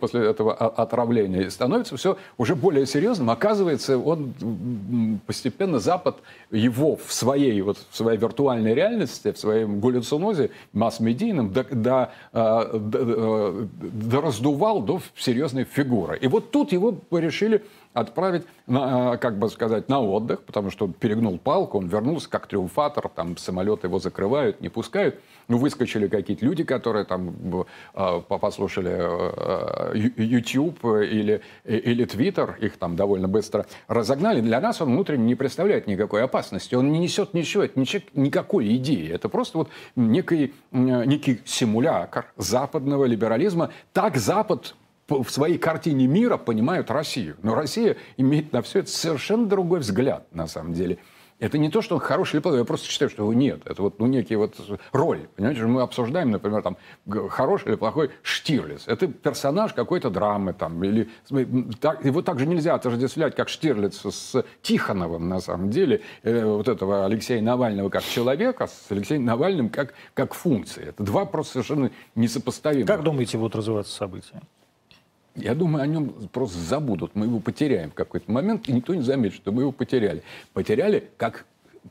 после этого отравления, и становится все уже более серьезным. Оказывается, он постепенно Запад его в своей, вот, в своей виртуальной реальности, в своем галлюцинозе масс-медийном до, до, до, до, до раздувал до серьезной фигуры. И вот тут его решили отправить, на, как бы сказать, на отдых, потому что он перегнул палку, он вернулся как триумфатор, там самолеты его закрывают, не пускают. Ну, выскочили какие-то люди, которые там э, послушали э, YouTube или, или Twitter, их там довольно быстро разогнали. Для нас он внутренне не представляет никакой опасности. Он не несет ничего, это никакой идеи. Это просто вот некий, некий симулятор западного либерализма. Так Запад в своей картине мира понимают Россию. Но Россия имеет на все это совершенно другой взгляд, на самом деле. Это не то, что он хороший или плохой, я просто считаю, что его нет. Это вот ну, некий вот роль. Понимаете, мы обсуждаем, например, там, хороший или плохой Штирлиц. Это персонаж какой-то драмы. Там, или, так, его также нельзя отождествлять, как Штирлиц с Тихоновым, на самом деле, э, вот этого Алексея Навального как человека, с Алексеем Навальным как, как функции. Это два просто совершенно несопоставимых. Как думаете, будут развиваться события? Я думаю, о нем просто забудут. Мы его потеряем в какой-то момент, и никто не заметит, что мы его потеряли. Потеряли как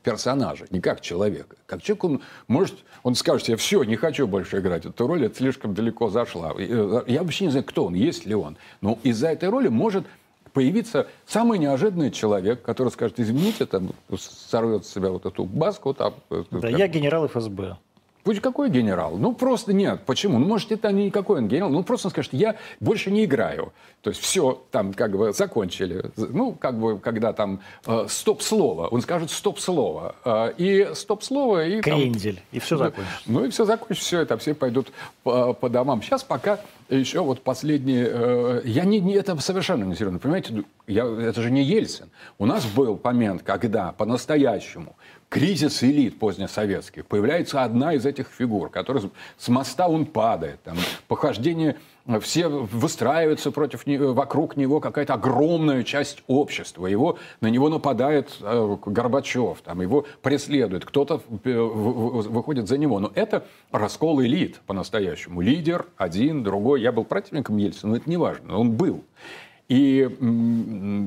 персонажа, не как человека. Как человек он может, он скажет, я все, не хочу больше играть эту роль, это слишком далеко зашла. Э, я вообще не знаю, кто он, есть ли он. Но из-за этой роли может появиться самый неожиданный человек, который скажет, извините, там сорвет с себя вот эту баску. Там, э, да, как... я генерал ФСБ. Пусть какой генерал? Ну, просто нет. Почему? Ну, может, это не никакой он генерал. Ну, просто он скажет, я больше не играю. То есть все там как бы закончили. Ну, как бы, когда там э, стоп-слово. Он скажет стоп-слово. Э, и стоп-слово... И, Крендель. Там, и все закончится. Ну, и все закончится. Все это, все пойдут по, по домам. Сейчас пока еще вот последние... Э, я не, не, это совершенно не серьезно. Понимаете, я, это же не Ельцин. У нас был момент, когда по-настоящему кризис элит позднесоветских, появляется одна из этих фигур, которая с моста он падает, там, похождение все выстраиваются против него, вокруг него какая-то огромная часть общества. Его, на него нападает э, Горбачев, там, его преследует, кто-то э, выходит за него. Но это раскол элит по-настоящему. Лидер один, другой. Я был противником Ельцина, но это не важно. Он был. И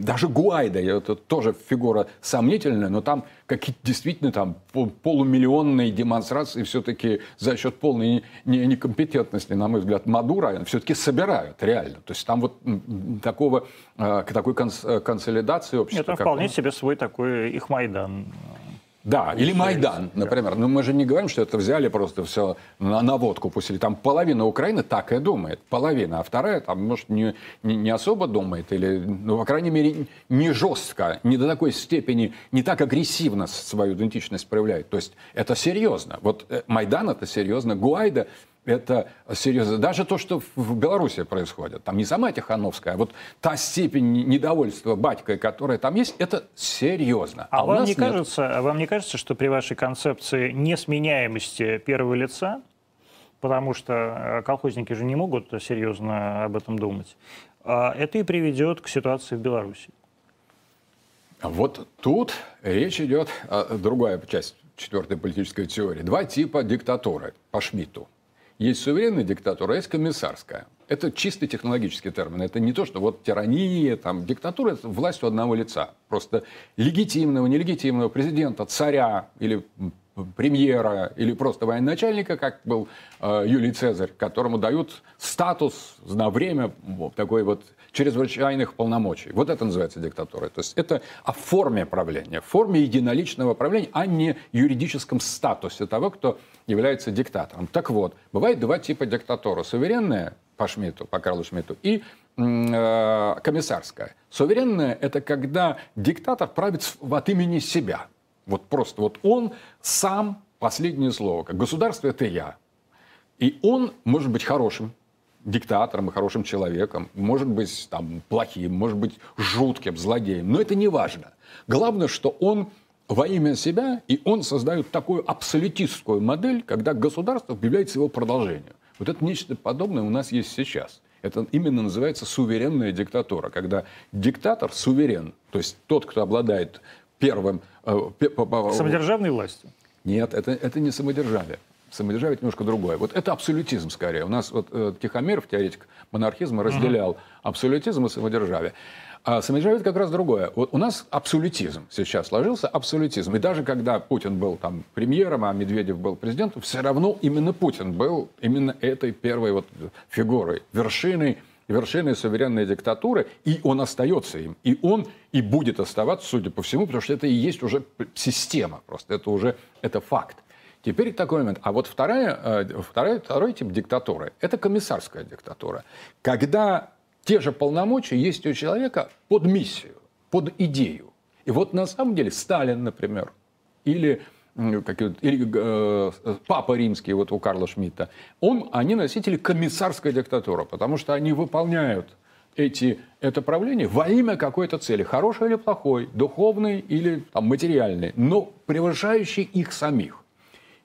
даже Гуайда, это тоже фигура сомнительная, но там какие-то действительно там полумиллионные демонстрации все-таки за счет полной некомпетентности, на мой взгляд, Мадура все-таки собирают реально. То есть там вот такого, а, такой консолидации общества. Это вполне он... себе свой такой их Майдан. Да, или Майдан, например. Но мы же не говорим, что это взяли просто все на наводку пустили. Там половина Украины так и думает. Половина. А вторая, там, может, не, не, не особо думает. Или, ну, по крайней мере, не жестко, не до такой степени, не так агрессивно свою идентичность проявляет. То есть это серьезно. Вот э, Майдан это серьезно. Гуайда это серьезно. Даже то, что в Беларуси происходит, там не сама Тихановская, а вот та степень недовольства батькой, которая там есть, это серьезно. А, а вам, не нет. кажется, а вам не кажется, что при вашей концепции несменяемости первого лица, потому что э, колхозники же не могут серьезно об этом думать, а это и приведет к ситуации в Беларуси? Вот тут речь идет о другая часть четвертой политической теории. Два типа диктатуры по Шмидту. Есть суверенная диктатура, а есть комиссарская. Это чисто технологический термин. Это не то, что вот тирания, там, диктатура – это власть у одного лица. Просто легитимного, нелегитимного президента, царя или премьера или просто военачальника, как был э, Юлий Цезарь, которому дают статус на время вот, такой вот чрезвычайных полномочий. Вот это называется диктатурой. То есть это о форме правления, форме единоличного правления, а не юридическом статусе того, кто является диктатором. Так вот, бывает два типа диктатуры. Суверенная по Шмидту, по Карлу Шмидту, и э, комиссарская. Суверенная – это когда диктатор правит от имени себя. Вот просто вот он сам последнее слово. Как государство – это я. И он может быть хорошим диктатором и хорошим человеком, может быть там, плохим, может быть жутким, злодеем, но это не важно. Главное, что он во имя себя, и он создает такую абсолютистскую модель, когда государство является его продолжением. Вот это нечто подобное у нас есть сейчас. Это именно называется суверенная диктатура, когда диктатор суверен, то есть тот, кто обладает первым... Э, Самодержавной властью? Нет, это, это не самодержавие. Самодержавие это немножко другое. Вот это абсолютизм скорее. У нас вот э, Тихомиров, теоретик монархизма, разделял абсолютизм и самодержавие. А самодержавие это как раз другое. Вот у нас абсолютизм сейчас сложился, абсолютизм. И даже когда Путин был там премьером, а Медведев был президентом, все равно именно Путин был именно этой первой вот фигурой, вершиной вершиной суверенной диктатуры, и он остается им. И он и будет оставаться, судя по всему, потому что это и есть уже система просто, это уже это факт. Теперь такой момент. А вот вторая, э, вторая, второй тип диктатуры – это комиссарская диктатура. Когда те же полномочия есть у человека под миссию, под идею. И вот на самом деле Сталин, например, или как, или э, папа римский вот у Карла Шмидта, он, они носители комиссарской диктатуры, потому что они выполняют эти, это правление во имя какой-то цели, хорошей или плохой, духовной или там, материальной, но превышающей их самих.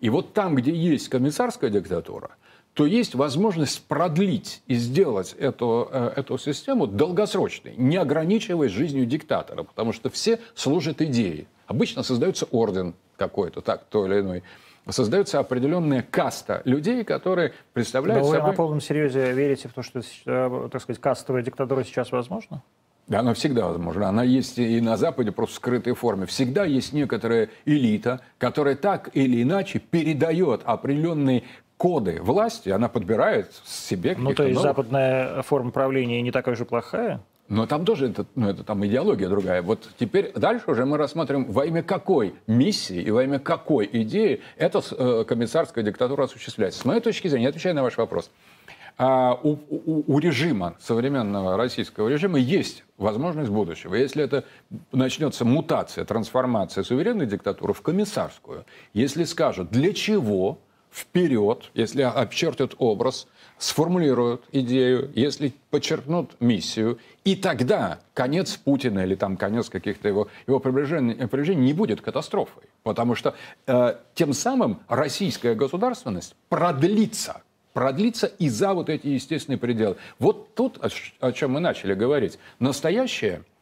И вот там, где есть комиссарская диктатура, то есть возможность продлить и сделать эту, э, эту систему долгосрочной, не ограничиваясь жизнью диктатора, потому что все служат идее. Обычно создается орден какой-то, так, то или иной. Создается определенная каста людей, которые представляют Но вы собой... на полном серьезе верите в то, что, э, так сказать, кастовая диктатура сейчас возможна? Да, она всегда возможна. Она есть и на Западе просто в скрытой форме. Всегда есть некоторая элита, которая так или иначе передает определенные коды власти, она подбирает себе Ну, то есть новых... западная форма правления не такая же плохая? Но там тоже это, ну, это там идеология другая. Вот теперь дальше уже мы рассмотрим, во имя какой миссии и во имя какой идеи эта э, комиссарская диктатура осуществляется. С моей точки зрения, отвечая на ваш вопрос, у, у, у режима, современного российского режима, есть возможность будущего. Если это начнется мутация, трансформация суверенной диктатуры в комиссарскую, если скажут, для чего вперед, если обчертят образ, сформулируют идею, если подчеркнут миссию, и тогда конец Путина или там конец каких-то его, его приближений, приближений не будет катастрофой. Потому что э, тем самым российская государственность продлится продлится и за вот эти естественные пределы. Вот тут, о чем мы начали говорить, настоящее –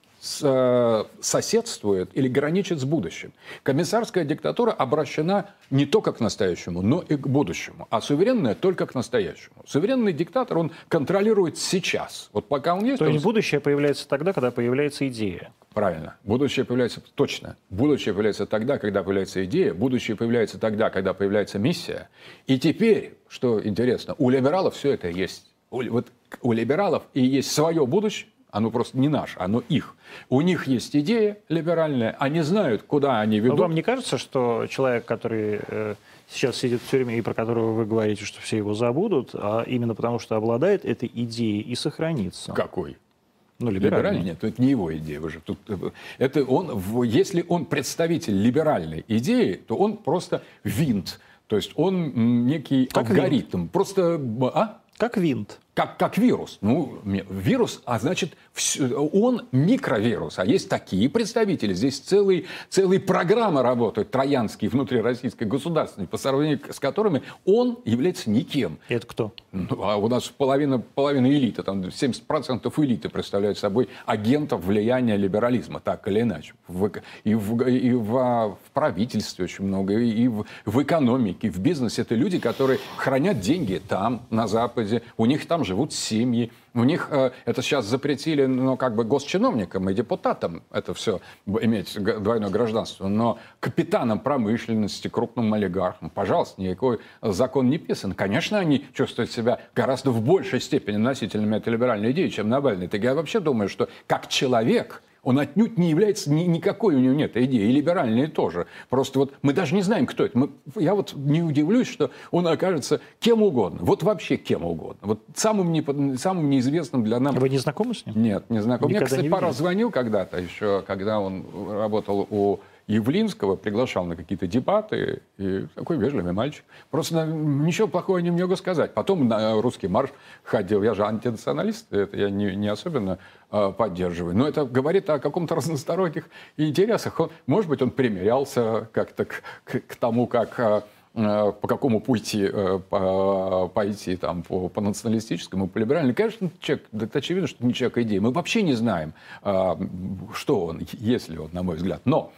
Э, соседствует или граничит с будущим. Комиссарская диктатура обращена не только к настоящему, но и к будущему, а суверенная только к настоящему. Суверенный диктатор, он контролирует сейчас. Вот пока он есть... То он... есть будущее появляется тогда, когда появляется идея. Правильно. Будущее появляется точно. Будущее появляется тогда, когда появляется идея. Будущее появляется тогда, когда появляется миссия. И теперь, что интересно, у либералов все это есть. У, вот у либералов и есть свое будущее, оно просто не наше, оно их. У них есть идея либеральная, они знают, куда они ведут. Но вам не кажется, что человек, который э, сейчас сидит в тюрьме и про которого вы говорите, что все его забудут, а именно потому что обладает этой идеей и сохранится? Какой? Ну, либеральный. либеральный нет, это не его идея уже. Тут, э, это он, если он представитель либеральной идеи, то он просто винт. То есть он некий как алгоритм. Винт. Просто, а? Как винт как, как вирус. Ну, вирус, а значит, он микровирус. А есть такие представители. Здесь целые, целые программы работают, троянские, внутри российской государственной, по сравнению с которыми он является никем. Это кто? Ну, а у нас половина, половина элиты, там 70% элиты представляют собой агентов влияния либерализма, так или иначе. В, и в, и в, в правительстве очень много, и в, в экономике, в бизнесе. Это люди, которые хранят деньги там, на Западе. У них там там живут семьи. У них э, это сейчас запретили, ну, как бы госчиновникам и депутатам это все иметь двойное гражданство. Но капитанам промышленности, крупным олигархам, пожалуйста, никакой закон не писан. Конечно, они чувствуют себя гораздо в большей степени носителями этой либеральной идеи, чем Навальный. Так я вообще думаю, что как человек он отнюдь не является, ни, никакой у него нет идеи, и либеральные тоже. Просто вот мы даже не знаем, кто это. Мы, я вот не удивлюсь, что он окажется кем угодно. Вот вообще кем угодно. Вот самым, не, самым неизвестным для нас. Вы не знакомы с ним? Нет, не знаком. Мне, кстати, пара звонил когда-то еще, когда он работал у Явлинского, приглашал на какие-то дебаты, и такой вежливый мальчик. Просто ничего плохого не могу сказать. Потом на русский марш ходил. Я же антинационалист, это я не, не особенно э, поддерживаю. Но это говорит о каком-то разносторонних интересах. Он, может быть, он примерялся как-то к, к, к тому, как... Э, по какому пути э, по, пойти там, по, по националистическому, по либеральному. Конечно, человек, это очевидно, что не человек идеи. Мы вообще не знаем, э, что он, если он, на мой взгляд. Но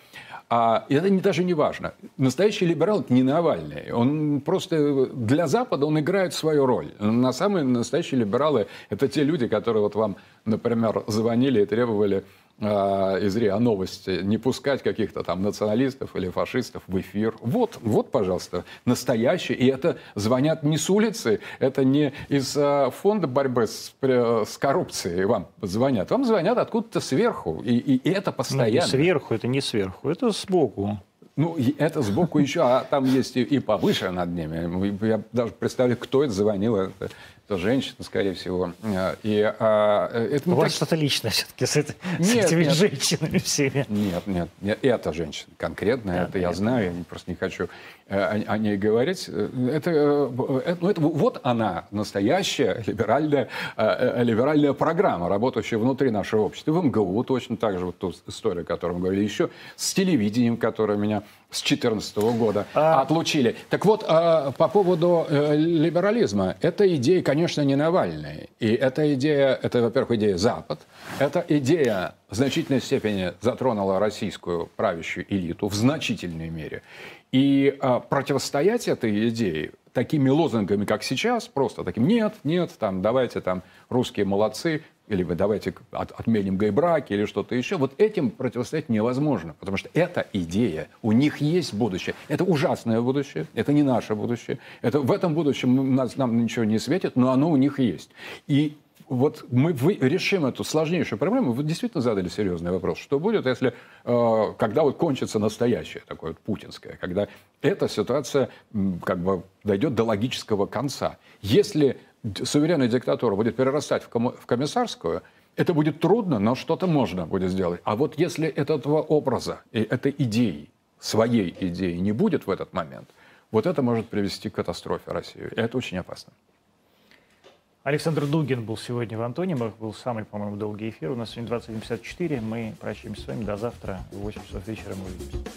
А это не, даже не важно. Настоящий либерал это не Навальный. Он просто для Запада он играет свою роль. На самые настоящие либералы это те люди, которые вот вам, например, звонили и требовали из РИА Новости не пускать каких-то там националистов или фашистов в эфир. Вот, вот, пожалуйста, настоящие. И это звонят не с улицы, это не из а, фонда борьбы с, с коррупцией вам звонят. Вам звонят откуда-то сверху. И, и это постоянно. Ну, сверху, это не сверху, это сбоку. Ну, это сбоку еще, а там есть и, и повыше над ними. Я даже представляю, кто это звонил. Это то женщина, скорее всего. Э, и, а, это У вас так... что-то личное все-таки с, это, нет, с этими нет. женщинами всеми. Нет, нет, нет, это женщина конкретно, да, это я знаю, я просто не хочу о, о ней говорить. Это, это, ну, это, вот она, настоящая либеральная, либеральная программа, работающая внутри нашего общества. И в МГУ точно так же, вот ту историю, о которой мы говорили, еще с телевидением, которое меня с 2014 года а... отлучили. Так вот, по поводу либерализма. Это идея, конечно, не Навальный. И эта идея, это, во-первых, идея Запад. Эта идея в значительной степени затронула российскую правящую элиту в значительной мере. И а, противостоять этой идее такими лозунгами, как сейчас, просто таким «нет, нет, там, давайте там русские молодцы», или вы давайте от, отменим гей-браки или что-то еще. Вот этим противостоять невозможно, потому что эта идея, у них есть будущее. Это ужасное будущее, это не наше будущее. Это, в этом будущем нас, нам ничего не светит, но оно у них есть. И вот мы решим эту сложнейшую проблему. Вы действительно задали серьезный вопрос. Что будет, если, э, когда вот кончится настоящее, такое вот путинское, когда эта ситуация как бы дойдет до логического конца? Если суверенная диктатура будет перерастать в, кому, в комиссарскую, это будет трудно, но что-то можно будет сделать. А вот если этого образа и этой идеи, своей идеи не будет в этот момент, вот это может привести к катастрофе России. И это очень опасно. Александр Дугин был сегодня в Антонимах, был самый, по-моему, долгий эфир. У нас сегодня 21.54. Мы прощаемся с вами до завтра в 8 часов вечера. Мы увидимся.